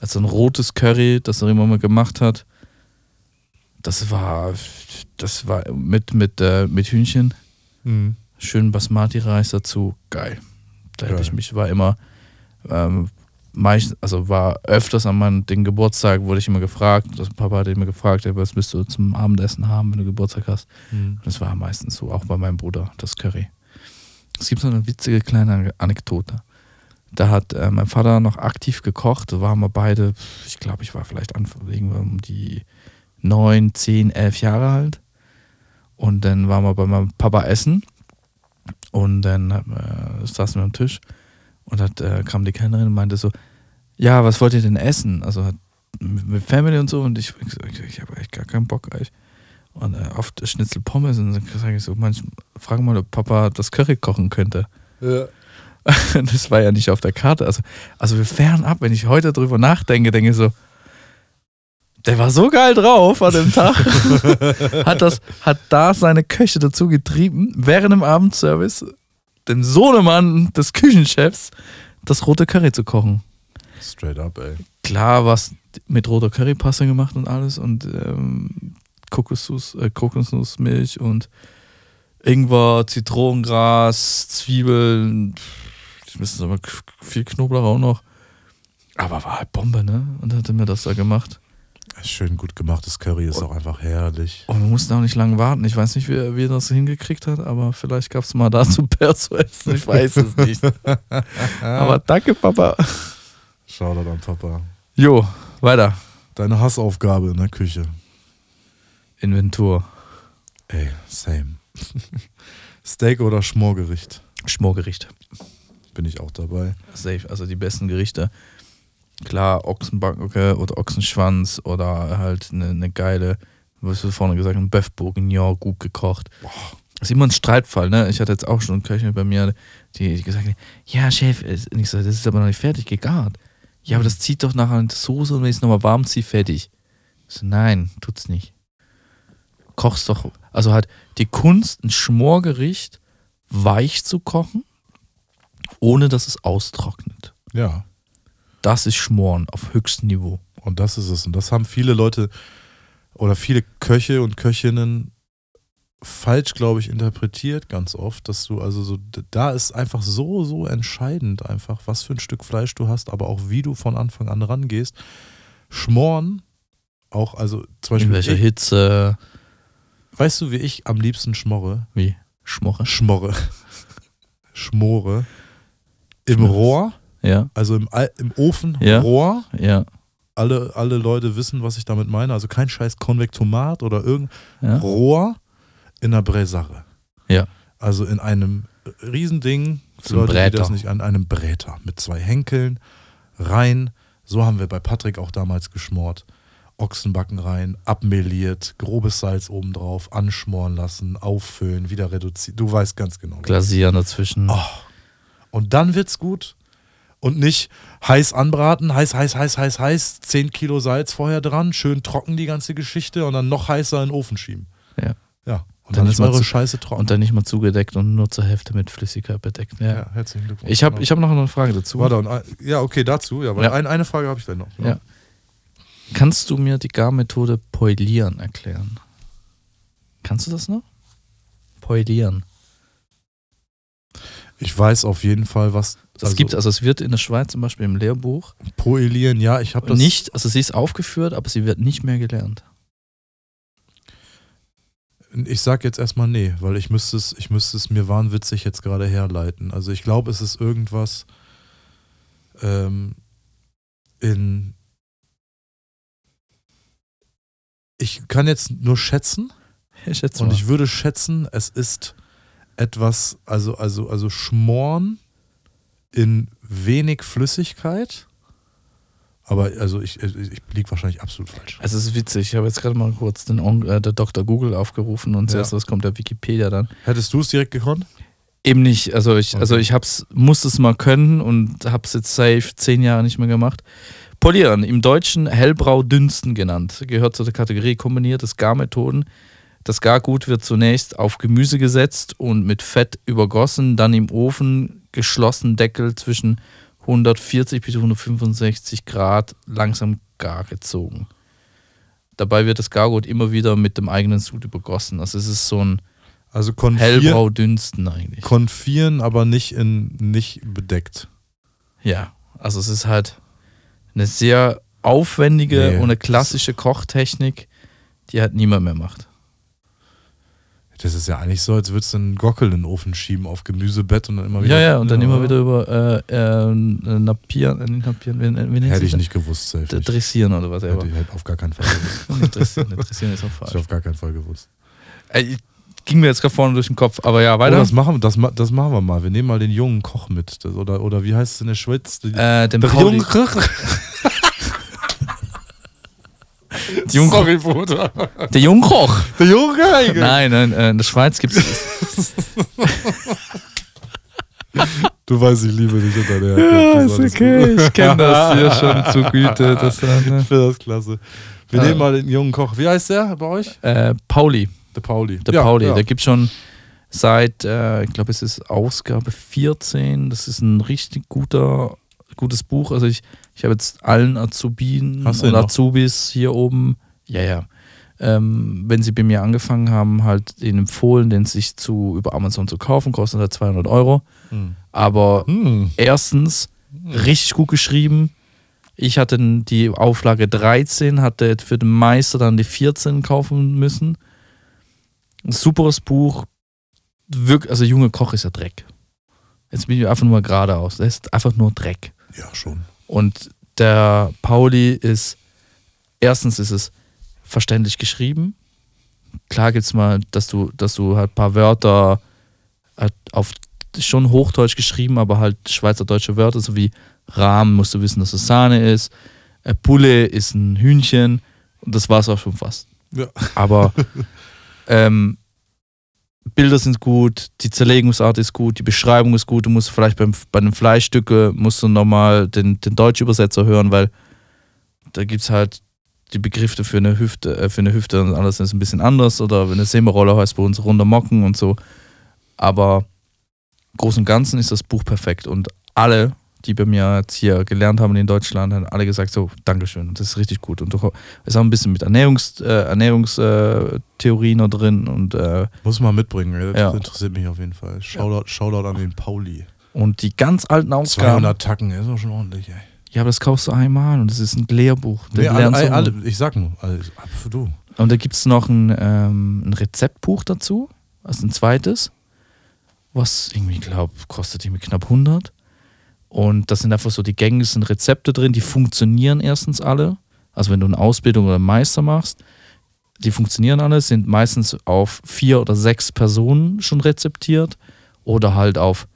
A: also ein rotes Curry, das er immer mal gemacht hat. Das war, das war mit, mit, äh, mit Hühnchen.
B: Mhm.
A: schön Basmati-Reis dazu, geil. Da hätte ich mich, war immer, ähm, meist, also war öfters an meinem den Geburtstag, wurde ich immer gefragt, das Papa hat immer gefragt, ja, was willst du zum Abendessen haben, wenn du Geburtstag hast.
B: Hm.
A: Das war meistens so, auch bei meinem Bruder, das Curry. Es gibt so eine witzige kleine Anekdote. Da hat äh, mein Vater noch aktiv gekocht, da waren wir beide, ich glaube, ich war vielleicht Anfang, irgendwann um die neun, zehn, elf Jahre alt. Und dann waren wir bei meinem Papa essen und dann äh, saßen wir am Tisch und hat, äh, kam die Kellnerin und meinte so, ja, was wollt ihr denn essen? Also hat mit Family und so und ich, ich, ich habe echt gar keinen Bock eigentlich. Und äh, oft Schnitzel Pommes und dann sage ich so, manchmal, frag mal, ob Papa das Curry kochen könnte.
B: Ja.
A: Das war ja nicht auf der Karte. Also, also wir fern ab, wenn ich heute drüber nachdenke, denke ich so, der war so geil drauf an dem Tag. hat, das, hat da seine Köche dazu getrieben, während dem Abendservice dem Sohnemann des Küchenchefs das rote Curry zu kochen.
B: Straight up, ey.
A: Klar, was mit roter Currypaste gemacht und alles und ähm, Kokosnuss, äh, Kokosnussmilch und Ingwer, Zitronengras, Zwiebeln. Ich müsste aber viel Knoblauch auch noch. Aber war halt Bombe, ne? Und dann hat er mir das da gemacht.
B: Schön gut gemachtes Curry ist auch einfach herrlich.
A: Und wir mussten auch nicht lange warten. Ich weiß nicht, wie, er- wie er das hingekriegt hat, aber vielleicht gab es mal dazu Perso essen. Ich weiß es nicht. aber danke, Papa.
B: Shoutout an Papa.
A: Jo, weiter.
B: Deine Hassaufgabe in der Küche.
A: Inventur.
B: Ey, same. Steak oder Schmorgericht?
A: Schmorgericht.
B: Bin ich auch dabei.
A: Safe, also die besten Gerichte. Klar, Ochsenbacke oder Ochsenschwanz oder halt eine, eine geile, was du vorne gesagt ein Bœuf Bourguignon, gut gekocht. Das ist immer ein Streitfall, ne? Ich hatte jetzt auch schon Köche bei mir, die, die gesagt haben, ja, Chef, und ich so, das ist aber noch nicht fertig gegart. Ja, aber das zieht doch nachher in die Soße und wenn ich es nochmal warm ziehe, fertig. Ich so, nein, tut's nicht. Kochst doch, also halt die Kunst, ein Schmorgericht weich zu kochen, ohne dass es austrocknet.
B: Ja.
A: Das ist Schmoren auf höchstem Niveau.
B: Und das ist es. Und das haben viele Leute oder viele Köche und Köchinnen falsch, glaube ich, interpretiert ganz oft, dass du also so, da ist einfach so, so entscheidend einfach, was für ein Stück Fleisch du hast, aber auch wie du von Anfang an rangehst. Schmoren, auch, also zum
A: In
B: Beispiel,
A: welcher
B: ich,
A: Hitze,
B: weißt du, wie ich am liebsten schmorre?
A: wie Schmorre.
B: Schmorre. Schmore. Im. Rohr,
A: Ja,
B: also im, Al- im Ofen,
A: Ja.
B: Rohr.
A: ja,
B: Alle, alle Leute wissen, was ich damit meine. Also kein scheiß Konvektomat oder irgendein
A: ja.
B: Rohr in einer Bräsarre.
A: Ja.
B: Also in einem Riesending, für Leute, die
A: Bräter.
B: das nicht an einem Bräter mit zwei Henkeln rein. So haben wir bei Patrick auch damals geschmort. Ochsenbacken rein, abmeliert, grobes Salz obendrauf, anschmoren lassen, auffüllen, wieder reduzieren. Du weißt ganz genau.
A: Glasieren dazwischen.
B: Oh. Und dann wird's gut. Und nicht heiß anbraten, heiß, heiß, heiß, heiß, heiß, 10 Kilo Salz vorher dran, schön trocken die ganze Geschichte und dann noch heißer in den Ofen schieben.
A: Ja.
B: Ja. Und
A: Dann
B: dann,
A: ist
B: eure
A: zu-
B: Scheiße trocken.
A: Und dann nicht mal zugedeckt und nur zur Hälfte mit Flüssigkeit bedeckt. Ja.
B: ja, herzlichen Glückwunsch.
A: Ich habe
B: Genau.
A: ich hab noch eine Frage dazu.
B: Warte, und ein, ja, okay, dazu, ja, weil
A: Ja.
B: Ein, eine Frage habe ich dann noch.
A: Ja. Kannst du mir die Garmethode Poilieren erklären? Kannst du das noch? Poilieren.
B: Ich weiß auf jeden Fall, was.
A: Das gibt also es wird in der Schweiz zum Beispiel im Lehrbuch
B: Poelieren, ja, ich habe das.
A: nicht, also sie ist aufgeführt, aber sie wird nicht mehr gelernt.
B: Ich sag jetzt erstmal nee, weil ich müsste es, ich müsste es mir wahnwitzig jetzt gerade herleiten. Also ich glaube, es ist irgendwas ähm, in. Ich kann jetzt nur schätzen
A: Ich schätze
B: und ich würde schätzen, es ist etwas, also, also, also Schmoren in wenig Flüssigkeit. Aber also ich, ich, ich liege wahrscheinlich absolut falsch.
A: Also es ist witzig, ich habe jetzt gerade mal kurz den äh, der Dr. Google aufgerufen und
B: Ja.
A: zuerst was kommt der Wikipedia dann.
B: Hättest du es direkt gekonnt?
A: Eben nicht, also ich, also
B: Okay.
A: ich hab's, musste es mal können und hab's jetzt safe zehn Jahre nicht mehr gemacht. Polieren, im Deutschen hellbrau dünsten genannt, gehört zu der Kategorie kombiniertes Garmethoden. Das Gargut wird zunächst auf Gemüse gesetzt und mit Fett übergossen, dann im Ofen geschlossen Deckel zwischen 140 bis 165 Grad langsam gar gezogen. Dabei wird das Gargut immer wieder mit dem eigenen Sud übergossen. Also es ist so ein
B: Also
A: Hellbrau dünsten eigentlich.
B: konfieren aber nicht, in, nicht bedeckt.
A: Ja, also es ist halt eine sehr aufwendige
B: Nee.
A: und eine klassische Kochtechnik, die halt niemand mehr macht.
B: Das ist ja eigentlich so, als würdest du einen Gockel in den Ofen schieben auf Gemüsebett und dann immer wieder.
A: Ja, ja, und dann immer wieder über äh, äh, Napieren, äh, nicht Napieren, wie, wie nennt
B: Hätte ich nicht gewusst, safe. Nicht.
A: Dressieren oder was
B: Hätte ich hätte auf gar keinen Fall gewusst.
A: Nicht dressieren, nicht dressieren ist auch
B: Hätte ich
A: falsch.
B: auf gar keinen Fall gewusst.
A: Ey, ging mir jetzt gerade vorne durch den Kopf, aber ja,
B: Oh,
A: weiter.
B: das, machen, das, das machen wir mal. Wir nehmen mal den jungen Koch mit. Das, oder, oder wie heißt es in der Schweiz?
A: Äh, den
B: der
A: Pauli,
B: junge Koch.
A: die Jung,
B: Sorry, Bruder.
A: der Jungkoch.
B: Der junge Koch.
A: Nein, nein, äh, in der Schweiz gibt es.
B: Du weißt, ich liebe dich unter der
A: Ja,
B: Das
A: ist okay.
B: gut.
A: Ich kenne das hier schon zu Güte. Das, äh,
B: Ich
A: ne?
B: finde das klasse. Wir
A: Ja.
B: nehmen mal den jungen Koch. Wie heißt der bei euch?
A: äh, Pauli.
B: Der Pauli.
A: Der
B: Ja,
A: Pauli.
B: ja.
A: Der gibt schon seit, äh, ich glaube, es ist Ausgabe 14. Das ist ein richtig guter, gutes Buch. Also ich, ich habe jetzt allen Azubien und? Azubis hier oben, ja, ja. Ähm, wenn sie bei mir angefangen haben, halt ihnen empfohlen, den sich zu über Amazon zu kaufen, kostet halt 200 Euro.
B: Hm.
A: Aber
B: Hm.
A: erstens richtig gut geschrieben. Ich hatte die Auflage 13, hatte für den Meister dann die 14 kaufen müssen. Ein superes Buch. Wirk also junge Koch ist ja Dreck. Jetzt bin ich einfach nur geradeaus. Das ist einfach nur Dreck.
B: Ja, schon.
A: Und der Pauli ist, erstens ist es verständlich geschrieben. Klar gibt es mal, dass du, dass du halt ein paar Wörter halt auf schon Hochdeutsch geschrieben, aber halt schweizerdeutsche Wörter, so wie Rahm musst du wissen, dass es Sahne ist. Äh, Pulle ist ein Hühnchen. Und das war es auch schon fast.
B: Ja.
A: Aber ähm, Bilder sind gut, die Zerlegungsart ist gut, die Beschreibung ist gut. Du musst vielleicht beim, bei den Fleischstücke musst du nochmal den, den Deutschübersetzer hören, weil da gibt es halt die Begriffe für eine Hüfte, äh, für eine Hüfte und alles ist ein bisschen anders. Oder wenn eine Semmerolle heißt bei uns runter Mocken und so. Aber im Großen und Ganzen ist das Buch perfekt. Und alle, die bei mir jetzt hier gelernt haben in Deutschland, haben alle gesagt: So, Dankeschön, das ist richtig gut. Und du ist auch ein bisschen mit Ernährungs, äh, Ernährungstheorie noch drin und äh,
B: Muss man mitbringen. Das
A: Ja.
B: interessiert mich auf jeden Fall. Shoutout, Shoutout an den Pauli.
A: Und die ganz alten Ausgaben,
B: 200 Tacken ist doch schon ordentlich, ey.
A: ja, aber das kaufst du einmal und das ist ein Lehrbuch. Das
B: Nee, alle, alle, alle, ich sag nur, alle, ab für du.
A: Und da gibt es noch ein, ähm, ein Rezeptbuch dazu, also ein zweites, was irgendwie, ich glaube, kostet irgendwie knapp 100. Und das sind einfach so die gängigsten Rezepte drin, die funktionieren erstens alle. Also wenn du eine Ausbildung oder einen Meister machst, die funktionieren alle, sind meistens auf vier oder sechs Personen schon rezeptiert oder halt auf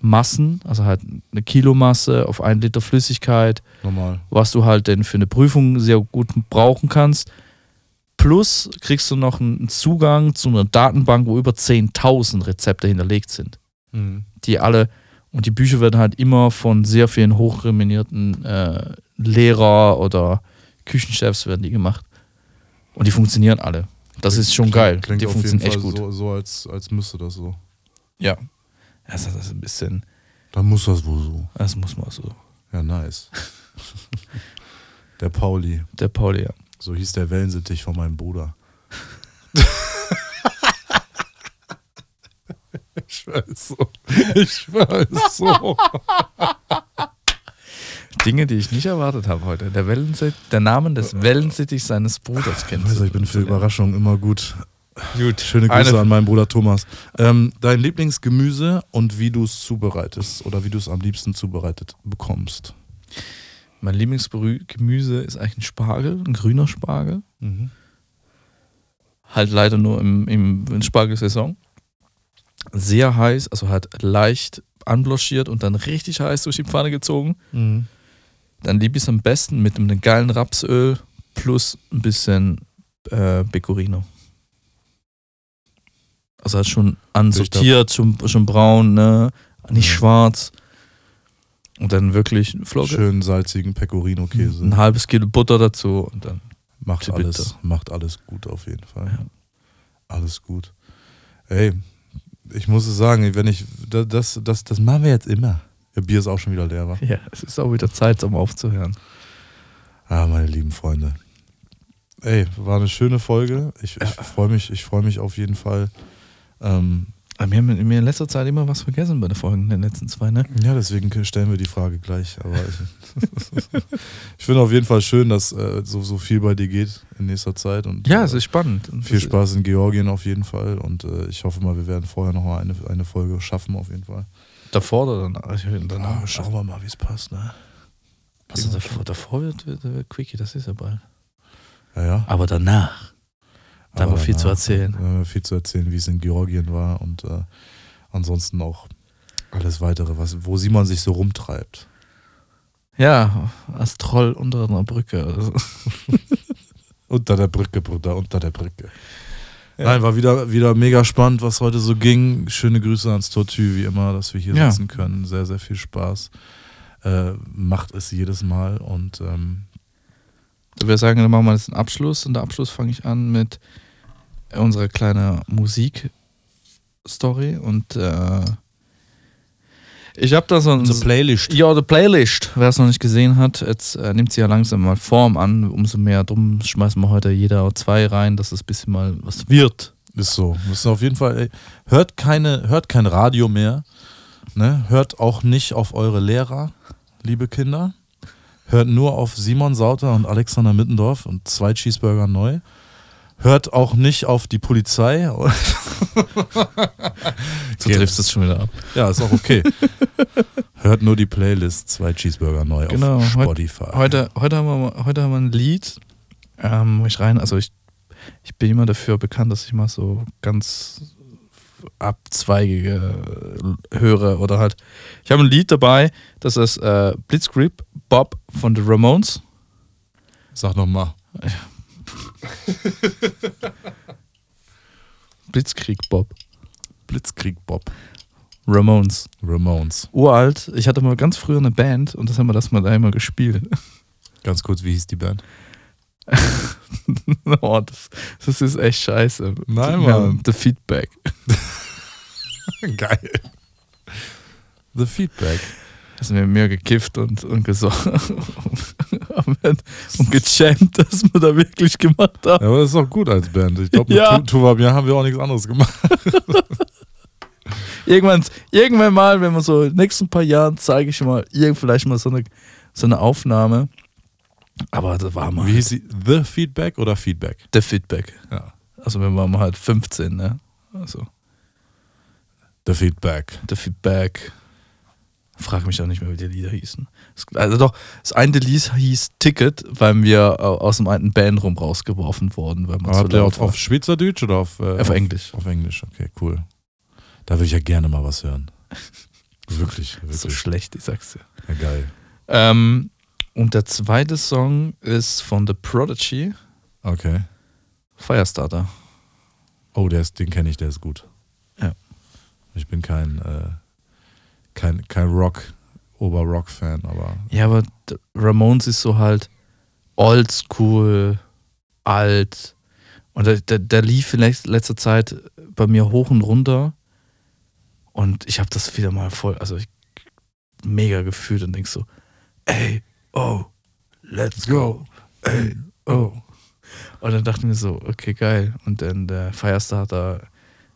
A: Massen, also halt eine Kilomasse auf ein Liter Flüssigkeit,
B: Normal.
A: was du halt denn für eine Prüfung sehr gut brauchen kannst. Plus kriegst du noch einen Zugang zu einer Datenbank, wo über 10.000 Rezepte hinterlegt sind.
B: Mhm.
A: Die alle, und die Bücher werden halt immer von sehr vielen hochrenommierten äh, Lehrer oder Küchenchefs werden die gemacht. Und die funktionieren alle. Das ist schon
B: Klingt-
A: geil.
B: Klingt
A: die
B: auf jeden
A: funktionieren
B: Fall
A: echt gut.
B: so, so als, als müsste das so.
A: Ja. Das ist, das ist ein bisschen,
B: Dann muss das wohl so.
A: das muss man so.
B: Ja, nice. der Pauli.
A: Der Pauli, ja.
B: So hieß der Wellensittich von meinem Bruder. ich es so. Ich es so.
A: Dinge, die ich nicht erwartet habe heute. Der, Wellensitt, der Name des Wellensittichs seines Bruders kennt.
B: weiß, ich bin für Überraschungen immer gut.
A: Gut.
B: Schöne Grüße
A: Eine-
B: an meinen Bruder Thomas. Ähm, dein Lieblingsgemüse und wie du es zubereitest oder wie du es am liebsten zubereitet bekommst.
A: Mein Lieblingsgemüse ist eigentlich ein Spargel, ein grüner Spargel.
B: Mhm.
A: Halt leider nur im, im, in Spargelsaison. Sehr heiß, also halt leicht anblanchiert und dann richtig heiß durch die Pfanne gezogen.
B: Mhm.
A: Dann liebe ich es am besten mit einem geilen Rapsöl plus ein bisschen äh, Pecorino. Also halt schon ansortiert, schon, schon braun, ne? nicht
B: Ja.
A: schwarz. Und dann wirklich Flocke.
B: Schön salzigen Pecorino-Käse.
A: Ein halbes Kilo Butter dazu und dann
B: Macht
A: Bitte.
B: alles, macht alles gut auf jeden Fall.
A: Ja.
B: Alles gut. Ey, ich muss es sagen, wenn ich, das, das, das, machen wir jetzt immer. Ihr Bier ist auch schon wieder leer, wa?
A: Ja, es ist auch wieder Zeit, um aufzuhören.
B: Ah, meine lieben Freunde. Ey, war eine schöne Folge. Ich, ich freue mich, ich freue mich auf jeden Fall Ähm,
A: Aber wir haben mir in letzter Zeit immer was vergessen bei den Folgen, den letzten zwei, ne?
B: ja, deswegen stellen wir die Frage gleich. Aber ich, ich finde auf jeden Fall schön, dass äh, so, so viel bei dir geht in nächster Zeit. Und,
A: Ja,
B: äh,
A: es ist spannend. Und
B: Viel Spaß in Georgien auf jeden Fall und äh, ich hoffe mal, wir werden vorher noch mal eine, eine Folge schaffen auf jeden Fall.
A: Davor oder danach? Will danach.
B: Ah, schauen wir mal, wie es passt. Ne?
A: Also davor, davor wird, wird, wird Quickie, das ist ja bald.
B: Ja, ja.
A: Aber danach, da haben
B: Aber
A: wir viel zu
B: danach,
A: erzählen.
B: Viel zu erzählen, wie es in Georgien war und äh, ansonsten auch alles weitere, was, wo Simon sich so rumtreibt.
A: Ja, als Troll unter einer Brücke. Also.
B: Unter der Brücke, Bruder, unter der Brücke. Nein, war wieder, wieder mega spannend, was heute so ging. Schöne Grüße ans Tortue, wie immer, dass wir hier
A: Ja.
B: sitzen können. Sehr, sehr viel Spaß. Äh, macht es jedes Mal und ähm,
A: Ich würde sagen, dann machen wir jetzt einen Abschluss. Und der Abschluss fange ich an mit unserer kleinen Musik-Story. Und äh, ich habe da so ein.
B: Playlist.
A: Ja, die Playlist. Wer es noch nicht gesehen hat, jetzt äh, nimmt sie ja langsam mal Form an. Umso mehr drum schmeißen wir heute jeder zwei rein, dass es ein bisschen mal was wird.
B: Ist so. Müssen auf jeden Fall. Ey, hört keine, hört kein Radio mehr. Ne? Hört auch nicht auf eure Lehrer, liebe Kinder. Hört nur auf Simon Sauter und Alexander Mittendorf und zwei Cheeseburger neu. Hört auch nicht auf die Polizei. Okay.
A: triffst du es schon wieder ab.
B: Ja, ist auch okay. Hört nur die Playlist zwei Cheeseburger neu
A: Genau,
B: auf Spotify.
A: Heute, heute, haben wir, heute haben wir ein Lied, ähm, wo ich rein, also ich, ich bin immer dafür bekannt, dass ich mal so ganz abzweigige höre oder halt. Ich habe ein Lied dabei, das ist äh, Blitzkrieg Bob von The Ramones.
B: Sag noch mal.
A: Blitzkrieg Bob.
B: Blitzkrieg Bob.
A: Ramones.
B: Ramones.
A: Uralt. Ich hatte mal ganz früher eine Band und das haben wir das mal da immer gespielt.
B: Ganz kurz, wie hieß die Band?
A: oh, das, das ist echt scheiße.
B: Nein, Mann.
A: The Feedback.
B: Geil. The Feedback.
A: Sind wir mehr gekifft und, und gesungen und gejammt, dass wir da wirklich gemacht haben.
B: Ja, aber das ist auch gut als Band. Ich glaube, mit
A: Ja.
B: Tu- Tuva Bier haben wir auch nichts anderes gemacht.
A: Irgendwann, irgendwann mal, wenn wir so in den nächsten paar Jahren, zeige ich mal, vielleicht mal so eine, so eine Aufnahme. Aber das war mal
B: Wie hieß sie? The Feedback oder Feedback?
A: der Feedback.
B: Ja.
A: Also wir waren halt 15, ne? Also
B: The Feedback.
A: der Feedback. Frag mich auch nicht mehr, wie die Lieder hießen. Also doch, das eine Lied hieß Ticket, weil wir aus dem alten Bandroom rausgeworfen wurden. Weil man
B: habt ihr auf, auf Schweizerdeutsch oder auf, äh,
A: Auf Englisch.
B: Auf Englisch, okay, cool. Da würde ich ja gerne mal was hören. Wirklich,
A: ist so
B: wirklich.
A: schlecht, ich sag's dir.
B: Ja, geil.
A: Ähm, und der zweite Song ist von The Prodigy,
B: Okay.
A: Firestarter.
B: Oh, der ist, den kenne ich, der ist gut.
A: Ja.
B: Ich bin kein, äh, kein, kein Rock, Ober-Rock-Fan, aber
A: Ja, aber Ramones ist so halt oldschool, alt. Und der, der, der lief in letzter Zeit bei mir hoch und runter. Und ich habe das wieder mal voll, also ich, mega gefühlt und denk so, ey, oh, let's go, ey, oh. Und dann dachte ich mir so, okay, geil. Und dann der Firestarter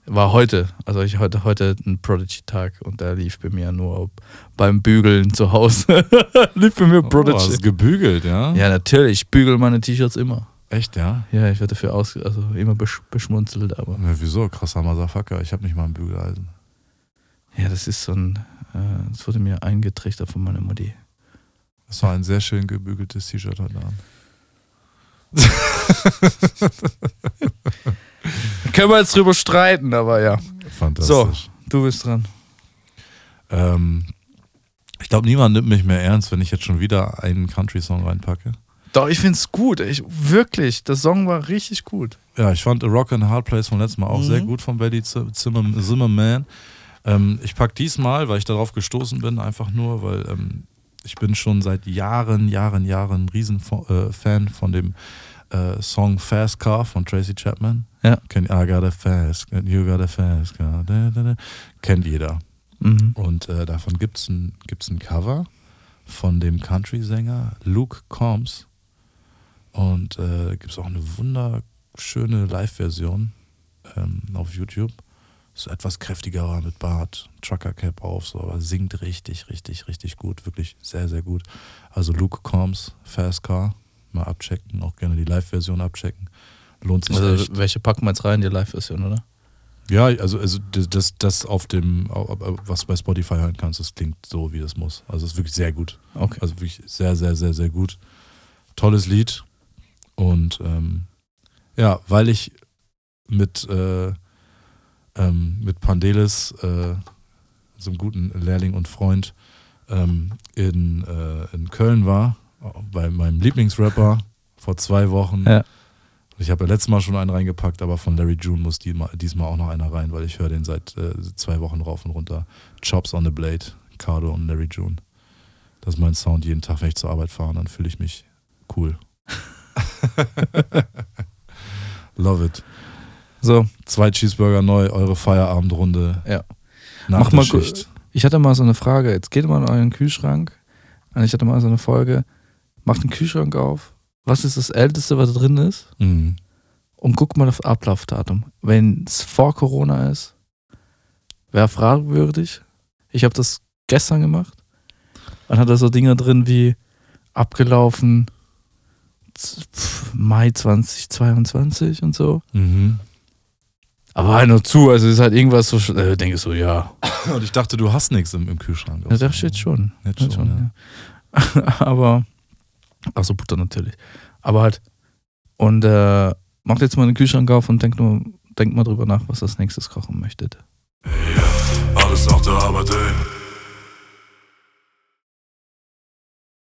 A: war heute, also ich heute heute ein Prodigy-Tag und der lief bei mir nur beim Bügeln zu Hause. lief bei mir
B: Oh,
A: Prodigy.
B: hast gebügelt, ja?
A: ja, natürlich, ich bügel meine T-Shirts immer.
B: Echt, ja?
A: Ja, ich werde dafür aus, also immer besch beschmunzelt, aber
B: ja wieso? Krasser Motherfucker. Ich habe nicht mal ein Bügeleisen.
A: ja, das ist so ein, äh, das wurde mir eingetrichtert von meiner Mutti.
B: Das war ein sehr schön gebügeltes T-Shirt heute Abend.
A: Können wir jetzt drüber streiten, aber ja.
B: Fantastisch.
A: Du bist dran.
B: Ähm, ich glaube, niemand nimmt mich mehr ernst, wenn ich jetzt schon wieder einen Country-Song reinpacke.
A: Doch, ich find's gut. Ich, wirklich, der Song war richtig gut.
B: Ja, ich fand A Rock and a Hard Place vom letzten Mal auch
A: Mhm.
B: sehr gut von Betty Zimmerman. Ähm, ich pack diesmal, weil ich darauf gestoßen bin, einfach nur, weil ähm, ich bin schon seit Jahren, Jahren, Jahren ein Riesenfan äh, Fan von dem äh, Song Fast Car von Tracy Chapman.
A: Ja.
B: Kennt, I got a fast, you got a fast car. Da, da, da. Kennt jeder.
A: Mhm.
B: Und äh, davon gibt es ein, gibt's ein Cover von dem Country-Sänger Luke Combs. Und äh, gibt es auch eine wunderschöne Live-Version ähm, auf YouTube. So etwas kräftigerer mit Bart, Trucker Cap auf, so, aber singt richtig, richtig, richtig gut, wirklich sehr, sehr gut. Also Luke Combs, Fast Car, mal abchecken, auch gerne die Live-Version abchecken. Lohnt sich
A: Also,
B: echt.
A: welche packen wir jetzt rein, die Live-Version, oder?
B: Ja, also, also das, das auf dem, was du bei Spotify hören kannst, das klingt so, wie das muss. Also es ist wirklich sehr gut.
A: Okay.
B: Also wirklich sehr, sehr, sehr, sehr gut. Tolles Lied. Und ähm, ja, weil ich mit, äh, ähm, mit Pandelis, äh, so einem guten Lehrling und Freund, ähm, in, äh, in Köln war, bei meinem Lieblingsrapper vor zwei Wochen.
A: Ja.
B: Ich habe ja letztes Mal schon einen reingepackt, aber von Larry June muss die, diesmal auch noch einer rein, weil ich höre den seit äh, zwei Wochen rauf und runter. Chops on the Blade, Cardo und Larry June. Das ist mein Sound jeden Tag, wenn ich zur Arbeit fahre, dann fühle ich mich cool. Love it.
A: So,
B: Zwei Cheeseburger neu, eure Feierabendrunde.
A: Ja.
B: Nach
A: Mach mal
B: Schicht.
A: ich hatte mal so eine Frage. Jetzt geht mal in euren Kühlschrank. Und ich hatte mal so eine Folge. Macht den Kühlschrank auf. Was ist das Älteste, was da drin ist?
B: Mhm.
A: Und guck mal auf Ablaufdatum. Wenn es vor Corona ist, wäre fragwürdig. Ich habe das gestern gemacht. Dann hat er so Dinge drin wie abgelaufen Mai 2022 und so.
B: Mhm.
A: Aber halt nur zu, also es ist halt irgendwas so, sch- äh, denke ich so, ja.
B: Und ich dachte, du hast nichts im, im Kühlschrank.
A: Ja, das steht schon.
B: Jetzt
A: Steht
B: schon, ja.
A: ja. Aber, ach so, Butter natürlich. Aber halt, und äh, macht jetzt mal den Kühlschrank auf und denkt nur, denkt mal drüber nach, was als nächstes kochen möchtet.
C: Alles nach der Arbeit, ey.